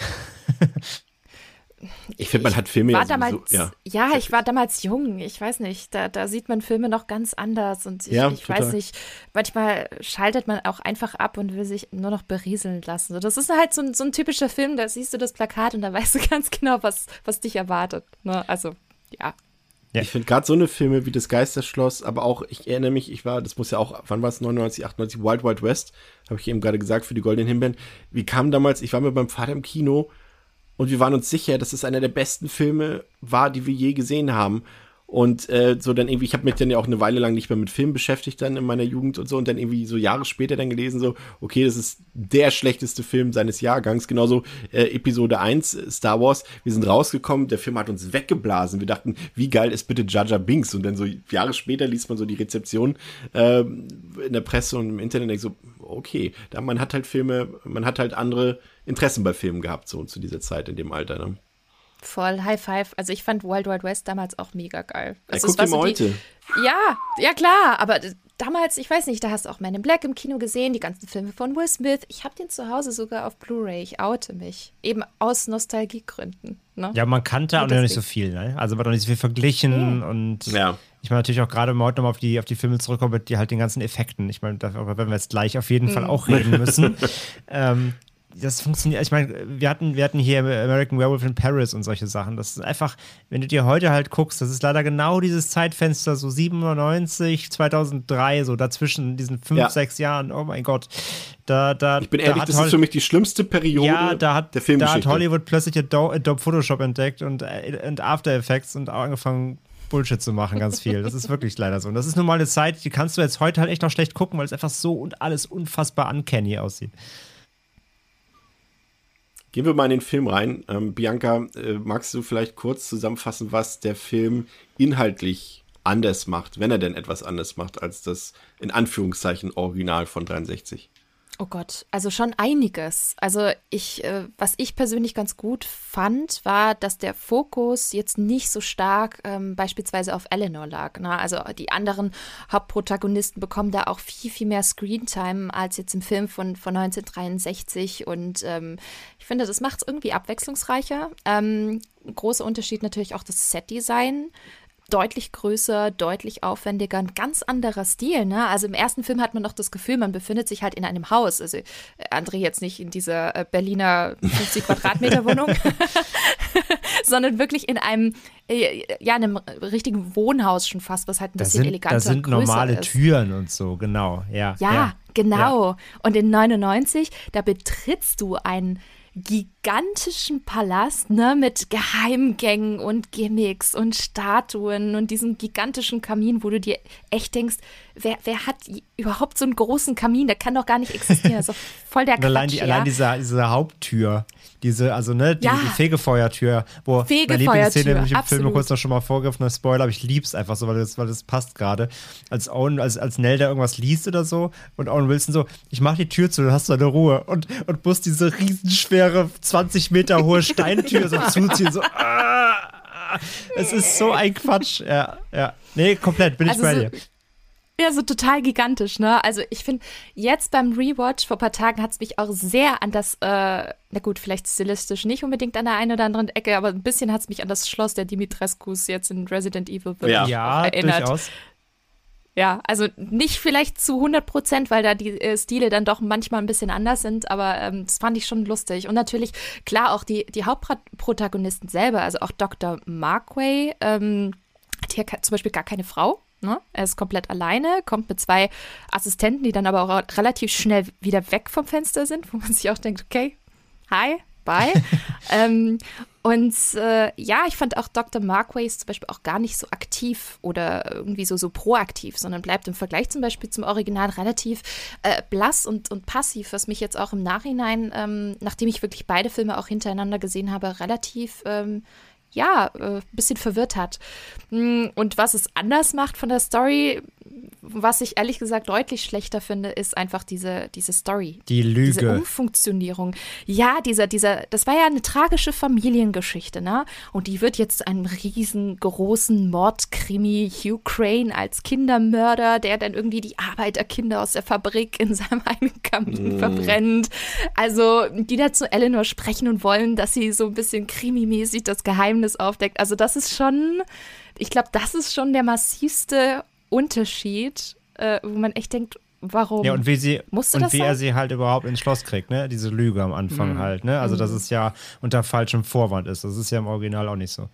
Ich finde, man hat Filme war ja damals, sowieso, ja. ja. ich war damals jung. Ich weiß nicht, da, da sieht man Filme noch ganz anders. Und ich, Ja, ich weiß nicht, manchmal schaltet man auch einfach ab und will sich nur noch berieseln lassen. So, Das ist halt so ein, so ein typischer Film, da siehst du das Plakat und da weißt du ganz genau, was, was dich erwartet. Ne? Also, ja. Ja. Ich finde gerade so eine Filme wie Das Geisterschloss, aber auch, ich erinnere mich, ich war, das muss ja auch, wann war es, 99, 98, Wild Wild West, habe ich eben gerade gesagt, für die Goldenen Himbeeren. Wir kamen damals, ich war mit meinem Vater im Kino und wir waren uns sicher, dass es einer der besten Filme war, die wir je gesehen haben. Und äh, so dann irgendwie, ich habe mich dann ja auch eine Weile lang nicht mehr mit Filmen beschäftigt dann in meiner Jugend und so und dann irgendwie so Jahre später dann gelesen, so, okay, das ist der schlechteste Film seines Jahrgangs, genauso äh, Episode 1 äh, Star Wars, wir sind rausgekommen, der Film hat uns weggeblasen, wir dachten, wie geil ist bitte Jar Binks? Und dann so Jahre später liest man so die Rezeption ähm, in der Presse und im Internet und denkt so, okay, da man hat halt Filme, man hat halt andere Interessen bei Filmen gehabt, so zu dieser Zeit in dem Alter, ne? Voll High Five. Also ich fand Wild Wild West damals auch mega geil. Ja, Also guck dir mal so die- heute. Ja, ja klar, aber damals, ich weiß nicht, da hast du auch Men in Black im Kino gesehen, die ganzen Filme von Will Smith. Ich habe den zu Hause sogar auf Blu-ray. Ich oute mich. Eben aus Nostalgiegründen. Ne? Ja, man kannte Nur auch noch nicht so viel, ne? Also man hat noch nicht so viel verglichen und Ja. ich meine natürlich auch gerade mal heute nochmal auf die, auf die Filme zurückkommen mit die halt den ganzen Effekten. Ich meine, darüber werden wir jetzt gleich auf jeden Fall auch reden müssen. ähm, das funktioniert, ich meine, wir hatten, wir hatten hier American Werewolf in Paris und solche Sachen. Das ist einfach, wenn du dir heute halt guckst, das ist leider genau dieses Zeitfenster, so 97, 2003, so dazwischen diesen fünf, Ja. sechs Jahren. Oh mein Gott. Da, da, Ich bin da ehrlich, hat das ist für mich die schlimmste Periode ja, da hat, der da Filmgeschichte. hat Hollywood plötzlich Adobe, Adobe Photoshop entdeckt und, äh, und After Effects und auch angefangen, Bullshit zu machen, ganz viel. Das ist wirklich leider so. Und das ist nun mal eine Zeit, die kannst du jetzt heute halt echt noch schlecht gucken, weil es einfach so und alles unfassbar uncanny aussieht. Gehen wir mal in den Film rein. Ähm, Bianca, äh, magst du vielleicht kurz zusammenfassen, was der Film inhaltlich anders macht, wenn er denn etwas anders macht als das in Anführungszeichen Original von 63? Oh Gott, also schon einiges. Also ich, äh, was ich persönlich ganz gut fand, war, dass der Fokus jetzt nicht so stark ähm, beispielsweise auf Eleanor lag. Ne? Also die anderen Hauptprotagonisten bekommen da auch viel, viel mehr Screentime als jetzt im Film von, von 1963. Und ähm, ich finde, das macht es irgendwie abwechslungsreicher. Ähm, großer Unterschied natürlich auch das Setdesign deutlich größer, deutlich aufwendiger, ein ganz anderer Stil. Ne? Also im ersten Film hat man noch das Gefühl, man befindet sich halt in einem Haus. Also äh, André jetzt nicht in dieser äh, Berliner 50 Quadratmeter Wohnung, sondern wirklich in einem, äh, ja, einem richtigen Wohnhaus schon fast, was halt ein bisschen sind, eleganter da sind und größer normale ist. Türen und so, genau. Ja, Ja, genau. Und in 99, da betrittst du ein gigantischen Palast, ne, mit Geheimgängen und Gimmicks und Statuen und diesem gigantischen Kamin, wo du dir echt denkst, wer, wer hat überhaupt so einen großen Kamin? Der kann doch gar nicht existieren. Das ist doch voll der Quatsch, allein, die, ja. allein diese, diese Haupttür, diese, also ne, die, Ja. die Fegefeuertür, wo meine Fegefeuertür, Lieblingsszene im Film absolut. nur kurz noch schon mal vorgriffen, ne Spoiler, aber ich lieb's einfach so, weil das, weil das passt gerade. Als Owen, als, als Nell da irgendwas liest oder so und Owen Wilson so, ich mach die Tür zu, dann hast du deine Ruhe und, und muss diese riesenschwere, 20 Meter hohe Steintür so zuziehen, so, ah, ah. es ist so ein Quatsch, ja, ja. Nee, komplett, bin ich Also bei so- dir. Ja, so total gigantisch, ne? Also ich finde, jetzt beim Rewatch vor ein paar Tagen hat es mich auch sehr an das, äh, na gut, vielleicht stilistisch nicht unbedingt an der einen oder anderen Ecke, aber ein bisschen hat es mich an das Schloss der Dimitrescus jetzt in Resident Evil wirklich Ja, ja erinnert. durchaus. Ja, also nicht vielleicht zu 100 Prozent, weil da die äh, Stile dann doch manchmal ein bisschen anders sind, aber ähm, das fand ich schon lustig. Und natürlich, klar, auch die, die Hauptprotagonisten selber, also auch Dr. Markway, ähm, hat hier zum Beispiel gar keine Frau. Ne? Er ist komplett alleine, kommt mit zwei Assistenten, die dann aber auch relativ schnell wieder weg vom Fenster sind, wo man sich auch denkt, okay, hi, bye. ähm, und äh, ja, ich fand auch Dr. Markways zum Beispiel auch gar nicht so aktiv oder irgendwie so, so proaktiv, sondern bleibt im Vergleich zum Beispiel zum Original relativ äh, blass und, und passiv, was mich jetzt auch im Nachhinein, ähm, nachdem ich wirklich beide Filme auch hintereinander gesehen habe, relativ ähm, ja, äh, ein bisschen verwirrt hat. Mm, Und was es anders macht von der Story, was ich ehrlich gesagt deutlich schlechter finde, ist einfach diese, diese Story. Die Diese Lüge. Umfunktionierung. Ja, dieser, dieser, das war ja eine tragische Familiengeschichte, ne? Und die wird jetzt zu einem riesengroßen Mordkrimi. Hugh Crane als Kindermörder, der dann irgendwie die Arbeiterkinder aus der Fabrik in seinem eigenen Kamin Mm. verbrennt. Also, die da zu Eleanor sprechen und wollen, dass sie so ein bisschen krimimäßig das Geheimnis aufdeckt. Also, das ist schon, ich glaube, das ist schon der massivste Unterschied, äh, wo man echt denkt, warum? Ja, und wie sie Musste und das wie sein? er sie halt überhaupt ins Schloss kriegt, ne? Diese Lüge am Anfang Mhm. halt, ne? Also, dass Mhm. es ja unter falschem Vorwand ist. Das ist ja im Original auch nicht so.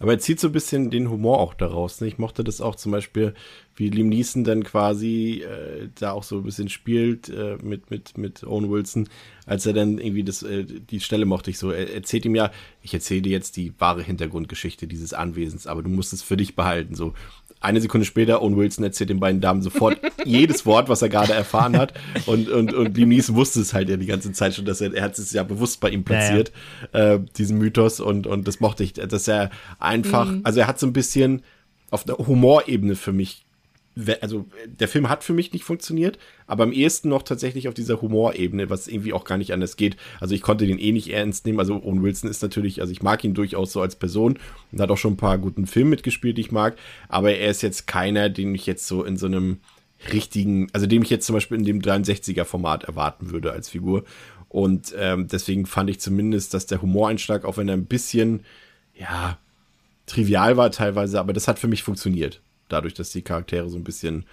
Aber er zieht so ein bisschen den Humor auch daraus. Ne? Ich mochte das auch zum Beispiel, wie Liam Neeson dann quasi äh, da auch so ein bisschen spielt äh, mit, mit, mit Owen Wilson, als er dann irgendwie das, äh, die Stelle mochte ich so. Er erzählt ihm ja, ich erzähle dir jetzt die wahre Hintergrundgeschichte dieses Anwesens, aber du musst es für dich behalten. So eine Sekunde später, Owen Wilson erzählt den beiden Damen sofort jedes Wort, was er gerade erfahren hat. Und, und, und Liam Neeson wusste es halt ja die ganze Zeit schon, dass er, er hat es ja bewusst bei ihm platziert, äh, diesen Mythos. Und, und das mochte ich, dass er einfach, Mhm. also er hat so ein bisschen auf der Humorebene für mich, also der Film hat für mich nicht funktioniert, aber am ehesten noch tatsächlich auf dieser Humorebene, was irgendwie auch gar nicht anders geht. Also ich konnte den eh nicht ernst nehmen. Also Owen Wilson ist natürlich, also ich mag ihn durchaus so als Person und hat auch schon ein paar guten Filme mitgespielt, die ich mag, aber er ist jetzt keiner, den ich jetzt so in so einem richtigen, also den ich jetzt zum Beispiel in dem 63er-Format erwarten würde als Figur. Und ähm, deswegen fand ich zumindest, dass der Humoreinschlag, auch wenn er ein bisschen, ja, trivial war teilweise, aber das hat für mich funktioniert. Dadurch, dass die Charaktere so ein bisschen,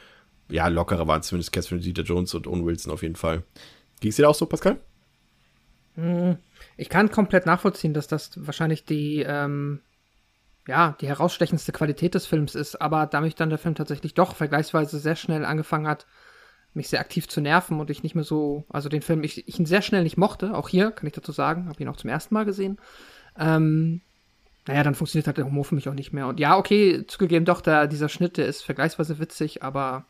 ja, lockerer waren, zumindest Catherine Zeta-Jones und Owen Wilson auf jeden Fall. Ging es dir auch so, Pascal? Hm, Ich kann komplett nachvollziehen, dass das wahrscheinlich die, ähm, ja, die herausstechendste Qualität des Films ist, aber da mich dann der Film tatsächlich doch vergleichsweise sehr schnell angefangen hat, mich sehr aktiv zu nerven und ich nicht mehr so, also den Film, ich, ich ihn sehr schnell nicht mochte, auch hier, kann ich dazu sagen, habe ihn auch zum ersten Mal gesehen. Ähm, naja, dann funktioniert halt der Humor für mich auch nicht mehr. Und ja, okay, zugegeben doch, der, dieser Schnitt, der ist vergleichsweise witzig, aber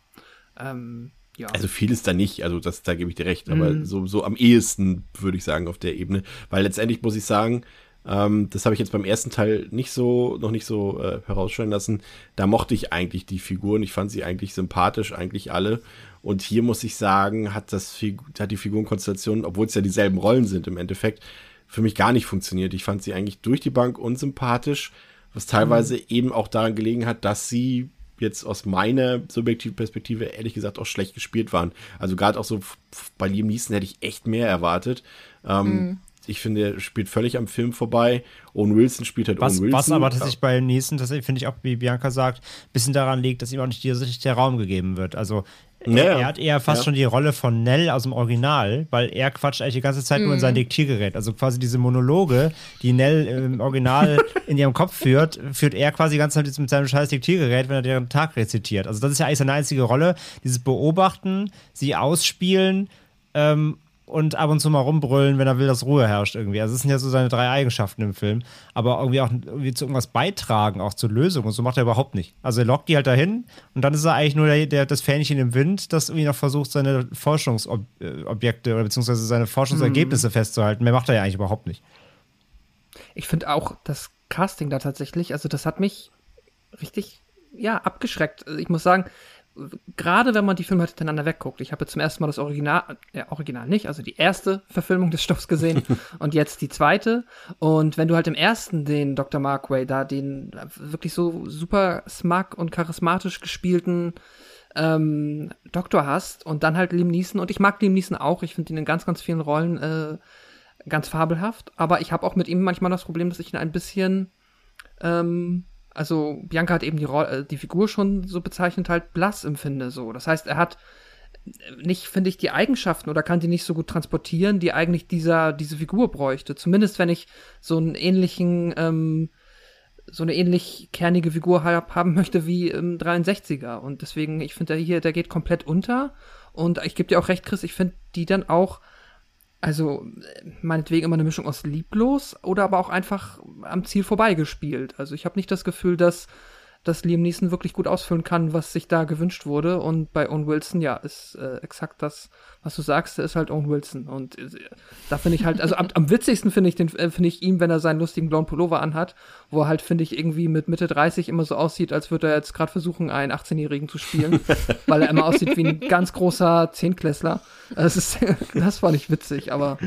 ähm, ja. Also vieles da nicht, also das, da gebe ich dir recht, aber Mhm. so, so am ehesten würde ich sagen auf der Ebene, weil letztendlich muss ich sagen, ähm, das habe ich jetzt beim ersten Teil nicht so, noch nicht so äh, herausstellen lassen, da mochte ich eigentlich die Figuren, ich fand sie eigentlich sympathisch, eigentlich alle und hier muss ich sagen, hat das, hat die Figurenkonstellation, obwohl es ja dieselben Rollen sind im Endeffekt, für mich gar nicht funktioniert. Ich fand sie eigentlich durch die Bank unsympathisch, was teilweise eben auch daran gelegen hat, dass sie jetzt aus meiner subjektiven Perspektive ehrlich gesagt auch schlecht gespielt waren. Also gerade auch so bei Liam Neeson hätte ich echt mehr erwartet. Ähm, Mhm. Ich finde, er spielt völlig am Film vorbei. Owen Wilson spielt halt Was, Owen Wilson. was aber tatsächlich bei Neeson, tatsächlich finde ich auch, wie Bianca sagt, ein bisschen daran liegt, dass ihm auch nicht dieser der Raum gegeben wird. Also Ja, er, ja. hat eher fast Ja. schon die Rolle von Nell aus dem Original, weil er quatscht eigentlich die ganze Zeit nur in Mhm. sein Diktiergerät. Also quasi diese Monologe, die Nell im Original in ihrem Kopf führt, führt er quasi die ganze Zeit mit seinem scheiß Diktiergerät, wenn er deren Tag rezitiert. Also das ist ja eigentlich seine einzige Rolle, dieses Beobachten, sie ausspielen ähm, und ab und zu mal rumbrüllen, wenn er will, dass Ruhe herrscht irgendwie. Also das sind ja so seine drei Eigenschaften im Film. Aber irgendwie auch irgendwie zu irgendwas beitragen, auch zur Lösung. Und so macht er überhaupt nicht. Also er lockt die halt dahin und dann ist er eigentlich nur der, der das Fähnchen im Wind, das irgendwie noch versucht, seine Forschungsobjekte oder beziehungsweise seine Forschungsergebnisse mhm. festzuhalten. Mehr macht er ja eigentlich überhaupt nicht. Ich finde auch das Casting da tatsächlich, also das hat mich richtig, ja, abgeschreckt. Also ich muss sagen, gerade wenn man die Filme halt hintereinander wegguckt. Ich habe zum ersten Mal das Original, äh, Original nicht, also die erste Verfilmung des Stoffs gesehen und jetzt die zweite. Und wenn du halt im ersten den Dr. Markway da den wirklich so super smug und charismatisch gespielten ähm, Doktor hast und dann halt Liam Neeson und ich mag Liam Neeson auch. Ich finde ihn in ganz, ganz vielen Rollen äh, ganz fabelhaft. Aber ich habe auch mit ihm manchmal das Problem, dass ich ihn ein bisschen ähm, also Bianca hat eben die, äh, die Figur schon so bezeichnet, halt blass empfinde so. Das heißt, er hat nicht, finde ich, die Eigenschaften oder kann die nicht so gut transportieren, die eigentlich dieser, diese Figur bräuchte. Zumindest wenn ich so einen ähnlichen, ähm, so eine ähnlich kernige Figur hab, haben möchte wie im 63er. Und deswegen, ich finde, der hier, der geht komplett unter. Und ich gebe dir auch recht, Chris, ich finde die dann auch also meinetwegen immer eine Mischung aus lieblos oder aber auch einfach am Ziel vorbeigespielt. Also ich habe nicht das Gefühl, dass, dass Liam Neeson wirklich gut ausfüllen kann, was sich da gewünscht wurde. Und bei Owen Wilson, ja, ist äh, exakt das, was du sagst, der ist halt Owen Wilson. Und äh, da finde ich halt, also am, am witzigsten finde ich den, äh, finde ich ihn, wenn er seinen lustigen blauen Pullover anhat, wo er halt, finde ich, irgendwie mit Mitte 30 immer so aussieht, als würde er jetzt gerade versuchen, einen 18-Jährigen zu spielen, weil er immer aussieht wie ein ganz großer Zehnklässler. Das ist, das fand ich witzig, aber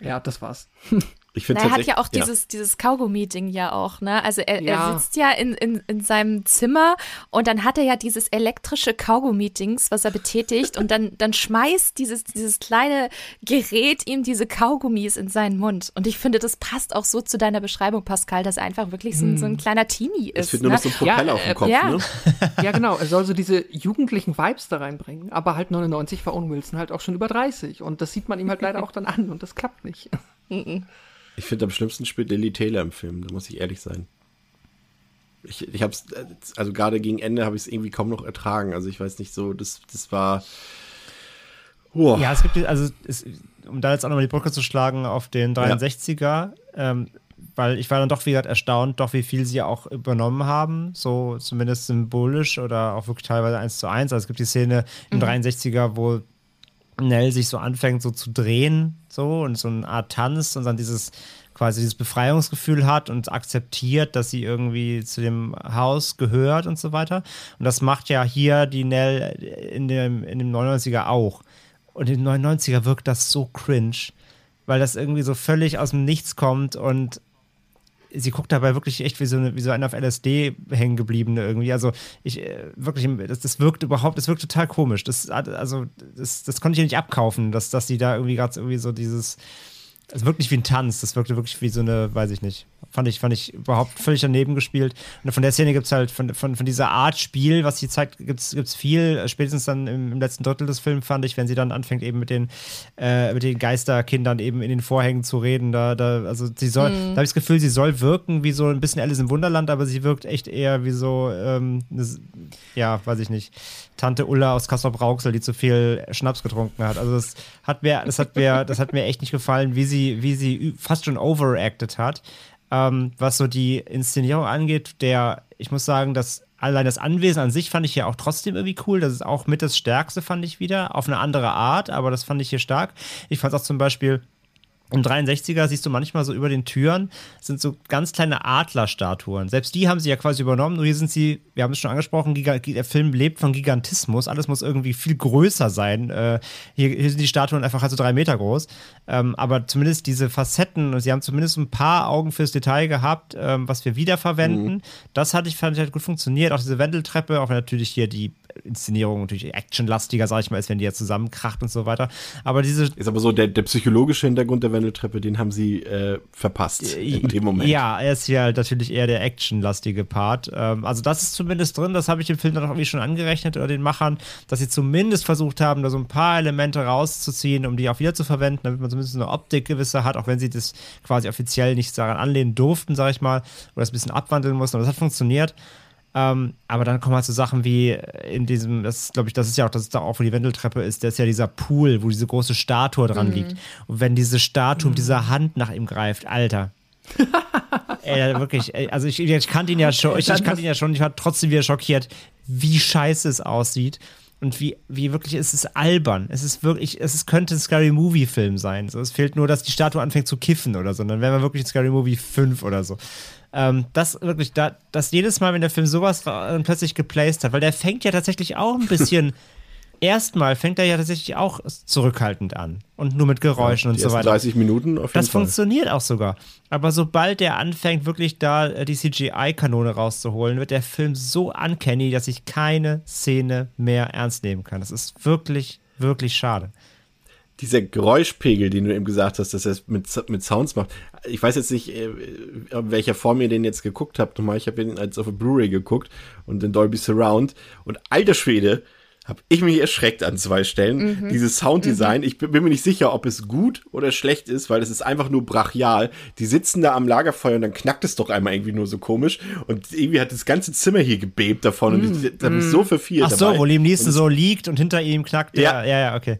ja, das war's. Ich finde Er hat ja auch dieses, ja. dieses Kaugummi-Ding ja auch, ne? Also er, ja. er sitzt ja in, in, in seinem Zimmer und dann hat er ja dieses elektrische Kaugummi-Dings, was er betätigt und dann, dann schmeißt dieses, dieses kleine Gerät ihm diese Kaugummis in seinen Mund. Und ich finde, das passt auch so zu deiner Beschreibung, Pascal, dass er einfach wirklich so, ein, so ein hm. kleiner Teenie ist. Es wird nur ne? noch so ein Propeller ja, auf dem Kopf, ja. ne? Ja, genau. Er soll so diese jugendlichen Vibes da reinbringen. Aber halt 99 war Owen Wilson halt auch schon über 30. Und das sieht man ihm halt leider auch dann an und das klappt nicht. Ich finde am schlimmsten spielt Lily Taylor im Film, da muss ich ehrlich sein. Ich, ich hab's, also gerade gegen Ende habe ich es irgendwie kaum noch ertragen. Also ich weiß nicht so, das, das war. Oh. Ja, es gibt, also es, um da jetzt auch nochmal die Brücke zu schlagen auf den 63er, ja. ähm, weil ich war dann doch wieder erstaunt, doch wie viel sie auch übernommen haben, so zumindest symbolisch oder auch wirklich teilweise eins zu eins. Also es gibt die Szene im mhm. 63er, wo Nell sich so anfängt, so zu drehen, so und so eine Art Tanz und dann dieses quasi dieses Befreiungsgefühl hat und akzeptiert, dass sie irgendwie zu dem Haus gehört und so weiter. Und das macht ja hier die Nell in dem, in dem 99er auch. Und im 99er wirkt das so cringe, weil das irgendwie so völlig aus dem Nichts kommt und sie guckt dabei wirklich echt wie so eine, wie so eine auf LSD hängen gebliebene irgendwie. Also ich äh, wirklich, das, das wirkt überhaupt, das wirkt total komisch. Das, also das, das konnte ich nicht abkaufen, dass, dass sie da irgendwie gerade irgendwie so dieses es wirkt nicht wie ein Tanz, das wirkte wirklich wie so eine, weiß ich nicht. Fand ich, fand ich überhaupt völlig daneben gespielt. Und von der Szene gibt es halt, von, von, von dieser Art Spiel, was sie zeigt, gibt es viel. Spätestens dann im, im, letzten Drittel des Films fand ich, wenn sie dann anfängt, eben mit den, äh, mit den Geisterkindern eben in den Vorhängen zu reden. Da, da, also sie soll, mhm. da habe ich das Gefühl, sie soll wirken wie so ein bisschen Alice im Wunderland, aber sie wirkt echt eher wie so, ähm, eine, ja, weiß ich nicht Tante Ulla aus Kassel Brauxel, die zu viel Schnaps getrunken hat. Also das hat mir, das hat mir, das hat mir echt nicht gefallen, wie sie, wie sie fast schon overacted hat. Ähm, was so die Inszenierung angeht, der, ich muss sagen, dass allein das Anwesen an sich fand ich ja auch trotzdem irgendwie cool. Das ist auch mit das Stärkste, fand ich wieder. Auf eine andere Art, aber das fand ich hier stark. Ich fand auch zum Beispiel im 63er siehst du manchmal so über den Türen sind so ganz kleine Adlerstatuen. Selbst die haben sie ja quasi übernommen. Nur hier sind sie, wir haben es schon angesprochen, der Film lebt von Gigantismus. Alles muss irgendwie viel größer sein. Äh, hier, hier, sind die Statuen einfach halt so drei Meter groß. Ähm, aber zumindest diese Facetten, und sie haben zumindest ein paar Augen fürs Detail gehabt, ähm, was wir wiederverwenden. Mhm. Das hatte ich, fand ich halt gut funktioniert. Auch diese Wendeltreppe, auch wenn natürlich hier die Inszenierung natürlich actionlastiger, sag ich mal, als wenn die ja zusammenkracht und so weiter. Aber diese. Ist aber so, der, der psychologische Hintergrund der Wendeltreppe, den haben sie äh, verpasst äh, in dem Moment. Ja, er ist hier natürlich eher der actionlastige Part. Ähm, also, das ist zumindest drin, das habe ich dem Film dann auch irgendwie schon angerechnet oder den Machern, dass sie zumindest versucht haben, da so ein paar Elemente rauszuziehen, um die auch wieder zu verwenden, damit man zumindest eine Optik gewisse hat, auch wenn sie das quasi offiziell nicht daran anlehnen durften, sag ich mal, oder das ein bisschen abwandeln mussten. Aber das hat funktioniert. Ähm, aber dann kommen halt so Sachen wie in diesem, das glaube ich, das ist ja auch, das ist da auch, wo die Wendeltreppe ist, das ist ja dieser Pool, wo diese große Statue dran Mhm. liegt. Und wenn diese Statue mit dieser Hand nach ihm greift, Alter. ey, wirklich, also ich, ich kannte ihn ja schon, ich, ich kannte ihn ja schon, ich war trotzdem wieder schockiert, wie scheiße es aussieht. Und wie, wie wirklich, es ist albern. Es ist wirklich, es ist, könnte ein Scary Movie-Film sein. So, es fehlt nur, dass die Statue anfängt zu kiffen oder so. Dann wären wir wirklich ein Scary Movie 5 oder so. Ähm, das wirklich, da, das jedes Mal, wenn der Film sowas äh, plötzlich geplaced hat, weil der fängt ja tatsächlich auch ein bisschen. Erstmal fängt er ja tatsächlich auch zurückhaltend an. Und nur mit Geräuschen Ja, und so weiter. 30 Minuten auf jeden Das Fall. funktioniert auch sogar. Aber sobald der anfängt, wirklich da äh, die CGI-Kanone rauszuholen, wird der Film so uncanny, dass ich keine Szene mehr ernst nehmen kann. Das ist wirklich, wirklich schade. Dieser Geräuschpegel, den du eben gesagt hast, dass er es mit, mit Sounds macht. Ich weiß jetzt nicht, äh, in welcher Form ihr den jetzt geguckt habt. Nochmal, ich habe ihn als auf der Blu-ray geguckt und in Dolby Surround. Und alter Schwede, habe ich mich erschreckt an zwei Stellen. Mhm. Dieses Sounddesign, ich bin, bin mir nicht sicher, ob es gut oder schlecht ist, weil es ist einfach nur brachial. Die sitzen da am Lagerfeuer und dann knackt es doch einmal irgendwie nur so komisch. Und irgendwie hat das ganze Zimmer hier gebebt davon. Und ich, da habe ich so verfiert Ach so, dabei. wo Liam Neeson so liegt und hinter ihm knackt der. Ja. Ja, ja, okay.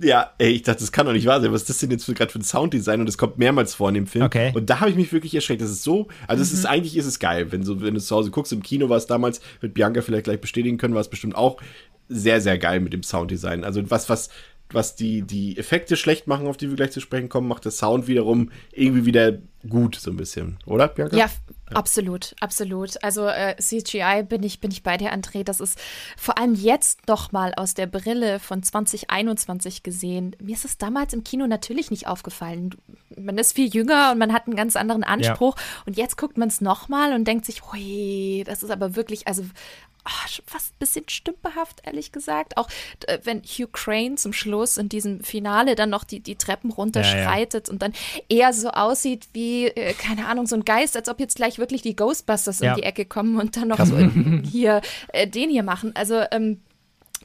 Ja, ey, ich dachte, das kann doch nicht wahr sein. Was ist das denn jetzt für- gerade für ein Sounddesign? Und es kommt mehrmals vor in dem Film. Okay. Und da habe ich mich wirklich erschreckt. Das ist so, also es Mhm. ist eigentlich ist es geil, wenn so, wenn du zu Hause guckst. Im Kino war es damals, wird Bianca vielleicht gleich bestätigen können, war es bestimmt auch sehr, sehr geil mit dem Sounddesign. Also was, was, was die, die Effekte schlecht machen, auf die wir gleich zu sprechen kommen, macht der Sound wiederum irgendwie wieder gut, so ein bisschen. Oder, Bianca? Ja, absolut, absolut. Also äh, CGI bin ich, bin ich bei dir, André. Das ist vor allem jetzt noch mal aus der Brille von 2021 gesehen. Mir ist es damals im Kino natürlich nicht aufgefallen. Man ist viel jünger und man hat einen ganz anderen Anspruch. Und jetzt guckt man es noch mal und denkt sich, hui, das ist aber wirklich, also schon fast ein bisschen stümperhaft, ehrlich gesagt. Auch äh, wenn Hugh Crane zum Schluss in diesem Finale dann noch die, die Treppen runterschreitet und dann eher so aussieht wie, äh, keine Ahnung, so ein Geist, als ob jetzt gleich wirklich die Ghostbusters Ja. um die Ecke kommen und dann noch so hier äh, den hier machen. Also ähm,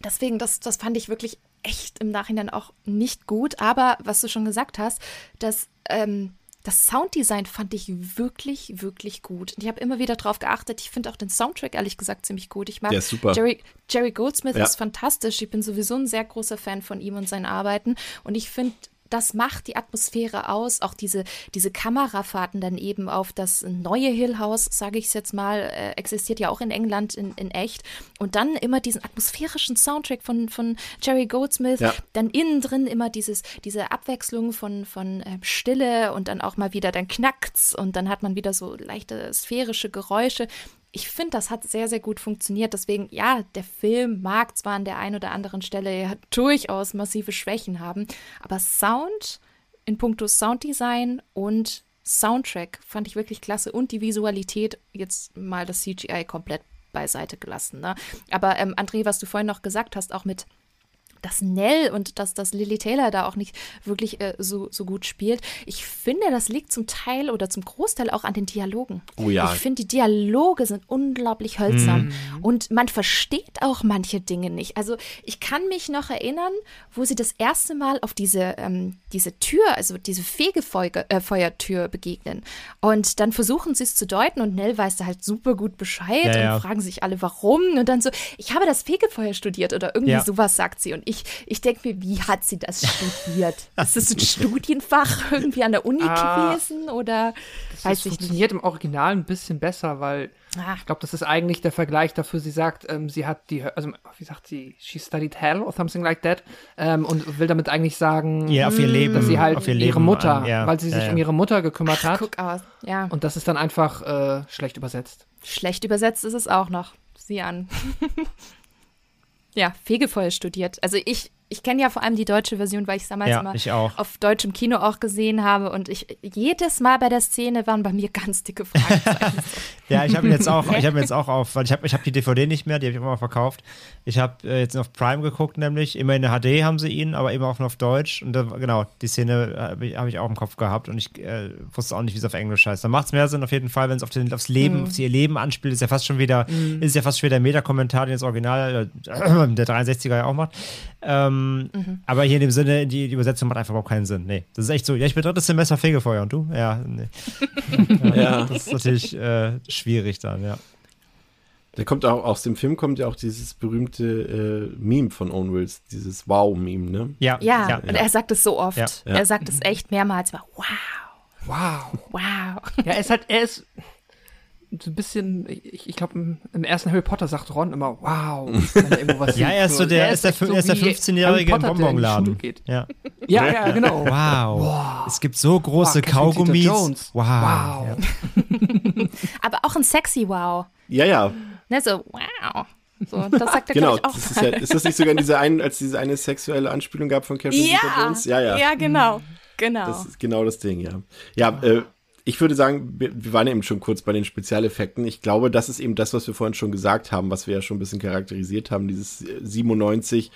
deswegen, das, das fand ich wirklich echt im Nachhinein auch nicht gut. Aber was du schon gesagt hast, dass ähm, das Sounddesign fand ich wirklich, wirklich gut. Und ich habe immer wieder drauf geachtet. Ich finde auch den Soundtrack ehrlich gesagt ziemlich gut. Ich mag Der ist super. Jerry, Jerry Goldsmith Ja. ist fantastisch. Ich bin sowieso ein sehr großer Fan von ihm und seinen Arbeiten. Und ich finde, das macht die Atmosphäre aus. Auch diese, diese Kamerafahrten dann eben auf das neue Hill House, sage ich es jetzt mal, äh, existiert ja auch in England in, in echt. Und dann immer diesen atmosphärischen Soundtrack von, von Jerry Goldsmith. Ja. Dann innen drin immer dieses, diese Abwechslung von, von ähm, Stille und dann auch mal wieder, dann knackt's und dann hat man wieder so leichte sphärische Geräusche. Ich finde, das hat sehr, sehr gut funktioniert. Deswegen, ja, der Film mag zwar an der einen oder anderen Stelle ja durchaus massive Schwächen haben, aber Sound in puncto Sounddesign und Soundtrack fand ich wirklich klasse und die Visualität, jetzt mal das CGI komplett beiseite gelassen. Ne? Aber ähm, André, was du vorhin noch gesagt hast, auch mit dass Nell und dass, dass Lily Taylor da auch nicht wirklich äh, so, so gut spielt. Ich finde, das liegt zum Teil oder zum Großteil auch an den Dialogen. Oh ja. Ich finde, die Dialoge sind unglaublich hölzern. Mhm. Und man versteht auch manche Dinge nicht. Also ich kann mich noch erinnern, wo sie das erste Mal auf diese, ähm, diese Tür, also diese Fegefeuertür äh, begegnen. Und dann versuchen sie es zu deuten und Nell weiß da halt super gut Bescheid Ja, ja. und fragen sich alle, warum. Und dann so, ich habe das Fegefeuer studiert oder irgendwie Ja. sowas sagt sie. Und ich, ich denke mir, wie hat sie das studiert? Ist das ein Studienfach irgendwie an der Uni Ah. gewesen oder Das weiß ich nicht? funktioniert im Original ein bisschen besser, weil Ah. ich glaube, das ist eigentlich der Vergleich dafür. Sie sagt, ähm, sie hat die, also wie sagt sie, she studied hell or something like that, ähm, und will damit eigentlich sagen, Ja, auf ihr mh, Leben- dass sie halt auf ihr ihre Mutter, an- ja, weil sie ja, sich ja. um ihre Mutter gekümmert Ach, hat. guck aus, ja. Und das ist dann einfach äh, schlecht übersetzt. Schlecht übersetzt ist es auch noch. Sieh an. ja, Fegefeuer studiert. Also ich, ich kenne ja vor allem die deutsche Version, weil ich es damals Ja, auch. auf deutschem Kino auch gesehen habe. Und ich jedes Mal bei der Szene waren bei mir ganz dicke Fragezeichen. Ja, ich habe jetzt auch, ich habe jetzt auch auf, weil ich habe ich hab die DVD nicht mehr, die habe ich immer verkauft. Ich habe äh, jetzt auf Prime geguckt, nämlich immer in der HD haben sie ihn, aber immer auch nur auf Deutsch. Und da, genau, die Szene habe ich, hab ich auch im Kopf gehabt und ich äh, wusste auch nicht, wie es auf Englisch heißt. Da macht es mehr Sinn auf jeden Fall, wenn es auf den, aufs Leben, Mhm. auf ihr Leben anspielt. Ist ja fast schon wieder, Mhm. ist ja fast schon wieder der Meta-Kommentar, den das Original äh, der 63er ja auch macht. Ähm, Mhm. Aber hier in dem Sinne, die, die Übersetzung macht einfach überhaupt keinen Sinn. Nee, das ist echt so. Ja, ich bin drittes Semester Fegefeuer und du? Ja, nee. Ja. Das ist natürlich äh, schwierig dann, ja. Da kommt auch aus dem Film kommt ja auch dieses berühmte äh, Meme von Owen Wills, dieses Wow-Meme, ne? Ja, ja, ja, und er sagt es so oft. Ja. Er sagt es echt mehrmals. Wow. Wow. Wow. Ja, ist halt, er ist so ein bisschen, ich, ich glaube, im, im, ersten Harry Potter sagt Ron immer, wow, wenn er irgendwo was Ja, er ist so der, ist der, so ist der 15-jährige im Bonbonladen. Ja. ja, ja, genau. Wow. wow. Es gibt so große wow, Kaugummis. Wow. wow. Ja. Aber auch ein sexy Wow. Ja, ja. Ne, so, wow. So, das sagt er genau, auch. Das ist, ja, ist das nicht sogar in dieser einen, als diese eine sexuelle Anspielung gab von Catherine ja, Jones? Ja, ja. Ja, genau. Genau. Das ist genau das Ding, ja. Ja, äh, ich würde sagen, wir, waren eben schon kurz bei den Spezialeffekten. Ich glaube, das ist eben das, was wir vorhin schon gesagt haben, was wir ja schon ein bisschen charakterisiert haben, dieses 97 äh,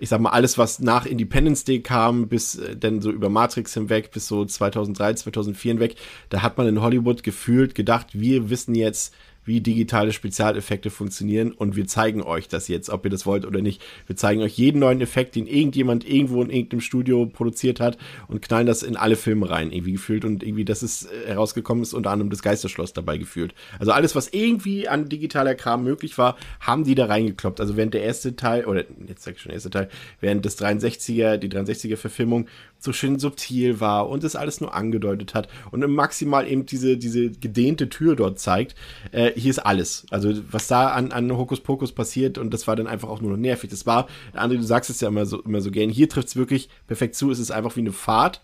ich sag mal, alles, was nach Independence Day kam, bis äh, dann so über Matrix hinweg, bis so 2003, 2004 hinweg, da hat man in Hollywood gefühlt gedacht, wir wissen jetzt, wie digitale Spezialeffekte funktionieren und wir zeigen euch das jetzt, ob ihr das wollt oder nicht. Wir zeigen euch jeden neuen Effekt, den irgendjemand irgendwo in irgendeinem Studio produziert hat und knallen das in alle Filme rein, irgendwie gefühlt und irgendwie, dass es äh, herausgekommen ist, unter anderem das Geisterschloss dabei gefühlt. Also alles, was irgendwie an digitaler Kram möglich war, haben die da reingekloppt. Also während der erste Teil, oder jetzt sag ich schon der erste Teil, während des 63er, die 63er Verfilmung so schön subtil war und es alles nur angedeutet hat und maximal eben diese, diese gedehnte Tür dort zeigt. Äh, hier ist alles. Also was da an, an Hokuspokus passiert und das war dann einfach auch nur noch nervig. Das war, André, du sagst es ja immer so, immer so gern, hier trifft es wirklich perfekt zu. Es ist einfach wie eine Fahrt,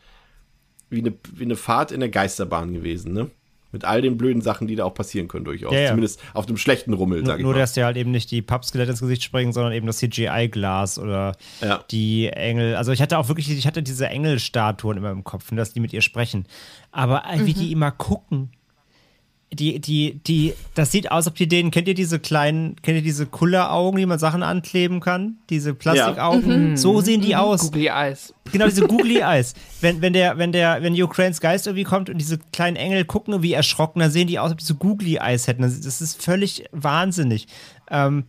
wie eine, wie eine Fahrt in der Geisterbahn gewesen, ne? Mit all den blöden Sachen, die da auch passieren können, durchaus. Ja, ja. Zumindest auf dem schlechten Rummel, nur, sag ich nur, mal. Nur, dass dir halt eben nicht die Pappskelette ins Gesicht springen, sondern eben das CGI-Glas oder ja. die Engel. Also ich hatte auch wirklich, ich hatte diese Engelstatuen immer im Kopf, dass die mit ihr sprechen. Aber äh, wie mhm. die immer gucken, die, die, die, das sieht aus, ob die denen, kennt ihr diese kleinen, kennt ihr diese Kulleraugen, die man Sachen ankleben kann? Diese Plastikaugen? Ja. Mhm. So sehen die mhm. aus. Googly Eyes. Genau, diese Googly Eyes. Wenn, wenn der, wenn der, wenn Ukraines Geist irgendwie kommt und diese kleinen Engel gucken wie erschrocken, dann sehen die aus, ob die so Googly Eyes hätten. Das ist völlig wahnsinnig. Ähm,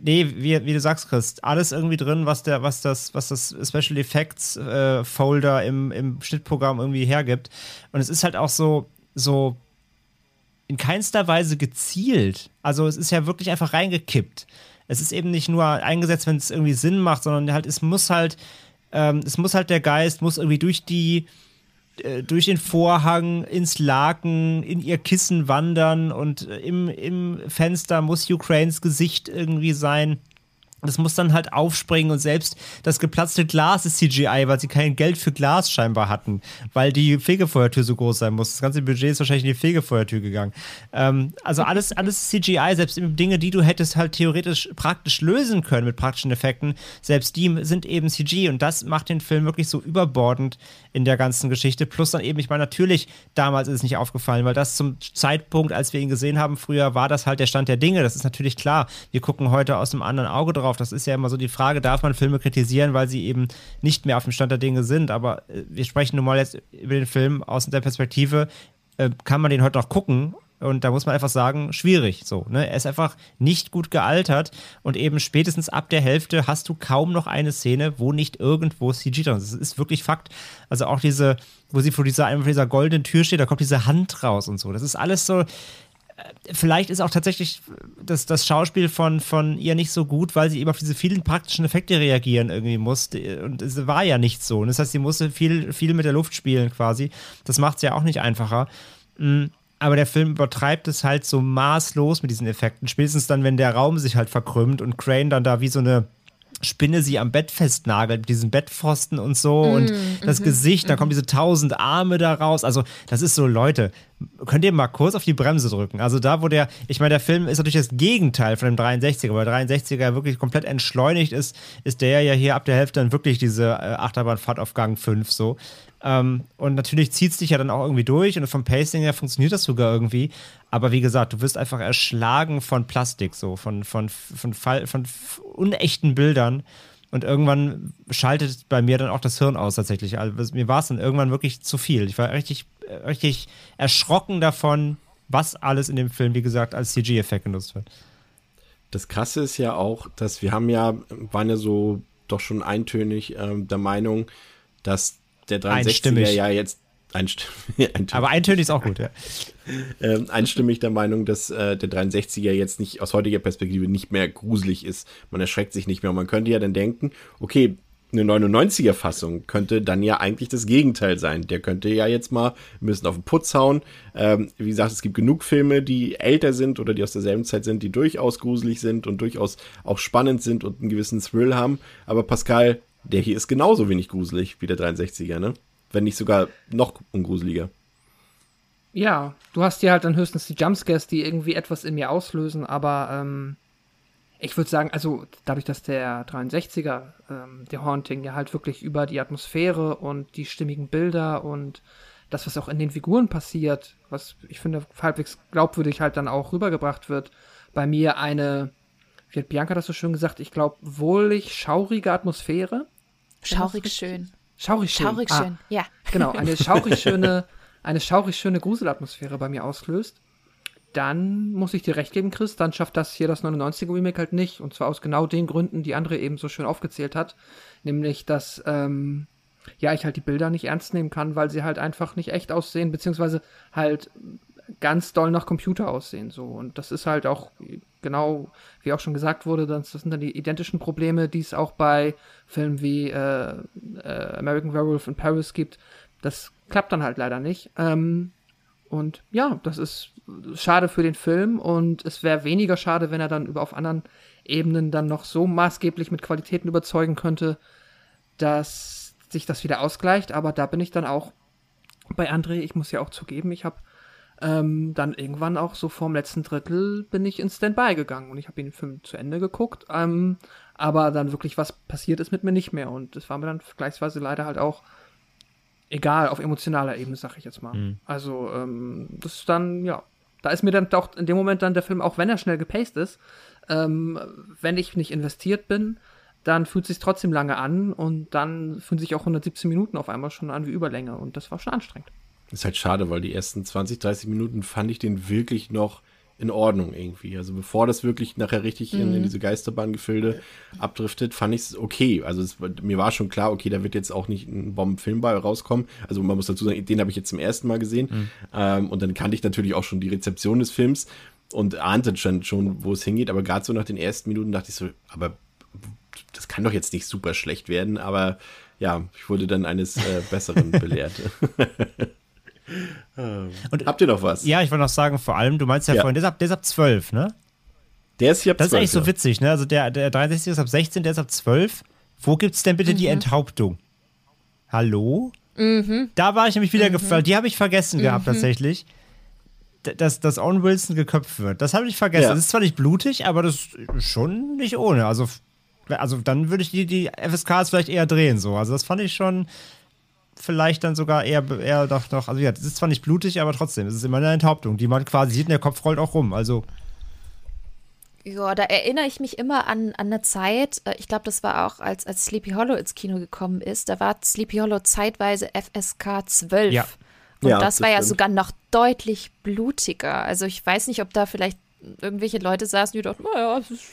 nee, wie, wie du sagst, Chris, alles irgendwie drin, was der, was das, was das Special Effects äh, Folder im, im Schnittprogramm irgendwie hergibt. Und es ist halt auch so, so in keinster Weise gezielt. Also es ist ja wirklich einfach reingekippt. Es ist eben nicht nur eingesetzt, wenn es irgendwie Sinn macht, sondern halt, es muss halt, ähm, es muss halt der Geist, muss irgendwie durch die, äh, durch den Vorhang ins Laken, in ihr Kissen wandern und im, im Fenster muss Ukraines Gesicht irgendwie sein. Das muss dann halt aufspringen und selbst das geplatzte Glas ist CGI, weil sie kein Geld für Glas scheinbar hatten, weil die Fegefeuertür so groß sein muss. Das ganze Budget ist wahrscheinlich in die Fegefeuertür gegangen. Ähm, also alles, alles CGI, selbst Dinge, die du hättest halt theoretisch praktisch lösen können mit praktischen Effekten, selbst die sind eben CG und das macht den Film wirklich so überbordend in der ganzen Geschichte. Plus dann eben, ich meine, natürlich damals ist es nicht aufgefallen, weil das zum Zeitpunkt, als wir ihn gesehen haben früher, war das halt der Stand der Dinge. Das ist natürlich klar. Wir gucken heute aus einem anderen Auge drauf drauf. Das ist ja immer so die Frage, darf man Filme kritisieren, weil sie eben nicht mehr auf dem Stand der Dinge sind. Aber äh, wir sprechen nun mal jetzt über den Film aus der Perspektive, äh, kann man den heute noch gucken? Und da muss man einfach sagen, schwierig so. Ne? Er ist einfach nicht gut gealtert und eben spätestens ab der Hälfte hast du kaum noch eine Szene, wo nicht irgendwo CG drin ist. Das ist wirklich Fakt. Also auch diese, wo sie vor dieser, vor dieser goldenen Tür steht, da kommt diese Hand raus und so. Das ist alles so, vielleicht ist auch tatsächlich das, das Schauspiel von, von ihr nicht so gut, weil sie eben auf diese vielen praktischen Effekte reagieren irgendwie musste. Und es war ja nicht so. Und das heißt, sie musste viel, viel mit der Luft spielen quasi. Das macht es ja auch nicht einfacher. Mm, aber der Film übertreibt es halt so maßlos mit diesen Effekten. Spätestens dann, wenn der Raum sich halt verkrümmt und Crane dann da wie so eine Spinne sie am Bett festnagelt, mit diesen Bettpfosten und so mm, und das mm Gesicht, da kommen diese tausend Arme da raus. Also, das ist so, Leute, könnt ihr mal kurz auf die Bremse drücken? Also, da, wo der, ich meine, der Film ist natürlich das Gegenteil von dem 63er, weil der 63er wirklich komplett entschleunigt ist, ist der ja hier ab der Hälfte dann wirklich diese äh, Achterbahnfahrt auf Gang 5 so. Ähm, und natürlich zieht es dich ja dann auch irgendwie durch und vom Pacing her funktioniert das sogar irgendwie. Aber wie gesagt, du wirst einfach erschlagen von Plastik, so, von, von, von, von, von unechten Bildern. Und irgendwann schaltet bei mir dann auch das Hirn aus tatsächlich. Also mir war es dann irgendwann wirklich zu viel. Ich war richtig, richtig erschrocken davon, was alles in dem Film, wie gesagt, als CG-Effekt genutzt wird. Das Krasse ist ja auch, dass wir haben ja, waren ja so doch schon eintönig äh, der Meinung, dass der 63er ja jetzt einstimmig. Aber eintönig ist auch gut, ja. ähm, einstimmig der Meinung, dass äh, der 63er jetzt nicht aus heutiger Perspektive nicht mehr gruselig ist. Man erschreckt sich nicht mehr. Und man könnte ja dann denken, okay, eine 99er Fassung könnte dann ja eigentlich das Gegenteil sein. Der könnte ja jetzt mal ein bisschen auf den Putz hauen. Ähm, wie gesagt, es gibt genug Filme, die älter sind oder die aus derselben Zeit sind, die durchaus gruselig sind und durchaus auch spannend sind und einen gewissen Thrill haben. Aber Pascal, der hier ist genauso wenig gruselig wie der 63er, ne? Wenn nicht sogar noch ungruseliger. Ja, du hast hier halt dann höchstens die Jumpscares, die irgendwie etwas in mir auslösen, aber ähm, ich würde sagen, also dadurch, dass der 63er, ähm, der Haunting, ja halt wirklich über die Atmosphäre und die stimmigen Bilder und das, was auch in den Figuren passiert, was ich finde halbwegs glaubwürdig halt dann auch rübergebracht wird, bei mir eine, wie hat Bianca das so schön gesagt, ich glaube, wohlig schaurige Atmosphäre. Schaurig schön. Schaurig schön. Schaurig ah, schön, ja. Genau, eine schaurig schöne, eine schaurig schöne Gruselatmosphäre bei mir auslöst dann muss ich dir recht geben, Chris, dann schafft das hier das 99er Remake halt nicht. Und zwar aus genau den Gründen, die Andre eben so schön aufgezählt hat. Nämlich, dass, ähm, ja, ich halt die Bilder nicht ernst nehmen kann, weil sie halt einfach nicht echt aussehen, beziehungsweise halt ganz doll nach Computer aussehen, so. Und das ist halt auch genau, wie auch schon gesagt wurde, das, sind dann die identischen Probleme, die es auch bei Filmen wie äh, äh, American Werewolf in Paris gibt. Das klappt dann halt leider nicht. Ähm, und ja, das ist schade für den Film und es wäre weniger schade, wenn er dann über auf anderen Ebenen dann noch so maßgeblich mit Qualitäten überzeugen könnte, dass sich das wieder ausgleicht. Aber da bin ich dann auch bei André, ich muss ja auch zugeben, ich habe ähm, dann irgendwann auch so vorm letzten Drittel bin ich in Standby gegangen und ich habe den Film zu Ende geguckt, ähm, aber dann wirklich was passiert ist mit mir nicht mehr und das war mir dann vergleichsweise leider halt auch egal, auf emotionaler Ebene, sag ich jetzt mal. Mhm. Also, ähm, das ist dann, ja, da ist mir dann doch in dem Moment dann der Film, auch wenn er schnell gepaced ist, ähm, wenn ich nicht investiert bin, dann fühlt es sich trotzdem lange an und dann fühlen sich auch 117 Minuten auf einmal schon an wie Überlänge und das war schon anstrengend. Ist halt schade, weil die ersten 20, 30 Minuten fand ich den wirklich noch in Ordnung irgendwie. Also bevor das wirklich nachher richtig mhm. in, in, mhm. diese Geisterbahngefilde abdriftet, fand ich es okay. Also es, mir war schon klar, okay, da wird jetzt auch nicht ein Bombenfilm bei rauskommen. Also man muss dazu sagen, den habe ich jetzt zum ersten Mal gesehen. Mhm. Ähm, und dann kannte ich natürlich auch schon die Rezeption des Films und ahnte schon, schon wo es hingeht. Aber gerade so nach den ersten Minuten dachte ich so, aber das kann doch jetzt nicht super schlecht werden. Aber ja, ich wurde dann eines äh, Besseren belehrt. Und, Habt ihr noch was? Ja, ich wollte noch sagen, vor allem, du meinst ja, ja. vorhin, der ist, ab, der ist ab 12, ne? Der ist hier ab Das 12, ist eigentlich ja. so witzig, ne? Also der, der 63 ist ab 16, der ist ab 12. Wo gibt's denn bitte mhm. die Enthauptung? Hallo? Mhm. Da war ich nämlich wieder mhm. gefallen. Die habe ich vergessen mhm. gehabt, tatsächlich. Dass, dass Owen Wilson geköpft wird. Das habe ich vergessen. Ja. Das ist zwar nicht blutig, aber das ist schon nicht ohne. Also, also dann würde ich die, die FSKs vielleicht eher drehen, so. Also, das fand ich schon vielleicht dann sogar eher, eher doch noch, also ja, das ist zwar nicht blutig, aber trotzdem, es ist immer eine Enthauptung, die man quasi sieht und der Kopf rollt auch rum, also. Ja, da erinnere ich mich immer an, an eine Zeit, äh, ich glaube, das war auch, als, als Sleepy Hollow ins Kino gekommen ist, da war Sleepy Hollow zeitweise FSK 12. Ja. Und ja, das, das war ja sogar noch deutlich blutiger. Also ich weiß nicht, ob da vielleicht irgendwelche Leute saßen, die dachten, naja, es ist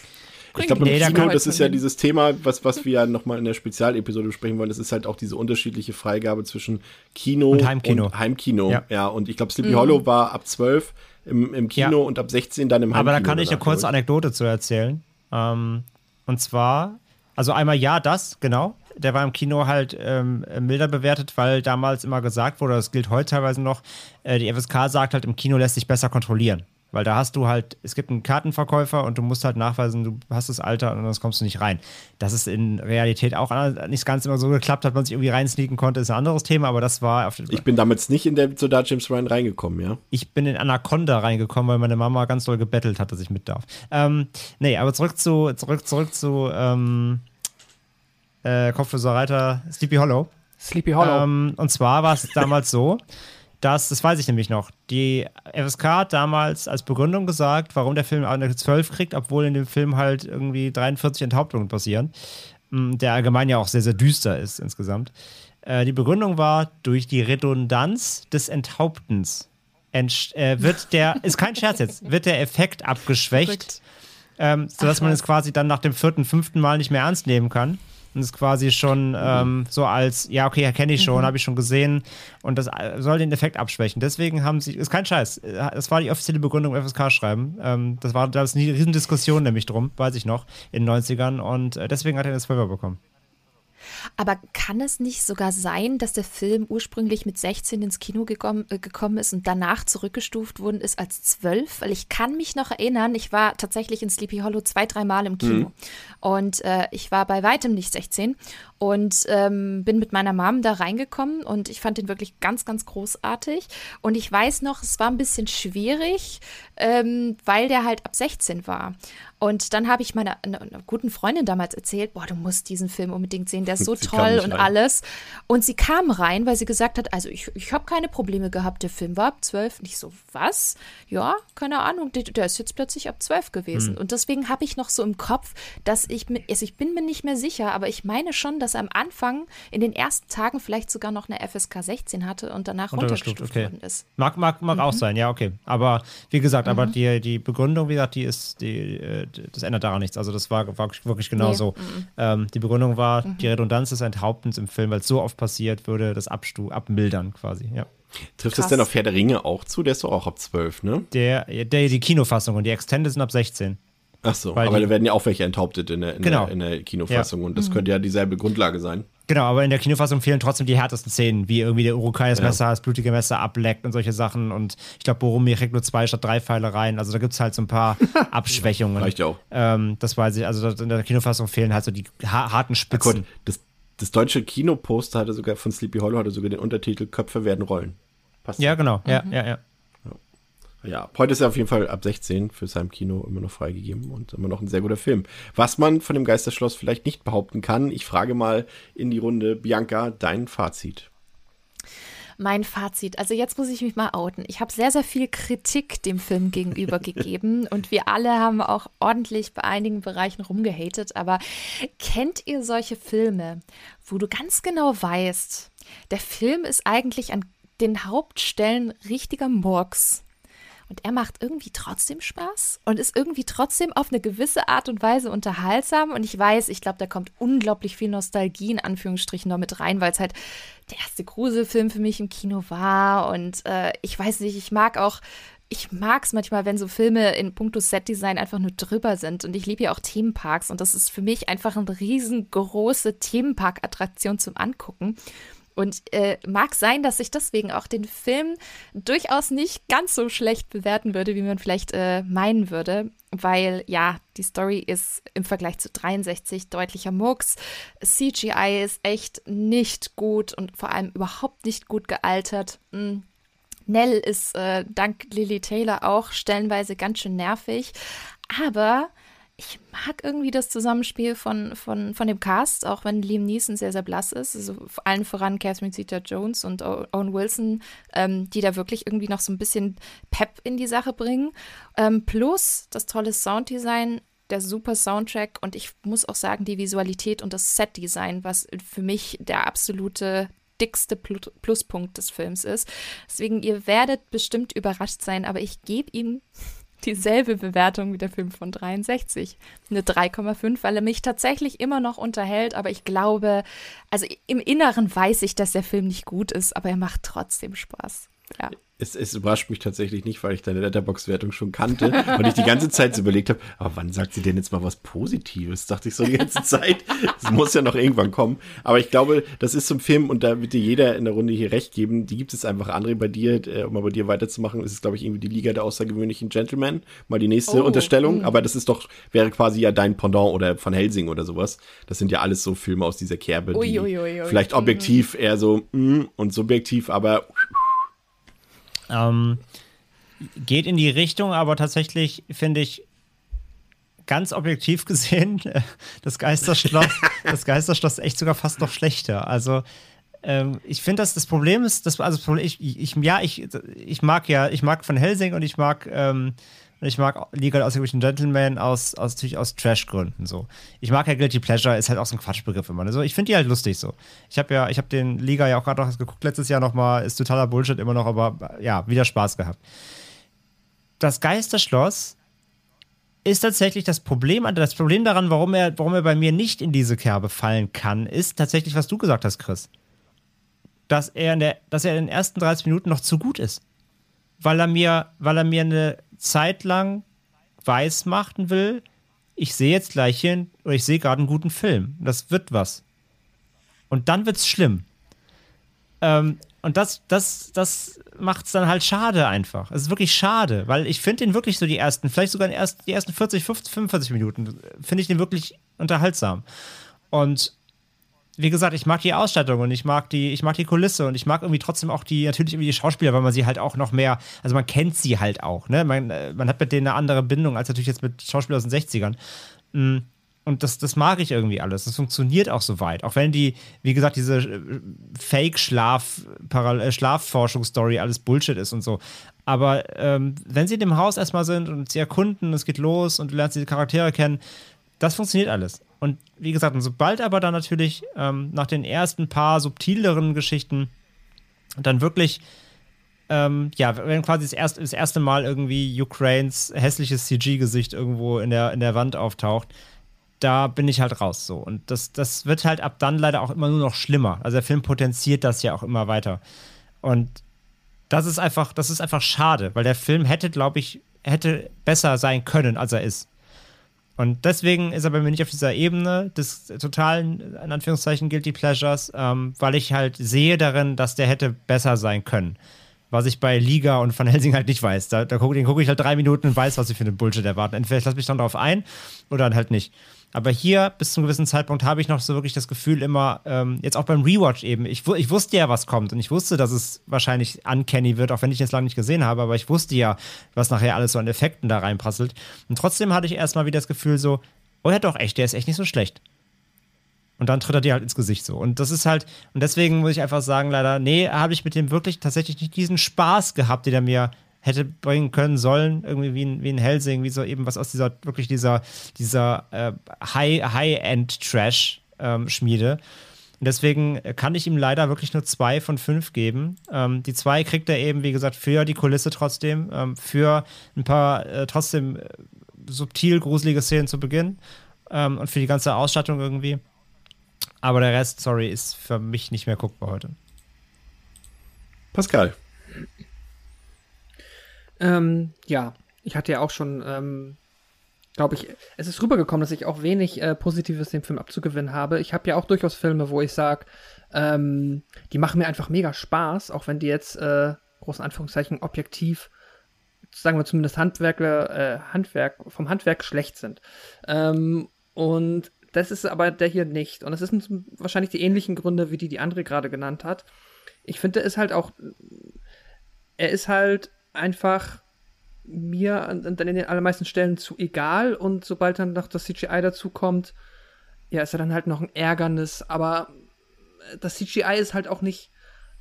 ich glaube, nee, Kino, das ist ja dieses Thema, was, was wir ja nochmal in der Spezialepisode besprechen wollen. Das ist halt auch diese unterschiedliche Freigabe zwischen Kino und Heimkino. Und Heimkino. Ja. ja, und ich glaube, Sleepy mhm. Hollow war ab 12 im, im Kino ja. und ab 16 dann im Heimkino. Aber da kann ich eine kurze Anekdote zu erzählen. Ähm, und zwar, also einmal ja, das, genau. Der war im Kino halt ähm, milder bewertet, weil damals immer gesagt wurde, das gilt heute teilweise noch, äh, die FSK sagt halt, im Kino lässt sich besser kontrollieren. Weil da hast du halt, es gibt einen Kartenverkäufer und du musst halt nachweisen, du hast das Alter und sonst kommst du nicht rein. Das ist in Realität auch nicht ganz immer so geklappt, hat man sich irgendwie reinsneaken konnte, ist ein anderes Thema, aber das war auf Ich bin damals nicht in der Soldat James Ryan reingekommen, ja? Ich bin in Anaconda reingekommen, weil meine Mama ganz doll gebettelt hat, dass ich mit darf. Ähm, nee, aber zurück zu, zurück, zurück zu ähm, äh, Kopfloser Reiter Sleepy Hollow. Sleepy Hollow. Ähm, und zwar war es damals so, dass, das weiß ich nämlich noch, die FSK hat damals als Begründung gesagt, warum der Film eine 12 kriegt, obwohl in dem Film halt irgendwie 43 Enthauptungen passieren, mm, der allgemein ja auch sehr, sehr düster ist insgesamt. Äh, die Begründung war, durch die Redundanz des Enthauptens ent, äh, wird der, ist kein Scherz jetzt, wird der Effekt abgeschwächt, ähm, sodass Ach, man es quasi dann nach dem vierten, fünften Mal nicht mehr ernst nehmen kann. Und ist quasi schon ähm, so als, ja, okay, kenne ich schon, mhm. habe ich schon gesehen und das äh, soll den Effekt abschwächen. Deswegen haben sie, ist kein Scheiß, das war die offizielle Begründung im FSK-Schreiben. Ähm, das war, da ist eine Riesendiskussion nämlich drum, weiß ich noch, in den 90ern und äh, deswegen hat er eine 12 bekommen. Aber kann es nicht sogar sein, dass der Film ursprünglich mit 16 ins Kino gekommen, äh, gekommen ist und danach zurückgestuft worden ist als 12? Weil ich kann mich noch erinnern, ich war tatsächlich in Sleepy Hollow zwei, dreimal im Kino. Mhm. Und äh, ich war bei weitem nicht 16 und ähm, bin mit meiner Mom da reingekommen und ich fand den wirklich ganz, ganz großartig. Und ich weiß noch, es war ein bisschen schwierig, ähm, weil der halt ab 16 war. Und dann habe ich meiner einer, einer guten Freundin damals erzählt, boah, du musst diesen Film unbedingt sehen, der ist so sie toll und rein. alles. Und sie kam rein, weil sie gesagt hat, also ich, ich habe keine Probleme gehabt, der Film war ab 12. Nicht so, was? Ja, keine Ahnung, der, der ist jetzt plötzlich ab 12 gewesen. Hm. Und deswegen habe ich noch so im Kopf, dass ich, also ich bin mir nicht mehr sicher, aber ich meine schon, dass er am Anfang in den ersten Tagen vielleicht sogar noch eine FSK 16 hatte und danach runtergestuft okay. worden ist. Mag, mag, mag mhm. auch sein, ja, okay. Aber wie gesagt, mhm. aber die, die Begründung, wie gesagt, die ist, die, äh, das ändert daran nichts. Also das war, war wirklich genau nee. so. Mhm. Ähm, die Begründung war, mhm. die Redundanz des Enthauptens im Film, weil es so oft passiert, würde das Abstu abmildern quasi, ja. Trifft Krass. es denn auf Herr der Ringe auch zu? Der ist doch auch ab 12, ne? Der, der, die Kinofassung und die Extended sind ab 16. Ach so, Weil aber da werden ja auch welche enthauptet in der, in genau. der, in der Kinofassung ja. und das mhm. könnte ja dieselbe Grundlage sein. Genau, aber in der Kinofassung fehlen trotzdem die härtesten Szenen, wie irgendwie der Urukai das ja. Messer, das blutige Messer ableckt und solche Sachen. Und ich glaube, Boromir kriegt nur zwei statt drei Pfeile rein. Also da gibt es halt so ein paar Abschwächungen. Reicht ja auch. Ähm, das weiß ich. Also in der Kinofassung fehlen halt so die harten Spitzen. Gott, das, das deutsche Kinoposter hatte sogar von Sleepy Hollow hatte sogar den Untertitel Köpfe werden rollen. Passt ja, genau. Mhm. Ja, ja, ja. Ja, heute ist er auf jeden Fall ab 16 für sein Kino immer noch freigegeben und immer noch ein sehr guter Film. Was man von dem Geisterschloss vielleicht nicht behaupten kann, ich frage mal in die Runde, Bianca, dein Fazit. Mein Fazit, also jetzt muss ich mich mal outen. Ich habe sehr, sehr viel Kritik dem Film gegenüber gegeben und wir alle haben auch ordentlich bei einigen Bereichen rumgehatet. Aber kennt ihr solche Filme, wo du ganz genau weißt, der Film ist eigentlich an den Hauptstellen richtiger Murks? Und er macht irgendwie trotzdem Spaß und ist irgendwie trotzdem auf eine gewisse Art und Weise unterhaltsam. Und ich weiß, ich glaube, da kommt unglaublich viel Nostalgie in Anführungsstrichen noch mit rein, weil es halt der erste Gruselfilm für mich im Kino war. Und äh, ich weiß nicht, ich mag auch ich mag es manchmal, wenn so Filme in puncto Setdesign einfach nur drüber sind. Und ich liebe ja auch Themenparks. Und das ist für mich einfach eine riesengroße Themenpark-Attraktion zum Angucken. Und äh, mag sein, dass ich deswegen auch den Film durchaus nicht ganz so schlecht bewerten würde, wie man vielleicht äh, meinen würde. Weil ja, die Story ist im Vergleich zu 63 deutlicher Murks. CGI ist echt nicht gut und vor allem überhaupt nicht gut gealtert. Mhm. Nell ist äh, dank Lily Taylor auch stellenweise ganz schön nervig. Aber ich mag irgendwie das Zusammenspiel von, von, von dem Cast, auch wenn Liam Neeson sehr, sehr blass ist. Also vor allen voran Catherine Zeta-Jones und Owen Wilson, ähm, die da wirklich irgendwie noch so ein bisschen Pep in die Sache bringen. Ähm, plus das tolle Sounddesign, der super Soundtrack und ich muss auch sagen, die Visualität und das Setdesign, was für mich der absolute dickste Pluspunkt des Films ist. Deswegen, ihr werdet bestimmt überrascht sein, aber ich gebe ihm dieselbe Bewertung wie der Film von 63. Eine 3,5, weil er mich tatsächlich immer noch unterhält, aber ich glaube, also im Inneren weiß ich, dass der Film nicht gut ist, aber er macht trotzdem Spaß. Ja es, es überrascht mich tatsächlich nicht, weil ich deine Letterbox-Wertung schon kannte und ich die ganze Zeit so überlegt habe, aber wann sagt sie denn jetzt mal was Positives? Dachte ich so die ganze Zeit. Es muss ja noch irgendwann kommen. Aber ich glaube, das ist zum Film und da wird dir jeder in der Runde hier recht geben. Die gibt es einfach. André, bei dir, äh, um mal bei dir weiterzumachen, ist es, glaube ich, irgendwie die Liga der außergewöhnlichen Gentlemen. Mal die nächste oh, Unterstellung. Mh. Aber das ist doch, wäre quasi ja dein Pendant oder von Helsing oder sowas. Das sind ja alles so Filme aus dieser Kerbe, die ui, ui, ui, vielleicht objektiv eher so mm, und subjektiv, aber ähm, geht in die Richtung, aber tatsächlich finde ich ganz objektiv gesehen das Geisterschloss, das Geisterschloss echt sogar fast noch schlechter. Also ähm, ich finde, dass das Problem ist, dass, also ich, ich, ja, ich, ich mag ja, ich mag von Helsing und ich mag ähm, und ich mag Legal Ausgeglichen Gentleman aus, aus, natürlich aus Trash-Gründen so. Ich mag ja Guilty Pleasure, ist halt auch so ein Quatschbegriff immer. Ne? So, ich finde die halt lustig so. Ich habe ja, ich habe den Liga ja auch gerade noch geguckt letztes Jahr nochmal, ist totaler Bullshit immer noch, aber ja, wieder Spaß gehabt. Das Geisterschloss ist tatsächlich das Problem, das Problem daran, warum er, warum er bei mir nicht in diese Kerbe fallen kann, ist tatsächlich, was du gesagt hast, Chris. Dass er in, der, dass er in den ersten 30 Minuten noch zu gut ist. Weil er mir, weil er mir eine Zeit lang weiß machen will, ich sehe jetzt gleich hier, oder ich sehe gerade einen guten Film. Das wird was. Und dann wird's schlimm. Ähm, und das, das, das macht es dann halt schade einfach. Es ist wirklich schade, weil ich finde den wirklich so die ersten, vielleicht sogar die ersten 40, 50, 45 Minuten, finde ich den wirklich unterhaltsam. Und wie gesagt, ich mag die Ausstattung und ich mag die, ich mag die Kulisse und ich mag irgendwie trotzdem auch die, natürlich irgendwie die Schauspieler, weil man sie halt auch noch mehr, also man kennt sie halt auch, ne? Man, äh, man hat mit denen eine andere Bindung als natürlich jetzt mit Schauspielern aus den 60ern. Mhm. Und das, das mag ich irgendwie alles. Das funktioniert auch so weit. Auch wenn die, wie gesagt, diese äh, Fake-Schlaf-Schlafforschungsstory äh, alles Bullshit ist und so. Aber ähm, wenn sie in dem Haus erstmal sind und sie erkunden, es geht los und du lernst die Charaktere kennen, das funktioniert alles. Und wie gesagt, und sobald aber dann natürlich ähm, nach den ersten paar subtileren Geschichten dann wirklich ähm, ja, wenn quasi das erste, das erste Mal irgendwie Ukraines hässliches CG-Gesicht irgendwo in der, in der Wand auftaucht, da bin ich halt raus so. Und das, das wird halt ab dann leider auch immer nur noch schlimmer. Also der Film potenziert das ja auch immer weiter. Und das ist einfach, das ist einfach schade, weil der Film hätte, glaube ich, hätte besser sein können, als er ist. Und deswegen ist er bei mir nicht auf dieser Ebene des totalen, in Anführungszeichen, Guilty Pleasures, ähm, weil ich halt sehe darin, dass der hätte besser sein können. Was ich bei Liga und Van Helsing halt nicht weiß. Da, da gucke guck ich halt drei Minuten und weiß, was sie für einen Bullshit erwarten. Entweder ich lasse mich dann darauf ein oder dann halt nicht. Aber hier, bis zu einem gewissen Zeitpunkt, habe ich noch so wirklich das Gefühl immer, ähm, jetzt auch beim Rewatch eben, ich, ich wusste ja, was kommt und ich wusste, dass es wahrscheinlich uncanny wird, auch wenn ich es lange nicht gesehen habe, aber ich wusste ja, was nachher alles so an Effekten da reinprasselt. Und trotzdem hatte ich erstmal wieder das Gefühl so, oh ja doch, echt, der ist echt nicht so schlecht. Und dann tritt er dir halt ins Gesicht so. Und das ist halt, und deswegen muss ich einfach sagen, leider, nee, habe ich mit dem wirklich tatsächlich nicht diesen Spaß gehabt, den er mir hätte bringen können sollen, irgendwie wie ein, wie ein Helsing, wie so eben was aus dieser, wirklich dieser, dieser äh, High-End-Trash-Schmiede. Ähm, und deswegen kann ich ihm leider wirklich nur zwei von fünf geben. Ähm, die zwei kriegt er eben, wie gesagt, für die Kulisse trotzdem, ähm, für ein paar äh, trotzdem äh, subtil gruselige Szenen zu Beginn ähm, und für die ganze Ausstattung irgendwie. Aber der Rest, sorry, ist für mich nicht mehr guckbar heute. Pascal. Ähm, ja, ich hatte ja auch schon, ähm, glaube ich, es ist rübergekommen, dass ich auch wenig äh, Positives dem Film abzugewinnen habe. Ich habe ja auch durchaus Filme, wo ich sage, ähm, die machen mir einfach mega Spaß, auch wenn die jetzt, äh, großen Anführungszeichen, objektiv, sagen wir zumindest Handwerker, äh, Handwerk, vom Handwerk schlecht sind. Ähm, und das ist aber der hier nicht. Und es sind wahrscheinlich die ähnlichen Gründe, wie die die andere gerade genannt hat. Ich finde, er ist halt auch, er ist halt einfach mir dann in den allermeisten Stellen zu egal und sobald dann noch das CGI dazu kommt, ja, ist er dann halt noch ein Ärgernis, aber das CGI ist halt auch nicht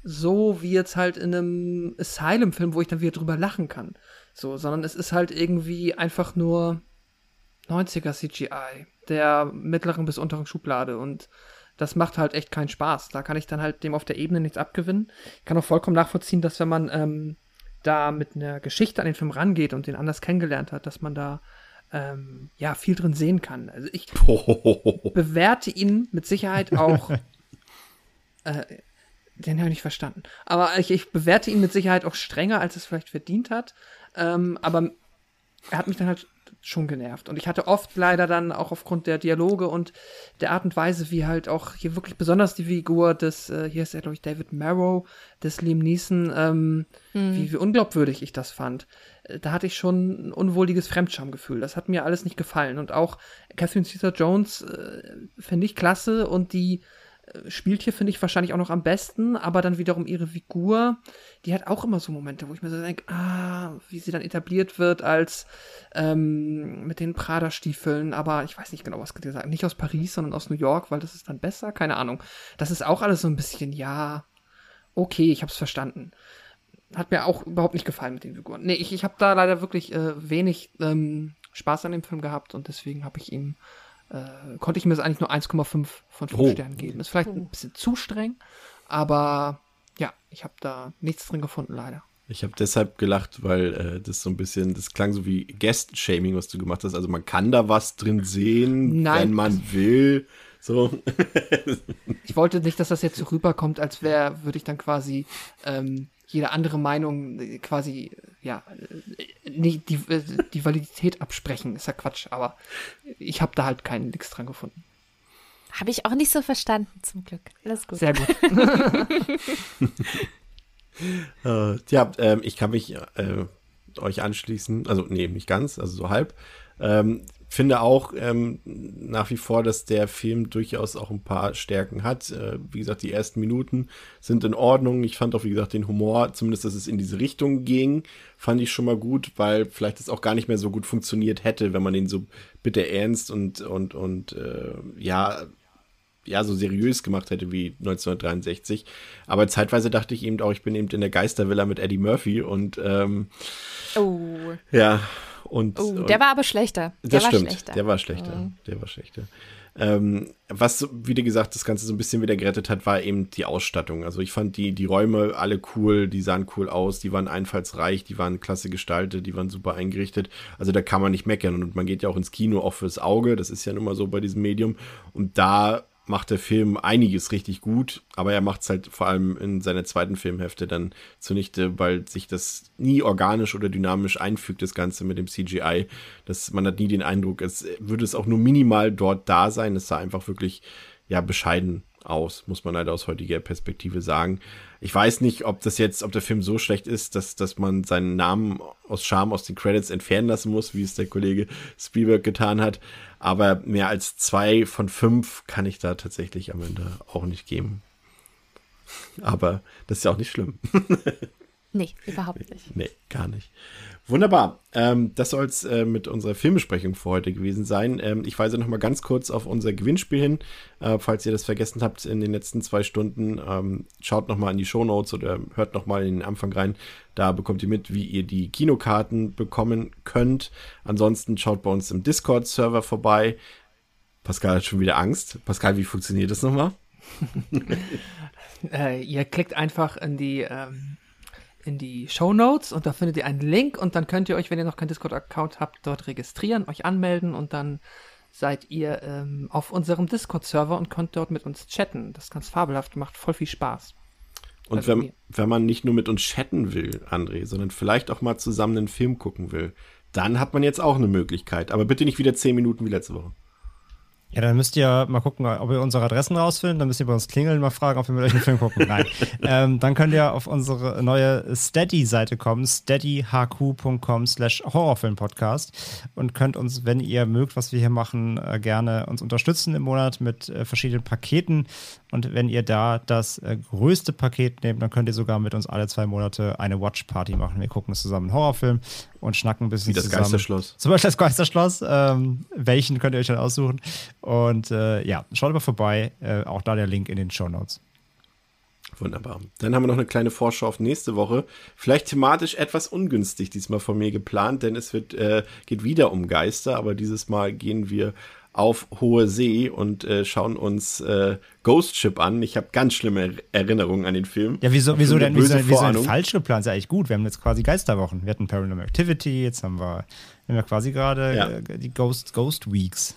so wie jetzt halt in einem Asylum-Film, wo ich dann wieder drüber lachen kann. So, sondern es ist halt irgendwie einfach nur 90er CGI, der mittleren bis unteren Schublade und das macht halt echt keinen Spaß. Da kann ich dann halt dem auf der Ebene nichts abgewinnen. Ich kann auch vollkommen nachvollziehen, dass wenn man ähm, da mit einer Geschichte an den Film rangeht und den anders kennengelernt hat, dass man da ähm, ja viel drin sehen kann. Also ich oh. bewerte ihn mit Sicherheit auch. äh, den habe ich nicht verstanden. Aber ich, ich, bewerte ihn mit Sicherheit auch strenger, als es vielleicht verdient hat. Ähm, aber er hat mich dann halt schon genervt. Und ich hatte oft leider dann auch aufgrund der Dialoge und der Art und Weise, wie halt auch hier wirklich besonders die Figur des, äh, hier ist er, glaube ich, David Marrow, des Liam Neeson, ähm, mhm. wie, wie unglaubwürdig ich das fand. Äh, da hatte ich schon ein unwohliges Fremdschamgefühl. Das hat mir alles nicht gefallen. Und auch Catherine Caesar Jones äh, finde ich klasse und die spielt hier, finde ich, wahrscheinlich auch noch am besten, aber dann wiederum ihre Figur, die hat auch immer so Momente, wo ich mir so denke, ah, wie sie dann etabliert wird als ähm, mit den Prada-Stiefeln, aber ich weiß nicht genau, was gesagt nicht aus Paris, sondern aus New York, weil das ist dann besser, keine Ahnung. Das ist auch alles so ein bisschen, ja, okay, ich hab's verstanden. Hat mir auch überhaupt nicht gefallen mit den Figuren. Nee, ich, ich habe da leider wirklich äh, wenig ähm, Spaß an dem Film gehabt und deswegen habe ich ihm äh, konnte ich mir das eigentlich nur 1,5 von 5 oh. Sternen geben. Ist vielleicht ein bisschen zu streng, aber ja, ich habe da nichts drin gefunden, leider. Ich habe deshalb gelacht, weil äh, das so ein bisschen, das klang so wie Guest-Shaming, was du gemacht hast. Also man kann da was drin sehen, Nein. wenn man will. So. Ich wollte nicht, dass das jetzt so rüberkommt, als wäre, würde ich dann quasi ähm, jede andere Meinung äh, quasi, äh, ja, äh, nicht die, äh, die Validität absprechen. Ist ja Quatsch, aber ich habe da halt keinen Nix dran gefunden. Habe ich auch nicht so verstanden, zum Glück. Alles gut. Sehr gut. Äh, ja, ähm, ich kann mich äh, euch anschließen. Also, nee, nicht ganz, also so halb. Ähm, finde auch ähm, nach wie vor, dass der Film durchaus auch ein paar Stärken hat. Äh, wie gesagt, die ersten Minuten sind in Ordnung. Ich fand auch, wie gesagt, den Humor, zumindest, dass es in diese Richtung ging, fand ich schon mal gut, weil vielleicht es auch gar nicht mehr so gut funktioniert hätte, wenn man den so bitte ernst und, und, und äh, ja, ja, so seriös gemacht hätte wie 1963. Aber zeitweise dachte ich eben auch, ich bin eben in der Geistervilla mit Eddie Murphy und ähm, Oh. ja, und, Oh, und der war aber schlechter. Der das war stimmt, schlechter. der war schlechter. Mhm. Der war schlechter. Ähm, was, wie gesagt, das Ganze so ein bisschen wieder gerettet hat, war eben die Ausstattung. Also ich fand die, die Räume alle cool, die sahen cool aus, die waren einfallsreich, die waren klasse gestaltet, die waren super eingerichtet. Also da kann man nicht meckern. Und man geht ja auch ins Kino auch fürs Auge, das ist ja nun mal so bei diesem Medium. Und da macht der Film einiges richtig gut, aber er macht es halt vor allem in seiner zweiten Filmhälfte dann zunichte, weil sich das nie organisch oder dynamisch einfügt, das Ganze mit dem CGI. Das, man hat nie den Eindruck, es würde es auch nur minimal dort da sein. Es sah einfach wirklich, ja, bescheiden aus, muss man leider aus heutiger Perspektive sagen. Ich weiß nicht, ob das jetzt, ob der Film so schlecht ist, dass, dass man seinen Namen aus Scham aus den Credits entfernen lassen muss, wie es der Kollege Spielberg getan hat. Aber mehr als zwei von fünf kann ich da tatsächlich am Ende auch nicht geben. Aber das ist ja auch nicht schlimm. Nee, überhaupt nicht. Nee, gar nicht. Wunderbar. Ähm, das soll es äh, mit unserer Filmbesprechung für heute gewesen sein. Ähm, ich weise noch mal ganz kurz auf unser Gewinnspiel hin. Äh, falls ihr das vergessen habt in den letzten zwei Stunden, ähm, schaut noch mal in die Shownotes oder hört noch mal in den Anfang rein. Da bekommt ihr mit, wie ihr die Kinokarten bekommen könnt. Ansonsten schaut bei uns im Discord-Server vorbei. Pascal hat schon wieder Angst. Pascal, wie funktioniert das nochmal? Äh, ihr klickt einfach in die, ähm, in die Show Notes und da findet ihr einen Link und dann könnt ihr euch, wenn ihr noch keinen Discord-Account habt, dort registrieren, euch anmelden und dann seid ihr ähm, auf unserem Discord-Server und könnt dort mit uns chatten. Das ist ganz fabelhaft, macht voll viel Spaß. Und Also wenn, mir. wenn man nicht nur mit uns chatten will, André, sondern vielleicht auch mal zusammen einen Film gucken will, dann hat man jetzt auch eine Möglichkeit. Aber bitte nicht wieder zehn Minuten wie letzte Woche. Ja, dann müsst ihr mal gucken, ob ihr unsere Adressen rausfindet. Dann müsst ihr bei uns klingeln, mal fragen, ob wir mit euch einen Film gucken. Nein. ähm, dann könnt ihr auf unsere neue Steady-Seite kommen, steadyhq.com slash Horrorfilmpodcast und könnt uns, wenn ihr mögt, was wir hier machen, äh, gerne uns unterstützen im Monat mit äh, verschiedenen Paketen. Und wenn ihr da das äh, größte Paket nehmt, dann könnt ihr sogar mit uns alle zwei Monate eine Watch-Party machen. Wir gucken uns zusammen einen Horrorfilm und schnacken ein bisschen Wie das zusammen. Geisterschloss. Zum Beispiel das Geisterschloss. Ähm, welchen könnt ihr euch dann aussuchen? Und äh, ja, schaut mal vorbei. Äh, auch da der Link in den Show Notes. Wunderbar. Dann haben wir noch eine kleine Vorschau auf nächste Woche. Vielleicht thematisch etwas ungünstig diesmal von mir geplant, denn es wird, äh, geht wieder um Geister, aber dieses Mal gehen wir auf hohe See und äh, schauen uns äh, Ghost Ship an. Ich habe ganz schlimme Er- Erinnerungen an den Film. Ja, wieso, wieso denn, wieso, wieso falsch geplant? Ist ja eigentlich gut. Wir haben jetzt quasi Geisterwochen. Wir hatten Paranormal Activity, jetzt haben wir, wir haben ja quasi gerade Ja. äh, die Ghost, Ghost Weeks.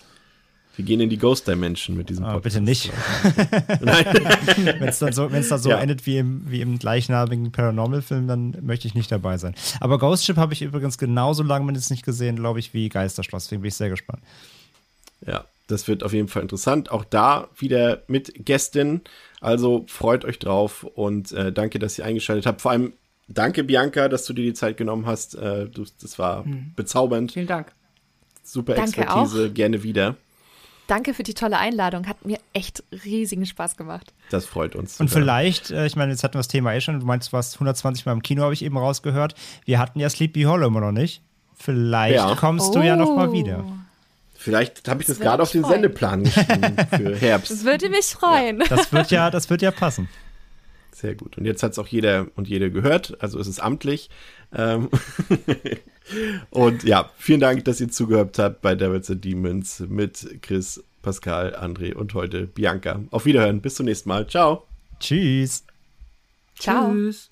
Wir gehen in die Ghost Dimension mit diesem Ah, Podcast. bitte nicht. Wenn es dann so, wenn's dann so Ja. endet wie im, wie im gleichnamigen Paranormal-Film, dann möchte ich nicht dabei sein. Aber Ghost Ship habe ich übrigens genauso lange mindestens nicht gesehen, glaube ich, wie Geisterschloss. Deswegen bin ich sehr gespannt. Ja, das wird auf jeden Fall interessant. Auch da wieder mit Gästin. Also freut euch drauf und äh, danke, dass ihr eingeschaltet habt. Vor allem danke, Bianca, dass du dir die Zeit genommen hast. Äh, du, das war Hm. bezaubernd. Vielen Dank. Super Danke Expertise. Gerne wieder. Danke für die tolle Einladung. Hat mir echt riesigen Spaß gemacht. Das freut uns. Und sogar. vielleicht, äh, ich meine, jetzt hatten wir das Thema eh schon, du meinst, du warst 120 Mal im Kino, habe ich eben rausgehört. Wir hatten ja Sleepy Hollow immer noch nicht. Vielleicht Ja. kommst du ja noch mal wieder. Vielleicht habe ich das, würde gerade auf den. Sendeplan geschrieben für Herbst. Das würde mich freuen. Das wird ja, das wird ja passen. Sehr gut. Und jetzt hat es auch jeder und jede gehört. Also es ist amtlich. Ähm und ja, vielen Dank, dass ihr zugehört habt bei Devils and Demons mit Chris, Pascal, André und heute Bianca. Auf Wiederhören. Bis zum nächsten Mal. Ciao. Tschüss. Ciao. Tschüss.